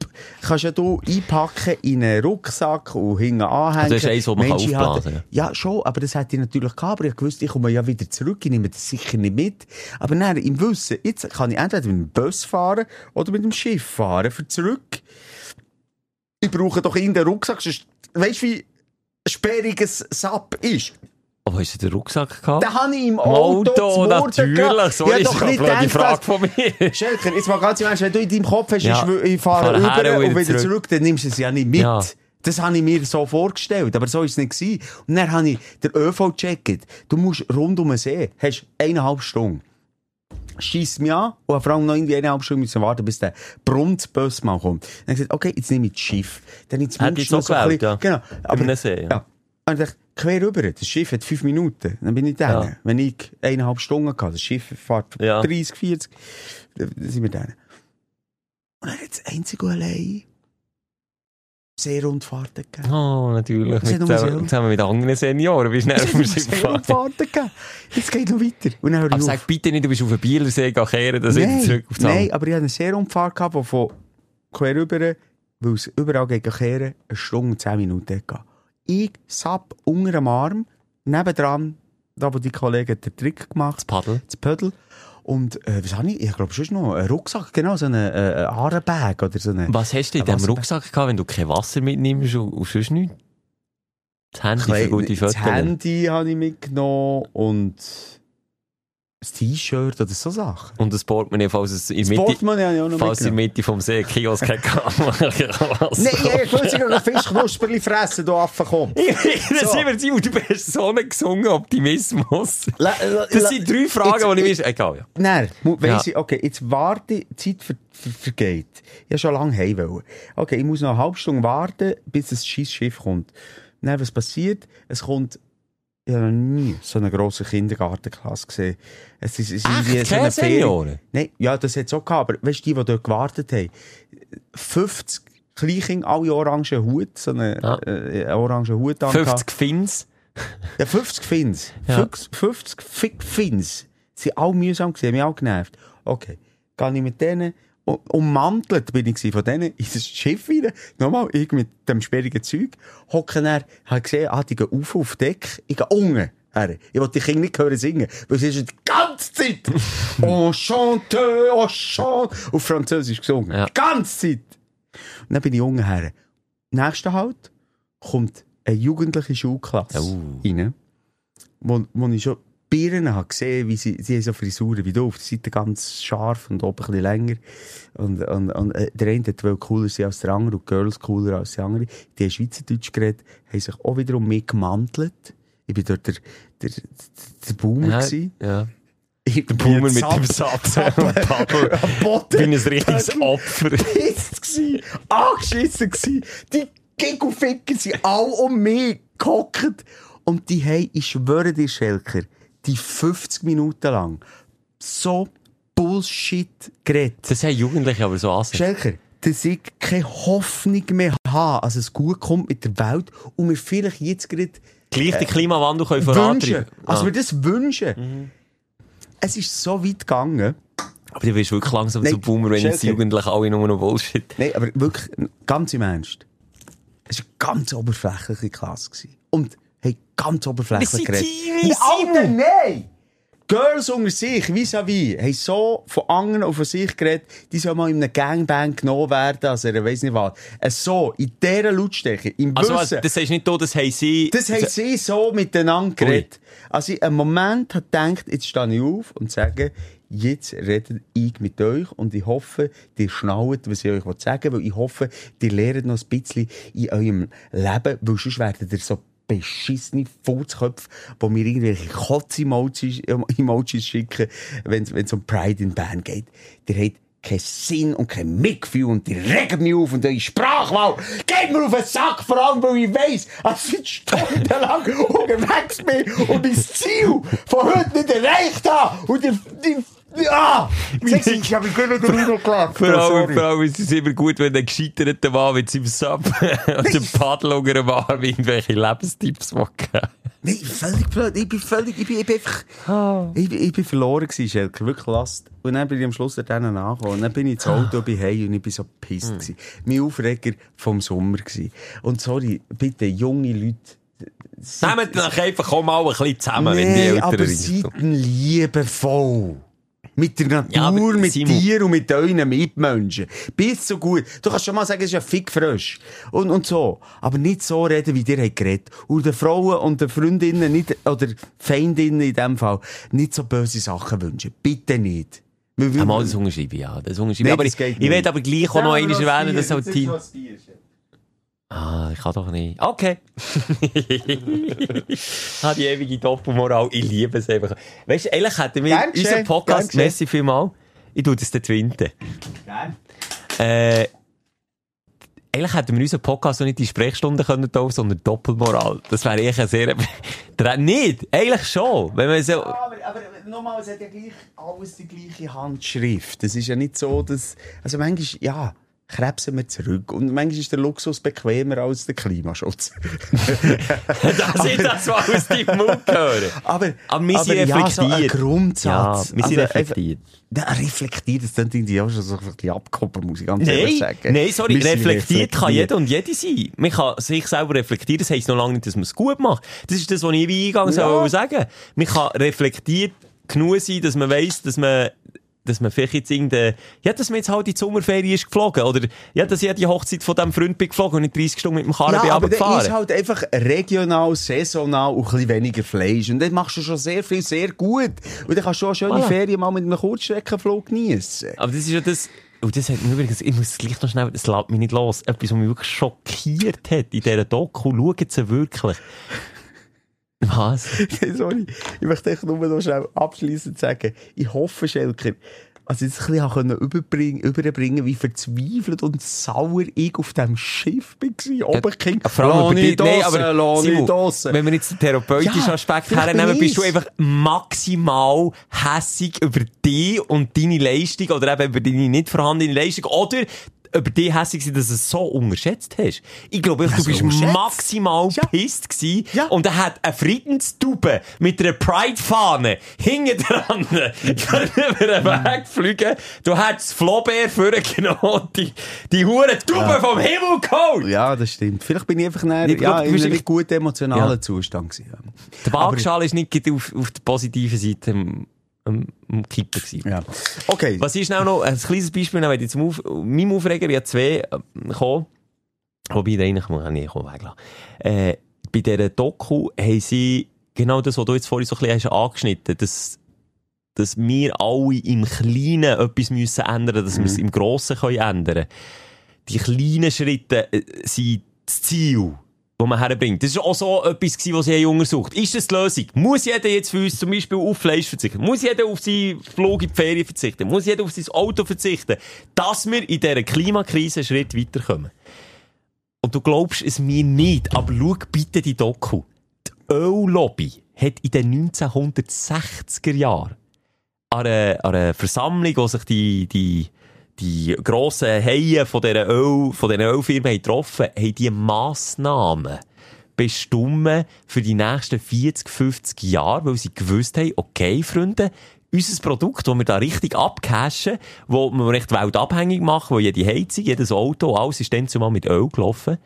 kannst ja du einpacken in einen Rucksack und hinten anhängen. Also das ist eins, wo man kann Mensch, ich aufblasen hatte- Ja, schon, aber das hätte ich natürlich gehabt, aber ich wusste, ich komme ja wieder zurück, ich nehme das sicher nicht mit. Aber dann, im Wissen, jetzt kann ich entweder mit dem Bus fahren oder mit dem Schiff fahren für zurück. Ich brauche doch in den Rucksack, sonst, weißt du, wie sperriges Sap ist? Aber hast du den Rucksack gehabt? Den habe ich im Auto, Auto, natürlich. ich ist doch nicht gedacht, Frage dass- von mir. Schelker, jetzt mal ganz im Ernst, wenn du in deinem Kopf hast, Ja. ich, fahre Fahr her rüber und wieder zurück. zurück. dann nimmst du es ja nicht mit. Ja. Das habe ich mir so vorgestellt, aber so ist es nicht gewesen. Und dann habe ich den ÖV gecheckt. Du musst rund um den See, hast eineinhalb Stunden. Schießt mich an und vor allem noch irgendwie eineinhalb Stunden müssen warten, bis der Brummtbus mal kommt. Dann habe ich gesagt, okay, jetzt nehme ich das Schiff. Dann jetzt Hätte ich so gewählt, ja. Genau. Über den See, ja. ja. Und ich dachte, quer rüber, das Schiff hat fünf Minuten. Dann bin ich da. Ja. Wenn ich eineinhalb Stunden hatte, das Schiff fährt Ja. 30, 40, dann dann sind wir da. Und dann hat es einzig und allein Seerundfahrten gegeben. Oh, natürlich. Mit, zusammen, zusammen mit anderen Senioren bist du auf dem. Seerundfahrten gegeben. Jetzt geht noch weiter. Und dann höre ich Aber auf. sag bitte nicht, du bist auf den Bielersee kehren, dann sind zurück auf nein, aber ich hatte eine Seerundfahrt gehabt, die von quer rüber, weil es überall gegen kehren, eine Stunde und zehn Minuten hatte. Ich sapp unter dem Arm, nebendran, da wo die Kollegen den Trick gemacht Das Paddel. das Pödel. Und, äh, was habe ich? Ich glaube, schon noch einen Rucksack, genau, so einen, äh, Haarenbag oder so einen. Was hast du in diesem. Rucksack gehabt, wenn du kein Wasser mitnimmst und, und sonst nichts? Das Handy für gute Das Fotos. Handy habe ich mitgenommen und ein T-Shirt oder so Sachen. Und das Portemonnaie, falls es in Mitte, falls in. Mitte vom See Kiosk hat. Nein, ich wollte sogar ein Fischknusperli fressen, du Affe, komm. Das sind wir, Simon, du bist so ein gesunden Optimismus. La- la- Das sind drei Fragen, die ich weiß. Egal, ja. Nein, weiss ich, okay, jetzt warte, die Zeit ver ver vergeht. Ich habe schon lange heim wollen. Okay, ich muss noch eine halbe Stunde warten, bis das scheiß Schiff kommt. Dann, was passiert? Es kommt, ich habe noch nie so eine grosse Kindergartenklasse gesehen. Es ist, es ist irgendwie so Keine eine Ferien-? Nein, ja, das hat es auch gehabt, aber weißt du, die, die dort gewartet haben, 50 Kleinkinder, alle orangen Hut, so einen Ja. äh, orangen Hut an. 50 Fins. Ja, 50 Fins. Ja. 50, 50 Fick Fins. Sie sind alle mühsam gewesen, haben mich auch genervt. Okay. Gehe ich mit denen, ummantelt bin ich von denen, in das Schiff rein. Nochmal, ich mit dem sperrigen Zeug. Hocken er, hab gesehen, ah, die gehen auf auf Deck. Ich gehe unten. Ich wollte die Kinder nicht hören singen, weil sie ist die ganze Zeit «On chante, on chante» auf Französisch gesungen. Ja. Die ganze Zeit. Und dann bin ich unten her. Nächster Halt kommt eine jugendliche Schulklasse Oh. rein, wo, wo ich schon Birnen habe gesehen, wie sie, sie haben so Frisuren wie du, auf der Seite ganz scharf und oben ein bisschen länger. Und, und, und äh, der eine hat wohl cooler sein als der andere und die Girls cooler als die andere. Die haben Schweizerdeutsch geredet, haben sich auch wieder um mich gemantelt. Ich bin dort der, der, der, der Boomer Ja, gewesen. ja. Ich bin Boomer mit dem Satz und Paddel. Bin ein richtiges Opfer. Pisst gsi, angeschissen gsi. Die Giggelficker sind alle um mich gehockt. Und die haben, ich schwöre dir, Schelker, die 50 Minuten lang so Bullshit geredet. Das haben Jugendliche aber so assen. Schelker, dass ich keine Hoffnung mehr habe, dass es gut kommt mit der Welt und wir vielleicht jetzt gerade Gleich den Klimawandel können vorantreiben. also Ah. wir das wünschen. Es ist so weit gegangen. Aber du wirst wirklich langsam Nein, zu Boomer, wenn jetzt. Jugendlichen alle nur noch Bullshit. Nein, aber wirklich, ganz im Ernst. Es war eine ganz oberflächliche Klasse. Gewesen. Und haben ganz oberflächlich Wir sind geredet. Nein! Girls unter sich, vis-à-vis, haben so von anderen und von sich geredet, die sollen mal in einem Gangbang genommen werden, also er weiss nicht was. Äh, So, in dieser Lautstärke, im Also, Wissen. also, das sagst nicht du, das haben sie... Das haben sie so miteinander geredet. Also, ich einen Moment hat gedacht, jetzt stehe ich auf und sage, jetzt rede ich mit euch und ich hoffe, ihr schnallt, was ich euch sagen will, weil ich hoffe, ihr lernt noch ein bisschen in eurem Leben, weil sonst werdet ihr so beschissene Furzköpfe, die mir irgendwelche Kotz-Emojis Emojis schicken, wenn es um Pride in Band geht. Ihr habt keinen Sinn und kein Mitgefühl und die regen mich auf und eure Sprachwahl geht mir auf den Sack, vor allem, weil ich weiss, dass ich stundenlang unterwegs bin und mein Ziel von heute nicht erreicht habe und die, die, Ja! Du, ich habe wieder reingelacht. Vor allem, vor allem ist es immer gut, wenn ein gescheiterter Mann mit seinem Sub und dem Paddel unter dem Arm irgendwelche Lebenstipps machen. Nein, völlig blöd. Ich bin völlig, ich bin, ich bin einfach, ich, bin- ich bin verloren gewesen, Schelker. Wirklich last. Und dann bin ich am Schluss dort angekommen. Und dann bin ich ins Auto, bin heim und ich bin so gepisst gewesen. Mein Aufreger vom Sommer gewesen. Und sorry, bitte, junge Leute. Nehmt doch einfach auch mal ein bisschen zusammen, wenn die Nee, Eltern aber sind. seid liebevoll. Mit der Natur, Ja, mit Simon- dir und mit euren Mitmenschen. Bist so gut. Du kannst schon mal sagen, es ist ja fick frisch. Und, und so. Aber nicht so reden, wie dir geredet. Und den Frauen und den Freundinnen nicht, oder Feindinnen in dem Fall, nicht so böse Sachen wünschen. Bitte nicht. Wir- wir- Einmal das unterschreibe ich, ja. Das unterschreibe Nee, ich. Aber das ich, ich nicht. werde aber gleich auch noch einmal erwähnen, dass halt jetzt Team... ist was Bier, Schelker. Ah, ich kann doch nicht. Okay. ah, die ewige Doppelmoral. Ich liebe es einfach. Weißt du, ehrlich hätten wir Gern unseren Podcast, gern merci vielmal. Ich tue das dort winten. Gern. Äh, eigentlich hätten wir unseren Podcast noch nicht die Sprechstunde können tun, sondern Doppelmoral. Das wäre eigentlich ein sehr... Nicht! Eigentlich schon. Wenn man so... Ja, aber, aber nochmal, es hat ja gleich alles die gleiche Handschrift. Es ist ja nicht so, dass, also manchmal, ja, krebsen wir zurück. Und manchmal ist der Luxus bequemer als der Klimaschutz. dass ich das so aus deinem Mund höre. aber, Aber wir sind ja, so ein reflektiert. Grundsatz. Ja, wir sind Also, reflektiert. Ja, reflektiert, das klingt irgendwie auch schon so ein bisschen muss ich ganz ehrlich Nein, sagen. nein, sorry, sind reflektiert kann reflektiert. jeder und jede sein. Man kann sich selber reflektieren, das heisst noch lange nicht, dass man es gut macht. Das ist das, was ich wie eingangs ja. sagen Man kann reflektiert genug sein, dass man weiss, dass man dass man vielleicht jetzt irgendeine, ja, dass man jetzt halt in die Sommerferien ist geflogen, oder, ja, dass ich die Hochzeit von diesem Freund bin geflogen und nicht 30 Stunden mit dem Karren bin Ja, aber dann runtergefahren. ist halt einfach regional, saisonal und ein bisschen weniger Fleisch. Und dann machst du schon sehr viel, sehr gut. Und dann kannst du auch schöne Voilà. Ferien mal mit einem Kurzstreckenflug geniessen. Aber das ist ja das, und das hat mich übrigens, ich muss es gleich noch schnell, das lässt mich nicht los, etwas, was mich wirklich schockiert hat in dieser Doku, schauen sie wirklich. Was? Sorry, ich möchte echt nur noch schnell abschließend sagen, ich hoffe, Schelker, also jetzt ein bisschen überbringen, überbringen, wie verzweifelt und sauer ich auf dem Schiff war. Oben ging, Vor allem über die, nein, aber Simon, draussen. wenn wir jetzt den therapeutischen Ja, Aspekt hernehmen, bist du einfach maximal hässig über dich und deine Leistung oder eben über deine nicht vorhandene Leistung oder über dich hässig sein, dass du es so unterschätzt hast. Ich glaube, du bist maximal Ja. pisst gewesen Ja. und er hat eine Friedenstube mit einer Pride-Fahne hinten dran über den Weg fliegen. Du hättest Flaubert vorgenommen und die, die hure Tube vom Himmel geholt. ja, das stimmt. Vielleicht bin ich einfach näher, Ich ja, in einem guten emotionalen Ja. Zustand gewesen. ja. Der Waagschale ist nicht auf, auf der positiven Seite am, am, Kippen gewesen. Ja. Okay. Was ist auch noch, ein kleines Beispiel, wenn ich zum Auf, meinem Aufreger, ich habe zwei, äh, gekommen. Wobei, den einen kann ich nicht weglassen. Äh, bei dieser Doku haben sie genau das, was du jetzt vorhin so ein bisschen hast angeschnitten, dass, dass wir alle im Kleinen etwas müssen ändern, dass wir es im Grossen können ändern. Die kleinen Schritte äh, sind das Ziel, wo man herbringt. Das ist auch so etwas gewesen, was haben untersucht. Ist das die Lösung? Muss jeder jetzt für uns zum Beispiel auf Fleisch verzichten? Muss jeder auf seinen Flug in die Ferien verzichten? Muss jeder auf sein Auto verzichten? Dass wir in dieser Klimakrise einen Schritt weiterkommen. Und du glaubst es mir nicht, aber schau bitte die Doku. Die Öllobby hat in den 1960er Jahren an einer, an einer Versammlung, wo sich die, die, die grossen Haien von dieser Öl, von diesen Ölfirmen getroffen, haben die Massnahmen bestimmen für die nächsten 40, 50 Jahre, weil sie gewusst haben, okay, Freunde, unser Produkt, das wir da richtig abcashen, wo wir recht weltabhängig machen, wo jede Heizung, jedes Auto, alles ist dann zumal mit Öl gelaufen.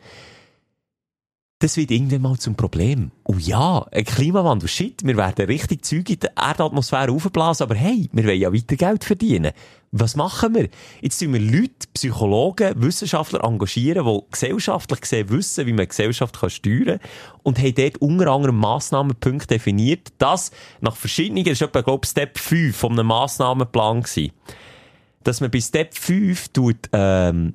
Das wird irgendwann mal zum Problem. Und ja, ein Klimawandel, shit, wir werden richtig Zeug in der Erdatmosphäre aufblasen, aber hey, wir wollen ja weiter Geld verdienen. Was machen wir? Jetzt tun wir Leute, Psychologen, Wissenschaftler engagieren, die gesellschaftlich gesehen wissen, wie man Gesellschaft kann steuern kann und haben dort unter anderem Massnahmenpunkte definiert, dass nach verschiedenen, das etwa, glaube ich, Step 5 von einem Massnahmenplan dass man bei Step 5 tut, ähm,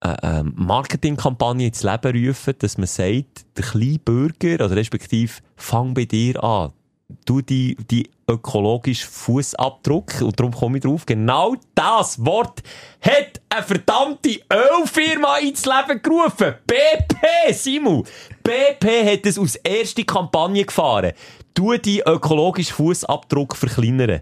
eine ähm, Marketingkampagne ins Leben rufen, dass man sagt, der kleine Bürger, oder respektive, fang bei dir an. Du die, die ökologischen Fußabdruck, und darum komme ich drauf, genau das Wort hat eine verdammte Ölfirma ins Leben gerufen. BP, Simu. BP hat es als erste Kampagne gefahren. Du die ökologischen Fußabdruck verkleinern.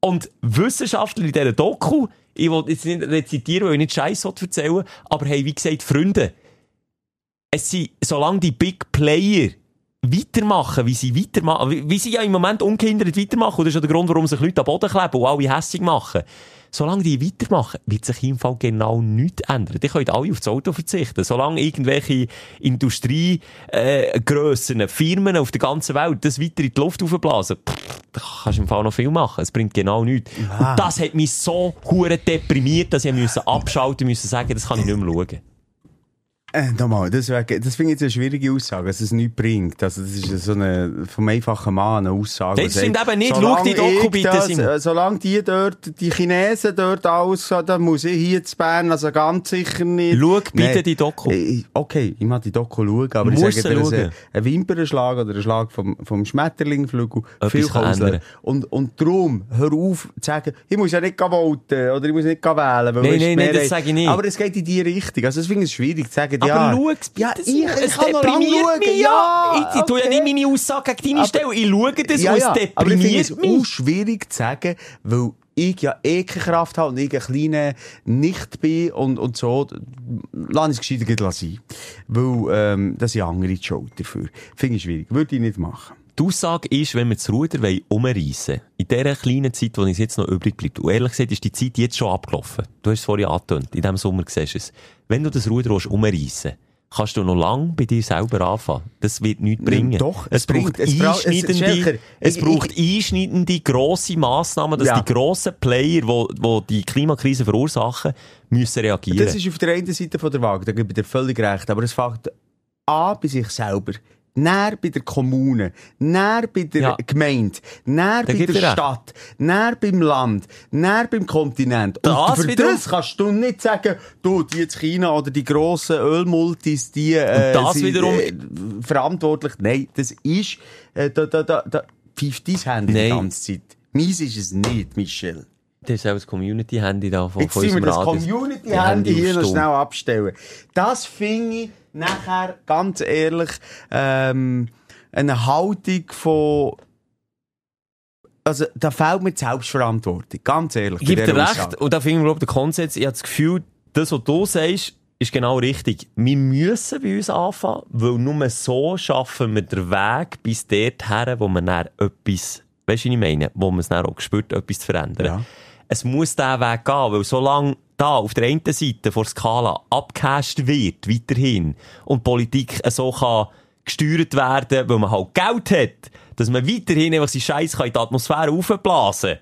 Und Wissenschaftler in dieser Doku, ich will jetzt nicht rezitieren, weil ich nicht Scheiß erzählen aber haben wie gesagt, Freunde, es sind, solange die Big Player weitermachen, wie sie weitermachen, wie, wie sie ja im Moment ungehindert weitermachen, und das ist ja der Grund, warum sich Leute am Boden kleben und alle hässig machen. Solange die weitermachen, wird sich im Fall genau nichts ändern. Die können alle auf das Auto verzichten. Solange irgendwelche Industriegrössen, äh, Firmen auf der ganzen Welt das weiter in die Luft aufblasen, pff, da kannst du im Fall noch viel machen. Es bringt genau nichts. Und das hat mich so hure deprimiert, dass ich musste abschalten musste, sagen, das kann ich nicht mehr schauen. Äh, nochmal, das, wär- das finde ich jetzt eine schwierige Aussage, dass es nichts bringt. Also, das ist so eine, vom einfachen Mann eine Aussage. Das stimmt sagt, eben nicht. Schau die Doku ich bitte, das, Simon. äh, Solange die dort, die Chinesen dort alles, dann muss ich hier zu Bern, also ganz sicher nicht. Schau bitte Nee. die Doku. Äh, Okay, ich mag die Doku schauen, aber ich Musst sage dir, ein, Wimpernschlag oder ein Schlag vom, vom Schmetterlingflügel Etwas viel kann. Und, und darum, hör auf zu sagen, ich muss ja nicht voten oder ich muss nicht wählen. Nein, nein, nein, das sage ich nicht. Aber es geht in die Richtung. Also, ich finde es schwierig zu sagen, Aber ja. schau's bitte, ja, ich, es kann noch deprimiert schauen. mich, ja. Ich, ich tue ja nicht meine Aussage gegen deine Stelle. Ich schaue das ja, und ja, es aber ich finde es deprimiert auch mich. schwierig zu sagen, weil ich ja eh keine Kraft habe und ich ein kleiner Nicht bin und, und so, lass es gescheiter sein. Weil, ähm, das sind andere die Schuld dafür. Finde ich schwierig. Würde ich nicht machen. Die Aussage ist, wenn wir das Ruder wollen, umreissen in dieser kleinen Zeit, wo uns jetzt noch übrig bleibt, und ehrlich gesagt ist die Zeit jetzt schon abgelaufen. Du hast es vorhin angetönt, in diesem Sommer siehst du es. Wenn du das Ruder willst umreissen kannst du noch lange bei dir selber anfangen. Das wird nichts bringen. doch, es, es braucht bringt- es braucht- es- einschneidende, Schelker, es ich- braucht einschneidende, grosse Massnahmen, dass Ja. die grossen Player, die, die die Klimakrise verursachen, müssen reagieren. Das ist auf der einen Seite von der Waage, da gebe ich dir völlig recht. Aber es fängt an bei sich selber. Näher bei der Kommune, näher bei der Ja. Gemeinde, näher bei der. Stadt, näher beim Land, näher beim Kontinent. Das Und für das kannst du nicht sagen, du, die jetzt China oder die grossen Ölmultis, die äh, das sind, wiederum- äh, verantwortlich. Nein, das ist, äh, da, da, da, da pfeift dein Handy die Nein. ganze Zeit. Meins ist es nicht, Michel. Das ist auch das Community-Handy da von, Jetzt von müssen wir das Community-Handy hier noch schnell abstellen. Das finde ich nachher, ganz ehrlich, ähm, eine Haltung von... Also, da fehlt mir die Selbstverantwortung. Ganz ehrlich. Ich gebe dir recht, Aussage. und da finde ich überhaupt den Konsens, ich habe das Gefühl, das, was du sagst, ist genau richtig. Wir müssen bei uns anfangen, weil nur so schaffen wir den Weg bis dorthin, wo wir dann etwas, weißt du, was ich meine, wo man es dann auch spürt, etwas zu verändern. Ja. Es muss diesen Weg gehen, weil solange da auf der einen Seite vor Skala abgehasht wird, weiterhin, und Politik so kann gesteuert werden, weil man halt Geld hat, dass man weiterhin einfach seinen Scheiß in die Atmosphäre aufblasen kann,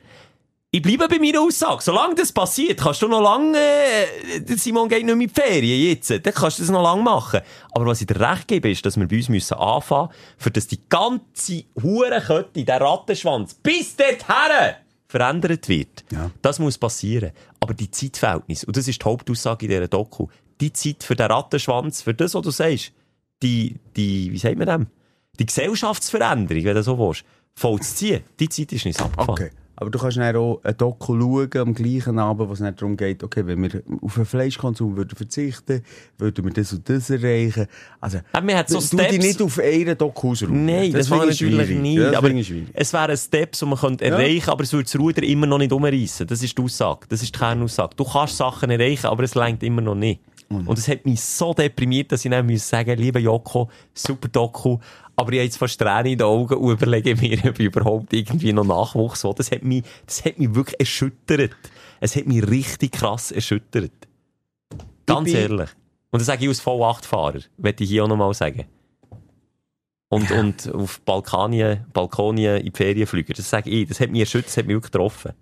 ich bleibe bei meiner Aussage. Solange das passiert, kannst du noch lange, äh, Simon geht nicht mehr in Ferien jetzt. Dann kannst du das noch lange machen. Aber was ich dir recht gebe, ist, dass wir bei uns müssen anfangen, für das die ganze Hurenkette, der Rattenschwanz, bis dorthin verändert wird. Ja. Das muss passieren. Aber die Zeitverhältnis, und das ist die Hauptaussage in dieser Doku, die Zeit für den Rattenschwanz, für das, was du sagst, die, die, wie sagt man dem? Die Gesellschaftsveränderung, wenn du so willst, voll zu ziehen, die Zeit ist nicht abgefahren. Okay. Aber du kannst dann auch ein Doku schauen am gleichen Abend, wo es nicht darum geht, okay, wenn wir auf den Fleischkonsum würden verzichten, würden wir das und das erreichen. Also, Aber man hat so du dich Steps- nicht auf einen Doku ausruhen. Nein, das, war finde ich natürlich nicht. Das aber es wären Steps, die man könnte erreichen aber es würde das Ruder immer noch nicht umreißen. Das ist die Aussage. Das ist die Kernaussage. Du kannst Sachen erreichen, aber es längt immer noch nicht. Und es hat mich so deprimiert, dass ich dann sagen lieber Joko, super Doku, aber ich habe jetzt fast Tränen in den Augen und überlege mir, ob ich überhaupt irgendwie noch Nachwuchs will. Das hat mich, das hat mich wirklich erschüttert. Es hat mich richtig krass erschüttert. Ganz bin- ehrlich. Und das sage ich als V8-Fahrer, möchte ich hier auch nochmal sagen. Und, und auf Balkanien, Balkonien in die Ferien fliegen. Das sage ich. Das hat mich erschüttert, das hat mich wirklich getroffen.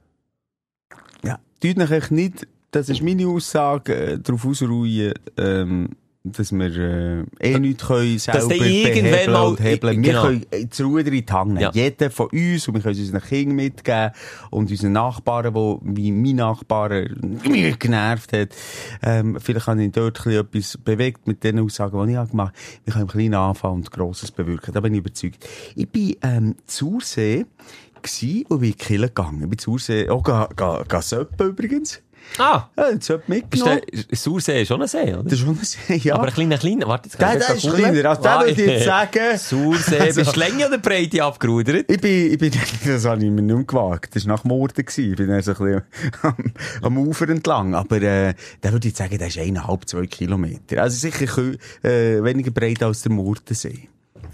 Ja, echt nicht, das ist meine Aussage, äh, darauf ausruhen, ähm, dass wir äh, eh nichts können selber behebeln mal- und hebeln. Wir genau. können äh, das Ruder in die Hand. Ja. Jeder von uns, und wir können es unseren Kindern mitgeben und unseren Nachbarn, die wie mein Nachbarn mich genervt hat. Ähm, vielleicht habe ich dort etwas bewegt mit den Aussagen, die ich gemacht habe. Wir können im Kleinen anfangen und Grosses bewirken. Da bin ich überzeugt. Ich bin ähm, Zursee gsi und bin in die Kirche gegangen. Ich bin Zursee, auch ga, ga, übrigens. Ah! Ja, jetzt hat Ist mitgenommen. der, Sauersee ist schon ein See, oder? Das ist schon ein See, ja. Aber ein kleiner, kleiner. Warte, jetzt kann Der- ich der ist kleiner. Also, der würde ich jetzt sagen- Sauersee. Also- Bist du Länge oder Breite abgerudert? Ich bin, ich bin, das habe ich mir nicht mehr gewagt. Das war nach Morden. Ich bin dann so ein bisschen am, am Ufer entlang. Aber, äh, da würde ich sagen, das ist eineinhalb, zwei Kilometer. Also sicher äh, weniger breit als der Murdensee.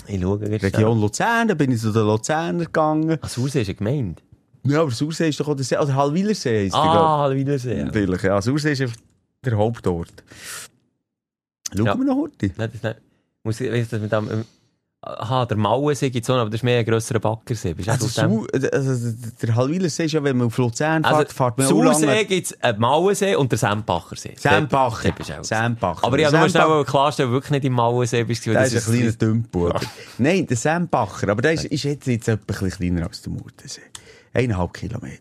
Ich schaue jetzt Region Luzern, da bin ich zu den Luzerner gegangen. Ah, Sauersee ist eine Gemeinde. Ja, aber Sauersee ist doch auch der See, oder Halwilersee der, Ah. Ja. Vielleicht, ja. Sauersee ist einfach der Hauptort. Schauen Ja. wir noch heute. Nein, das nicht. Muss ich, weiss, dass mit dem, ähm, aha, der Mauensee gibt es auch noch, aber das ist mehr ein grösserer Baggersee. Bist du Also, dem? Sau- also, der Halwilersee ist ja, wenn man auf Luzern Also, fährt, fährt man auch Sauersee lange... gibt es einen Mauensee und den Sempachersee. Sempacher. Dort bist du auch. Sempacher. Aber ja, du musst Sempacher. auch klarstellen, wirklich nicht im Mauensee bist. weil Das das ist ein kleiner Dümpel. oder? Nein, der Sempacher. Aber der ist, ist jetzt, jetzt etwa ein bisschen kleiner als der Murdensee. Eineinhalb Kilometer.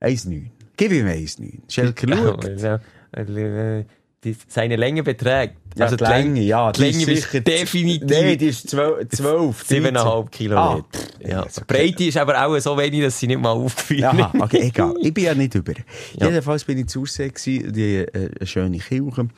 1,9. Gib ihm 1,9. Schelker, schau. Ja, äh, die, seine Länge beträgt. Ja, also die Länge, ja. Die Länge ist definitiv Nein, die ist 12, 12 7,5 Kilometer. Ja. Breite ist aber auch so wenig, dass sie nicht mal aufgefallen Aha, okay, egal. Ich bin ja nicht über. Ja. Jedenfalls bin ich zu gewesen, die, äh, schöne Kirche.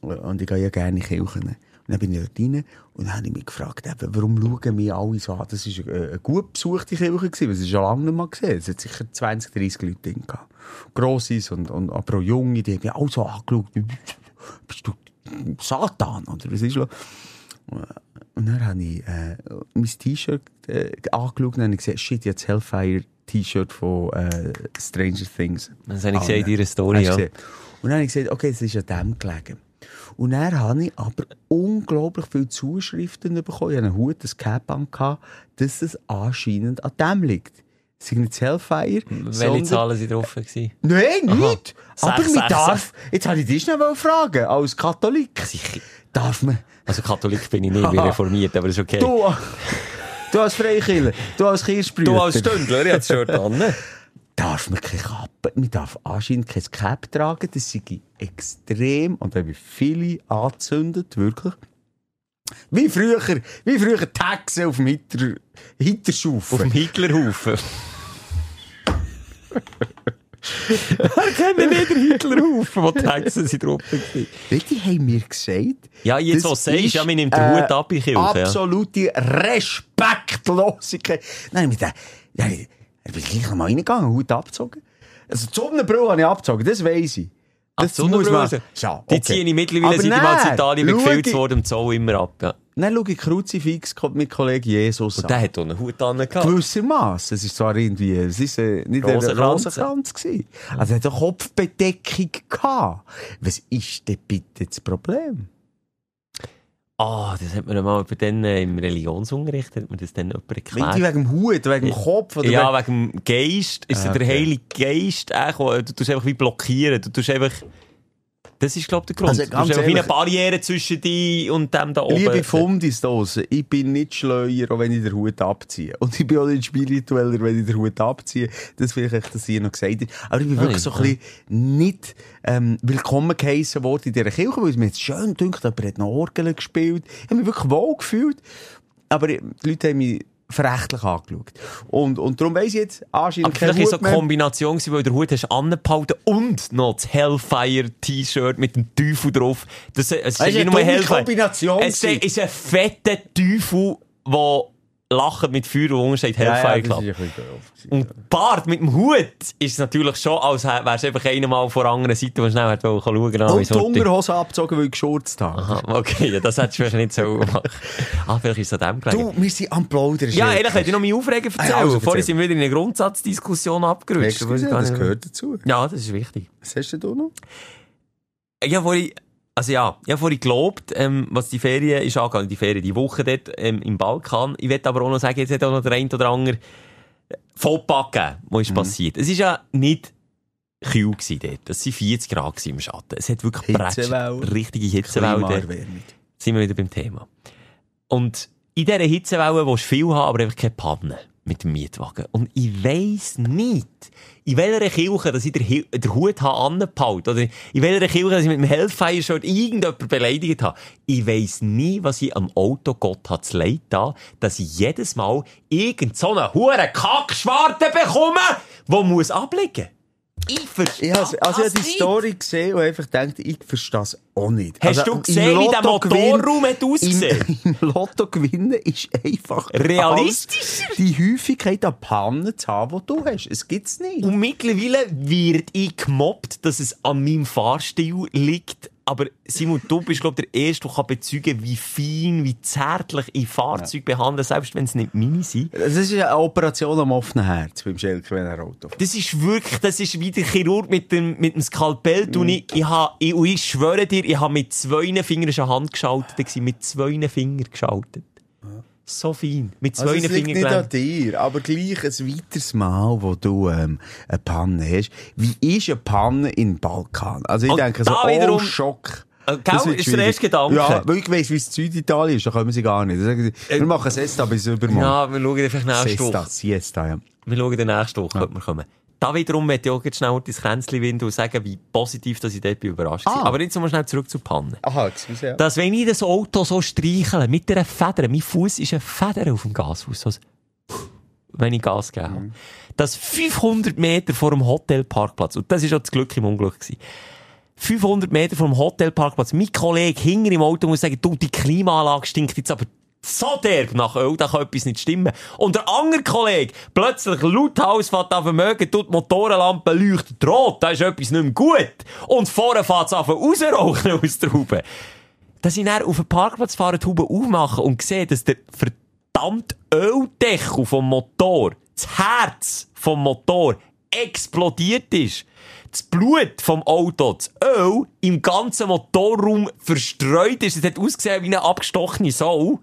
Und ich gehe ja gerne in Kirchen. Dann bin ich dort rein und dann habe ich mich gefragt, eben, warum schauen mich alle so an? Das war eine, gut besuchte Kirche, es ist schon lange nicht mehr gesehen. Es hat sicher 20, 30 Leute drin gehabt. Grosses und, und aber auch Junge, die haben mich auch so angeschaut. Bist du Satan? Oder was ist los? Und dann habe ich äh, mein T-Shirt äh, angeschaut und habe gesehen, shit, jetzt Hellfire T-Shirt von äh, Stranger Things. Das habe ich gesehen in ne. deiner Story, ja. Und dann habe ich gesagt, okay, es ist an dem gelegen. Und dann habe ich aber unglaublich viele Zuschriften bekommen. Ich hatte einen Hut, ein Cap an, dass es anscheinend an dem liegt. Es sind nicht Hellfire. Welche sondern- Zahlen waren drauf? Nein, nicht. Aber Sechs, man sechs, darf, jetzt habe ich dich schnell fragen, als Katholik. Sicher. Darf man, Also Katholik bin ich nicht, bin reformiert, aber das ist okay. du, du als Freikiller, du als Kirschbrüder. Du als Stündler, das Shirt an. Darf man keine Kappe, man darf anscheinend kein Cap tragen, das sei extrem, und da habe ich viele angezündet, wirklich. Wie früher, wie früher Taxen auf dem Hinter, Hinterschufen. Auf dem Hitlerhaufen. Wer kennt nicht den Hitlerhaufen, wo die Hexen sind drauf waren? Die haben mir gesagt, Ja, jetzt was sagst, ist, ja, man nimmt den äh, Hut ab die Kirche. Ja. Absolute Respektlosigkeit. Nein, mit der, ja, ich bin gleich mal reingegangen, Hut abgezogen. Also, die Sonnenbrille habe ich abgezogen, das weiss ich. Ach, die Sonnenbrille? Ja, Die okay. ziehe ich mittlerweile, seit ich mal in Italien bin gefilzt worden, im Zoll immer ab. Ja. Dann schaue ich Kruzifix mit Kollege Jesus Und der hat auch einen Hut an. gehabt. Gewissermaßen. Es ist zwar irgendwie, es ist äh, nicht Rosenkranz. Rosenkranz gewesen. Also er hat eine Kopfbedeckung gehabt. Was ist denn bitte das Problem? Ah, das hat man mal bei denen im Religionsunterricht, hat man das dann jemand erklärt. die wegen dem Hut, wegen dem Kopf oder ja, wegen... wegen dem Geist. Ist Ah, der okay. Heilige Geist, auch, du tust einfach wie blockieren. Du tust einfach, das ist, glaube ich, der Grund. Also, du ganz einfach wie eine ehrlich- Barriere zwischen dir und dem da oben. Liebe Fundisdose, ich bin nicht schleuer, auch wenn ich den Hut abziehe. Und ich bin auch nicht spiritueller, wenn ich den Hut abziehe. Das will ich echt, dass ihr noch gesagt habt. Aber ich bin wirklich Nein, so ein bisschen nicht ähm, willkommen geheissen worden in dieser Kirche, weil es mir jetzt schön dünkt, jemand hat noch Orgel gespielt. Ich habe mich wirklich wohl gefühlt. Aber die Leute haben mich verächtlich angeschaut. Und, und darum weiss ich jetzt, anscheinend Aber vielleicht war so eine. Kombination, gewesen, weil der Hut hast angehalten und noch das Hellfire-T-Shirt mit dem Teufel drauf. Das, es ist ist eine. Kombination Es gewesen. ist ein fetter Teufel, der lacht mit Feuer und unten steht Hellfire Club. doof gewesen. Und Bart mit dem Hut ist natürlich schon, als wärst du einfach einmal von der anderen Seite, wo schnell schauen wollte. Und die Unterhose abgezogen, weil ich geschurzt habe. Aha, okay, ja, das hättest du vielleicht nicht so gemacht. Ah, vielleicht ist es an dem gelegen. Du, wir sind am Plaudern. ja, ehrlich, hätte ich noch meine Aufregung erzählen. Ah, also, Vorhin erzähl. sind wir wieder in eine Grundsatzdiskussion abgerutscht. Excuse, das gehört dazu. Ja, das ist wichtig. Was hast du noch? Ich habe vorhin, also ja, ich habe vorhin gelobt, ähm, was die Ferien ist angegangen, die Ferien, die Woche dort ähm, im Balkan. Ich werde aber auch noch sagen, jetzt hat auch noch der ein oder andere Fauxpas gegeben, was Mhm. ist passiert. Es ist ja nicht kühl gewesen dort. Es waren 40 Grad im Schatten. Es hat wirklich Hitzewelle. Bretsch- richtige Hitzewelle sind wir wieder beim Thema. Und in dieser Hitzewelle willst du viel haben, aber einfach keine Panne mit dem Mietwagen. Und ich weiss nicht, in welcher Kirche, dass ich den, den Hut habe angehalten oder in welcher Kirche, dass ich mit dem Hellfire-Shirt irgendjemand beleidigt habe. Ich weiss nie, was ich am Auto Gott hat zu leid da, dass ich jedes Mal irgend so einen Kackschwarte bekomme, der muss ablegen. Ich verstehe Ich habe also ich habe die nicht. Story gesehen und einfach gedacht, ich verstehe das auch nicht. Hast Also, du gesehen, wie der Motorraum hat ausgesehen? Im, Im Lotto gewinnen ist einfach Realistischer. die Häufigkeit an Pannen zu haben, die du hast. Es gibt's nicht. Und mittlerweile wird ich gemobbt, dass es an meinem Fahrstil liegt. Aber Simon, du bist, glaube ich, der Erste, der kann bezeugen wie fein, wie zärtlich ich Fahrzeuge behandle, selbst wenn es nicht meine sind. Das ist eine Operation am offenen Herz beim Schelke, wenn er Auto. Das ist wirklich, das ist wie der Chirurg mit dem, mit dem Skalpell. Mm. Ich, ich, ha, ich, und ich schwöre dir, ich habe mit zwei Fingern schon Hand geschaltet, mit zwei Fingern geschaltet. So fein. Mit zwei Also es liegt Fingern nicht an dir, aber gleich ein weiteres Mal, wo du ähm, eine Panne hast. Wie ist eine Panne in Balkan? Also ich Und denke so, oh, wiederum- Schock. Äh, Das ist der erste Gedanke. Ja, weil ich weiss, wie es in Süditalien ist, da kommen sie gar nicht. Sie, wir machen Sesta bis übermorgen. Ja, wir schauen einfach nächste Siesta, Woche. Siesta, ja. Wir schauen dann nächste Woche, könnte man kommen. Da wiederum möchte ich auch jetzt schnell ins Kränzchen winden und sagen, wie positiv dass ich dort bin überrascht war. Ah. Aber jetzt nochmal schnell zurück zur Panne. Aha, excuse, ja. Dass wenn ich das Auto so streichle, mit einer Feder, mein Fuß ist eine Feder auf dem Gasfuß, so ein wenn ich Gas gegeben habe. Das 500 Meter vor dem Hotelparkplatz, und das ist auch das Glück im Unglück gewesen. 500 Meter vom Hotelparkplatz, mein Kollege hinter im Auto muss sagen, du, die Klimaanlage stinkt jetzt aber so derb nach Öl, da kann etwas nicht stimmen. Und der andere Kollege, plötzlich lauthals fährt auf Vermögen, tut die Motorenlampe leuchtet rot, da ist etwas nicht mehr gut. Und vorne fährt es an rauszurauchen aus der Haube. Dass ich dann auf den Parkplatz fahre, die Haube aufmache und sehe, dass der verdammte Öldeckel vom Motor, das Herz vom Motor, explodiert ist. Das Blut vom Auto, das Öl im ganzen Motorraum verstreut ist. Es hat ausgesehen wie eine abgestochene Sau.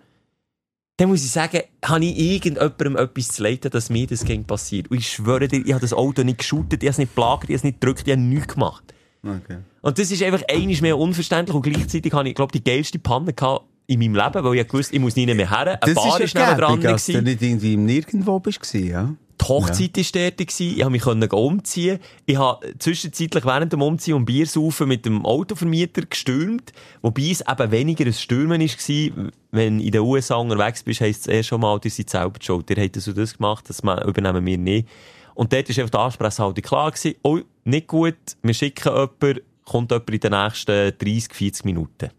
Dann muss ich sagen, habe ich irgendjemandem etwas zu leiten, dass mir das gegen passiert. Und ich schwöre dir, ich habe das Auto nicht geschootet, ich habe es nicht belagert, ich habe es nicht gedrückt, ich habe nichts gemacht. Okay. Und das ist einfach einiges mehr unverständlich und gleichzeitig hatte ich, glaube die geilste Panne gehabt in meinem Leben, weil ich wusste, ich muss nie mehr her. Ein Das Bar ist ist neben dran. dass du nicht irgendwie im Nirgendwo bist, ja? Die Hochzeit war dort. gewesen. Ich konnte mich umziehen. Ich habe zwischenzeitlich während dem Umziehen und Biersaufen mit dem Autovermieter gestürmt. Wobei es eben weniger ein Stürmen war. Wenn du in den USA unterwegs bist, heisst es erst schon mal, ihr seid selber die schuld. Ihr das und das gemacht, das übernehmen wir nicht. Und dort war einfach die Ansprechhaltung klar gewesen. Oh, nicht gut, wir schicken jemanden, kommt jemand in den nächsten 30, 40 Minuten.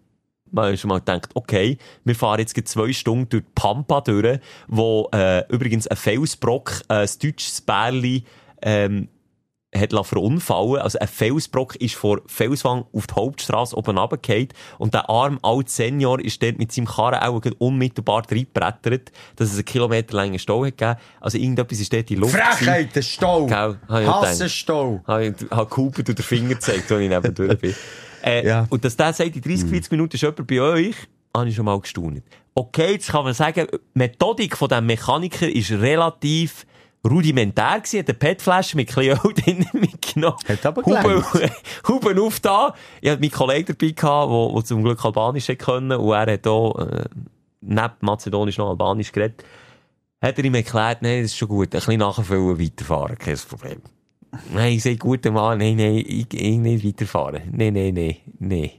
Man schon mal gedacht, okay, wir fahren jetzt zwei Stunden durch die Pampa durch, wo äh, übrigens ein Felsbrock, äh, ein deutsches Bärli, ähm, hat verunfallen. Also ein Felsbrock ist vor Felswang auf die Hauptstraße oben runtergefallen und der arme alte Senior ist dort mit seinem Karren auch unmittelbar reingebrettert, dass es einen Kilometer langen Stau hat gegeben. Also irgendetwas ist dort in Luft. Frechheit, der Stau. Gell, hab ich auch Hasse gedacht. Stau. Habe ich hab gehupert und den Finger gezeigt, als ich neben durch bin. Äh, Ja. Und dass der sagt, in 30, 40 Minuten ist jemand bei euch, habe ich schon mal gestaunt. Okay, jetzt kann man sagen, die Methodik von diesem Mechaniker ist relativ rudimentär gewesen, hat eine PET-Flasche mit Öl drin mitgenommen. Hat aber Huben. Huben auf da. Ich hatte meinen Kollegen dabei gehabt, der, der zum Glück Albanisch hätte können, und er hat auch, äh, neben Mazedonisch noch Albanisch geredet. Hat er ihm erklärt, nein, das ist schon gut, ein bisschen nachfüllen, weiterfahren, kein Problem. Nein, ich sage, gut, Mann, nein, nein, ich, ich nicht weiterfahren. Nein, nein, nein, nein.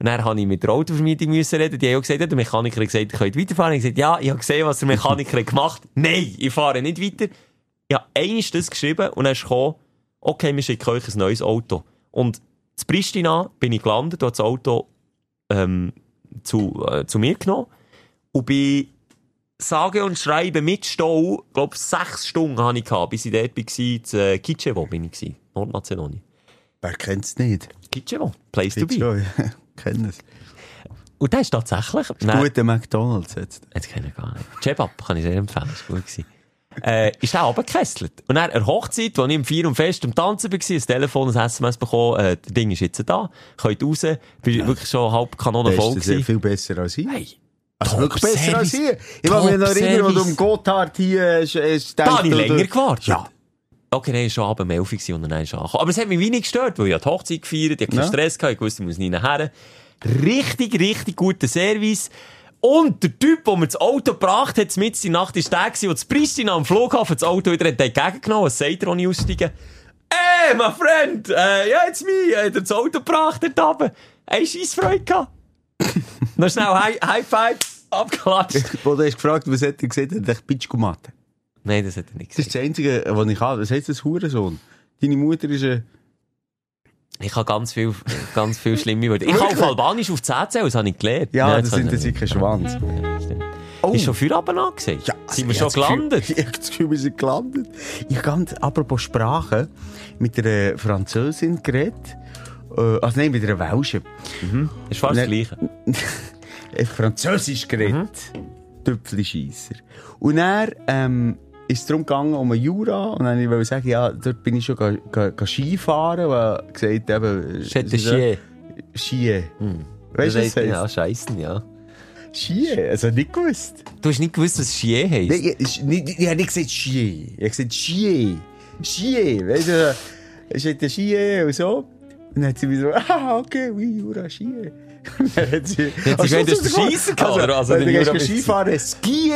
Und dann habe ich mit der Autovermietung müssen reden. Die haben auch gesagt, der Mechaniker hat gesagt, ihr könnt weiterfahren. Ich habe gesagt, ja, ich habe gesehen, was der Mechaniker hat gemacht. Nein, ich fahre nicht weiter. Ich habe eines das geschrieben und dann ist gekommen, okay, wir schicken euch ein neues Auto. Und zu Pristina bin ich gelandet, habe das Auto ähm, zu, äh, zu mir genommen und bin sage und schreibe mit Stau, glaube sechs Stunden habe ich gehabt, bis ich dort war, zu äh, Kitschewo bin ich gewesen, Nordmazedonien. Wer kennt's nicht? Kitschewo, place to Jetzt be. ja. Kennen es. Und der ist tatsächlich... Nein, Guter McDonalds jetzt. Jetzt kenne ich gar nicht. Chebab kann ich sehr empfehlen, ist gut gewesen. äh, ist auch runtergekesselt. Und dann eine Hochzeit, wo ich im Vier und Fest am Tanzen war, ein Telefon, ein SMS bekommen, äh, das Ding ist jetzt da, könnt raus, bin wirklich schon halb Kanone voll Das ist gewesen. viel besser als hier. Hey, Also Top wirklich besser als hier. Ich mag mich noch Top erinnern, wo du am Gotthard hier hast, hast Da habe ich länger gewartet. Ja. Okay, nein, schon ab um 11 Uhr und dann ist er angekommen. Aber es hat mich wenig gestört, weil ich die Hochzeit gefeiert, ich hatte keinen Ja. Stress gehabt, ich wusste, ich muss nie nachher. Richtig, richtig guter Service. Und der Typ, der mir das Auto gebracht hat, mit die Nacht, ist der gewesen, der das Pristina am Flughafen das Auto wieder entgegengenommen hat. Was sagt er, ohne aussteigen? Hey, my friend, äh, ja, it's me, er hat das Auto gebracht dort oben. Hey, scheiß Freude gehabt. Noch schnell High, High Five, abgeklatscht. Wo du hast gefragt, was hätte er gesehen, hat er Pitch gemacht. Nein, das hat er nicht Das ist das Einzige, was ich habe. Was heißt das Hurensohn? Deine Mutter ist ein... Ich habe ganz viel, ganz viel schlimme Wörter. Ich kann auf Albanisch auf 10 zählen, das habe ich gelernt. Ja, Nein, das ich interessiert keinen Schwanz. nicht. Stimmt. Oh. Ist schon für Abend angesagt? Ja, Sind wir ich schon gelandet? Ich habe das Gefühl, wir sind gelandet. Ich habe ganz, apropos Sprache, mit einer Französin geredet. Äh, also nein, mit einer Welschen. Ist fast das. Gleiche. Äh, Französisch geredet. Tüpfelscheisser. Und er, ähm, ist es darum gegangen, um einen Jura. Und dann wollte ich sagen, ja, dort bin ich schon ga, ga, ga Skifahren. Weil er gesagt eben... J'ai de chier. Ski. Weißt du, was das? Ja, scheissen, ja. Ski? Also nicht gewusst. Du hast nicht gewusst, was Chier heisst? Nein, ich, ich, ich habe nicht gesagt Ski. Ich habe gesagt Ski. Ski. Weißt du, ich hatte Ski und so. Und dann hat sie mir so, ah, okay, oui, Jura, Ski. Und dann hat sie... Hat sie du hast den Schiessen gehabt, oder? Also, dann gehst du Skifahren, Ski,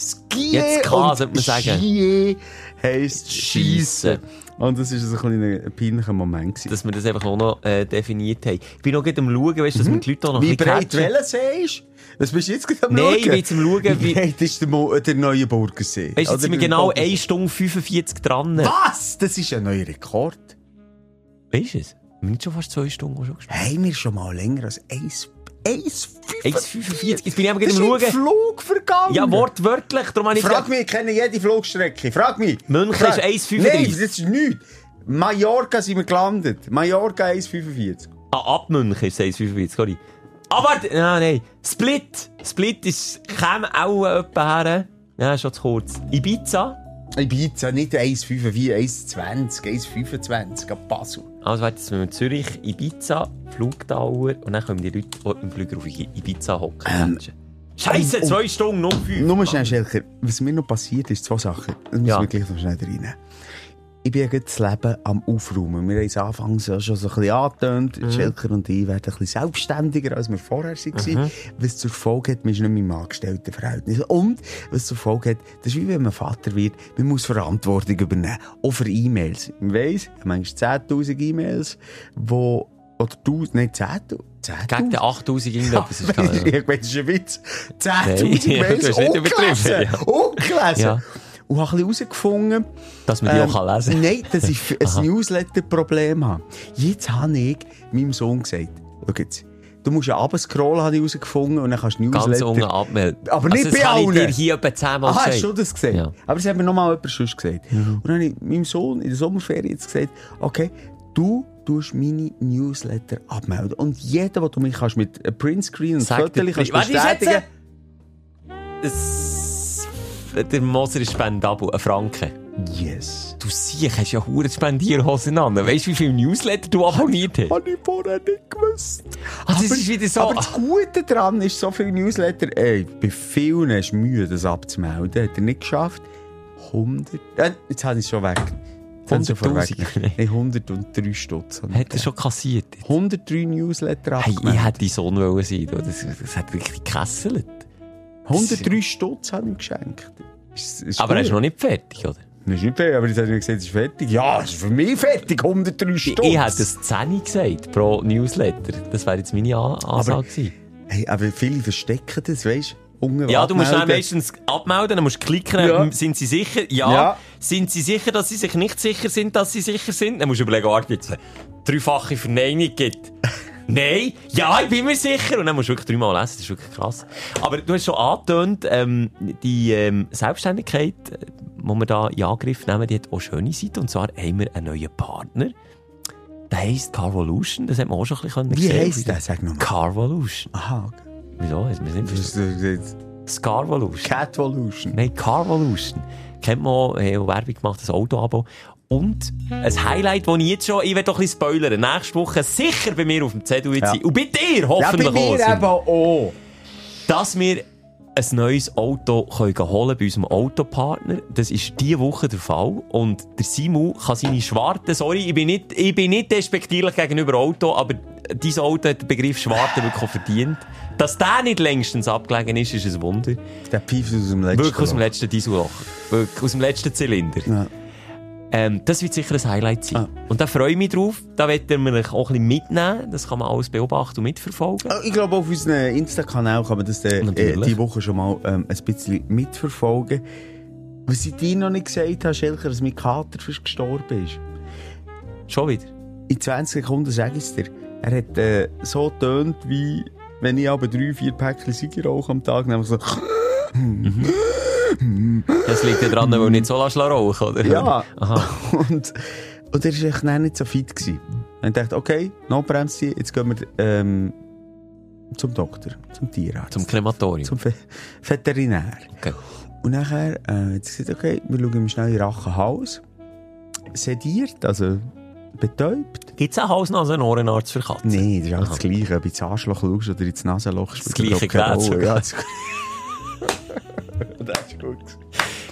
Ski Jetzt K, und sollte man sagen. Ski heisst Schiessen. Und das war so ein kleiner peinlicher Moment. gewesen. Dass wir das einfach auch noch äh, definiert haben. Ich bin noch gerade am Schauen, weißt, dass wir die Leute auch noch Wie ein breit. Wellensee ist? Das bist du jetzt gerade am Nein, Schauen? ich bin am Schauen, wie- Wie breit ist der, Mo der neue Burgersee? Weißt du, jetzt sind wir genau Burgersee? 1 Stunde 45 dran. Was? Das ist ein neuer Rekord. Weißt du es? Nicht schon fast 2 Stunden schon gespielt. Haben wir schon mal länger als 1... 1,45? 1,45. Jetzt bin ich ist am Schauen. Flug vergangen. Ja, wortwörtlich. Darum habe ich Frag mich, ich kenne jede Flugstrecke. Frag mich. München Frag- ist 1,35. Nein, das ist nichts. Mallorca sind wir gelandet. Mallorca 1,45. Ah, ab München ist es 1,45, sorry. Aber, nein, nein. Split. Split ist, käme auch etwa her. Ja, schon zu kurz. Ibiza. Ibiza, nicht 1,45, 1,20, 1,25 ab Basel. Also, jetzt wir Zürich, Ibiza, Flugdauer und dann können die Leute die im Flüger auf Ibiza hocken. Ähm, Scheiße, um- zwei Stunden, noch fünf. Nur schnell, Schelker, was mir noch passiert ist, zwei Sachen. Das müssen Ja. wir gleich noch schnell rein. Ich bin ja das Leben am Aufräumen. Wir haben es anfangs ja schon so ein bisschen angetönt. Mhm. Schelker und ich werden ein bisschen selbstständiger, als wir vorher waren. Mhm. Was zur Folge hat, man ist nicht mehr im Angestelltenverhältnis. Und was zur Folge hat, das ist wie wenn man Vater wird, man muss Verantwortung übernehmen. Auch für E-Mails. Ich weiss, manchmal 10.000 E-Mails, wo, oder 1000, nein, 10.000. 10.000? Gegen den 8000 Ja, irgendetwas ist ich meine, das ist ein Witz. 10.000 Nein, Mails du hast nicht übertrieben, ja. Ungelesen. Ja. Und habe ein bisschen herausgefunden, Dass man die ähm, auch kann lesen Nein, dass ich ein Newsletter-Problem habe. Jetzt habe ich meinem Sohn gesagt, schau jetzt, du musst ja runterscrollen, habe ich herausgefunden, und dann kannst du Ganz Newsletter... unten abmelden. Aber nicht also, das bei habe ich allen. dir hier etwa zehnmal gesagt. hast du das gesehen? Ja. Mhm. Aber das hat mir nochmal jemand sonst gesagt. Und dann habe ich meinem Sohn in der Sommerferien jetzt gesagt, okay, du tust meine Newsletter abmelden. Und jeder, wo du mich kannst mit einem Printscreen und Fotos kannst Warte, ich bestätigen schätze- Es- Der Moser ist spendabel, ein Franken. Yes. Du siehst, hast ja hure Spendierhosen an. Weißt du, wie viele Newsletter du abonniert hast? Habe ich vorher nicht gewusst. Also, es ist wieder so- Aber das Gute daran ist, so viele Newsletter, ey, bei vielen hast du Mühe, das abzumelden. Hat er nicht geschafft. 100, äh, jetzt habe ich es schon weg. Jetzt habe ich es schon 100'000? vorweg. Nein, 103 Stutz. Hat er schon kassiert? 103 Newsletter Hey, abgemeldet. ich hätte dein Sohn wollen sein. Das, das hat wirklich gekesselt. 103 Stutz habe ich geschenkt. Ist, ist Aber er gut. ist noch nicht fertig, oder? Das ist nicht fair, aber jetzt du mir gesagt, es ist fertig. Ja, es ist für mich fertig, 103 Ich, Stutz. ich hätte das 10 gesagt pro Newsletter. Das wäre jetzt meine An Ansage gewesen. Hey, aber viele verstecken das, weißt du? Ja, du musst dann meistens abmelden, dann musst du klicken, Ja. sind sie sicher? Ja. Ja. Sind sie sicher, dass sie sich nicht sicher sind, dass sie sicher sind? Dann musst du überlegen, warte, jetzt eine dreifache Verneinung gibt. Nein, ja, ich bin mir sicher. Und dann musst du wirklich dreimal lesen, das ist wirklich krass. Aber du hast schon angetönt, ähm, die ähm, Selbstständigkeit, äh, die wir da in Angriff nehmen, die hat auch schöne Seiten. Und zwar haben wir einen neuen Partner. Der heisst Carvolution, das hat man auch schon ein bisschen Wie heisst der? Sag nochmal. Carvolution. Aha, okay. Wieso? Wir sind gesagt, Scarvolution. Catvolution. Nein, Carvolution. Kennt man auch Werbung gemacht, das Auto-Abo. Und ein Highlight, das ich jetzt schon, ich werde doch ein bisschen spoilern, nächste Woche sicher bei mir auf dem Zettel Ja. sein. Und bei dir Ja, hoffentlich bei mir eben auch. Dass wir ein neues Auto können holen bei unserem Autopartner. Das ist diese Woche der Fall. Und der Simu kann seine Schwarte, sorry, ich bin nicht, ich bin nicht despektierlich gegenüber Auto, aber dieses Auto hat den Begriff Schwarte wirklich verdient. Dass der nicht längstens abgelegen ist, ist ein Wunder. Der Piefs aus dem letzten Wirklich aus dem letzten Dieselloch. Wirklich aus dem letzten Zylinder. Ja. Ähm, das wird sicher ein Highlight sein. Ah. Und da freue ich mich drauf. Da werden wir euch auch ein bisschen mitnehmen. Das kann man alles beobachten und mitverfolgen. Ah, Ich glaube, auf unserem Insta-Kanal kann man das äh, äh, die Woche schon mal ähm, ein bisschen mitverfolgen. Was ich dir noch nicht gesagt habe, Schelker, dass mein Kater fast gestorben ist. Schon wieder. In 20 Sekunden sage ich es dir. Er hat äh, so tönt wie wenn ich aber drei, vier Päckchen Sieger rauche am Tag, nämlich so. Das liegt ja dran, weil nicht so lassen rauchen, oder? Ja. Aha. Und, und er war nicht so fit. Gewesen. Und ich dachte, okay, Notbremse, jetzt gehen wir ähm, zum Doktor, zum Tierarzt, Zum Krematorium. zum Ve Veterinär. Okay. Und nachher äh, hat gesagt, okay, wir schauen ihm schnell in den Rachenhals. Sediert, also betäubt. Gibt es einen Hals-Nasen-Ohrenarzt für Katzen? Nein, das ist alles das Gleiche. Ob du ins Arschloch schaust oder ins Nasenloch. Das gleiche Rolle. sogar. Ja, das, das ist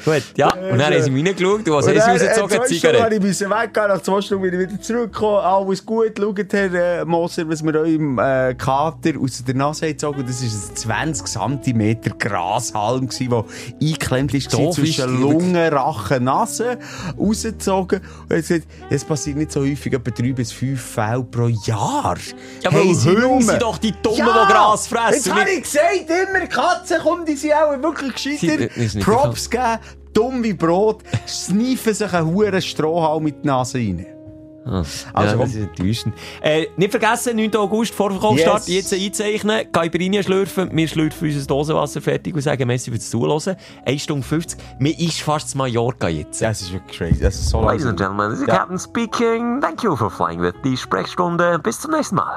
gut. Ja. Und dann haben sie mich reingeschaut. Du, was Und haben sie dann, äh, rausgezogen? zwei Stunden Zigarette. habe ich müssen weggehen, nach zwei Stunden bin ich wieder zurückgekommen. Alles gut, schaut, Herr äh, Moser, was wir eurem äh, Kater aus der Nase haben gezogen. Das war ein 20 cm Grashalm, der eingeklemmt ist, Doof zwischen ist die Lunge, Rachen, Nase, rausgezogen. Und er hat gesagt, es passiert nicht so häufig, etwa drei bis fünf Fälle pro Jahr. Ja, aber Haben sie sind doch die Dummen, die Gras fressen. Jetzt habe ich gesagt, immer Katzen, komm, die sind auch wirklich gescheiter. Props geben, dumm wie Brot, sniffen sich einen huren Strohhalm mit die Nase rein. Ah, Also, ja, das ist enttäuschend. Äh, nicht vergessen, 9. August, Vorverkaufsstart, Yes. jetzt einzeichnen, Caipirinha schlürfen, wir schlürfen unser Dosenwasser fertig und sagen Messi fürs Zuhören. 1 Stunde 50. Mir ist fast zu Mallorca jetzt. Das ist wirklich crazy. Das ist so Ladies and gentlemen, this is Ja. Captain speaking. Thank you for flying with die Sprechstunde. Bis zum nächsten Mal.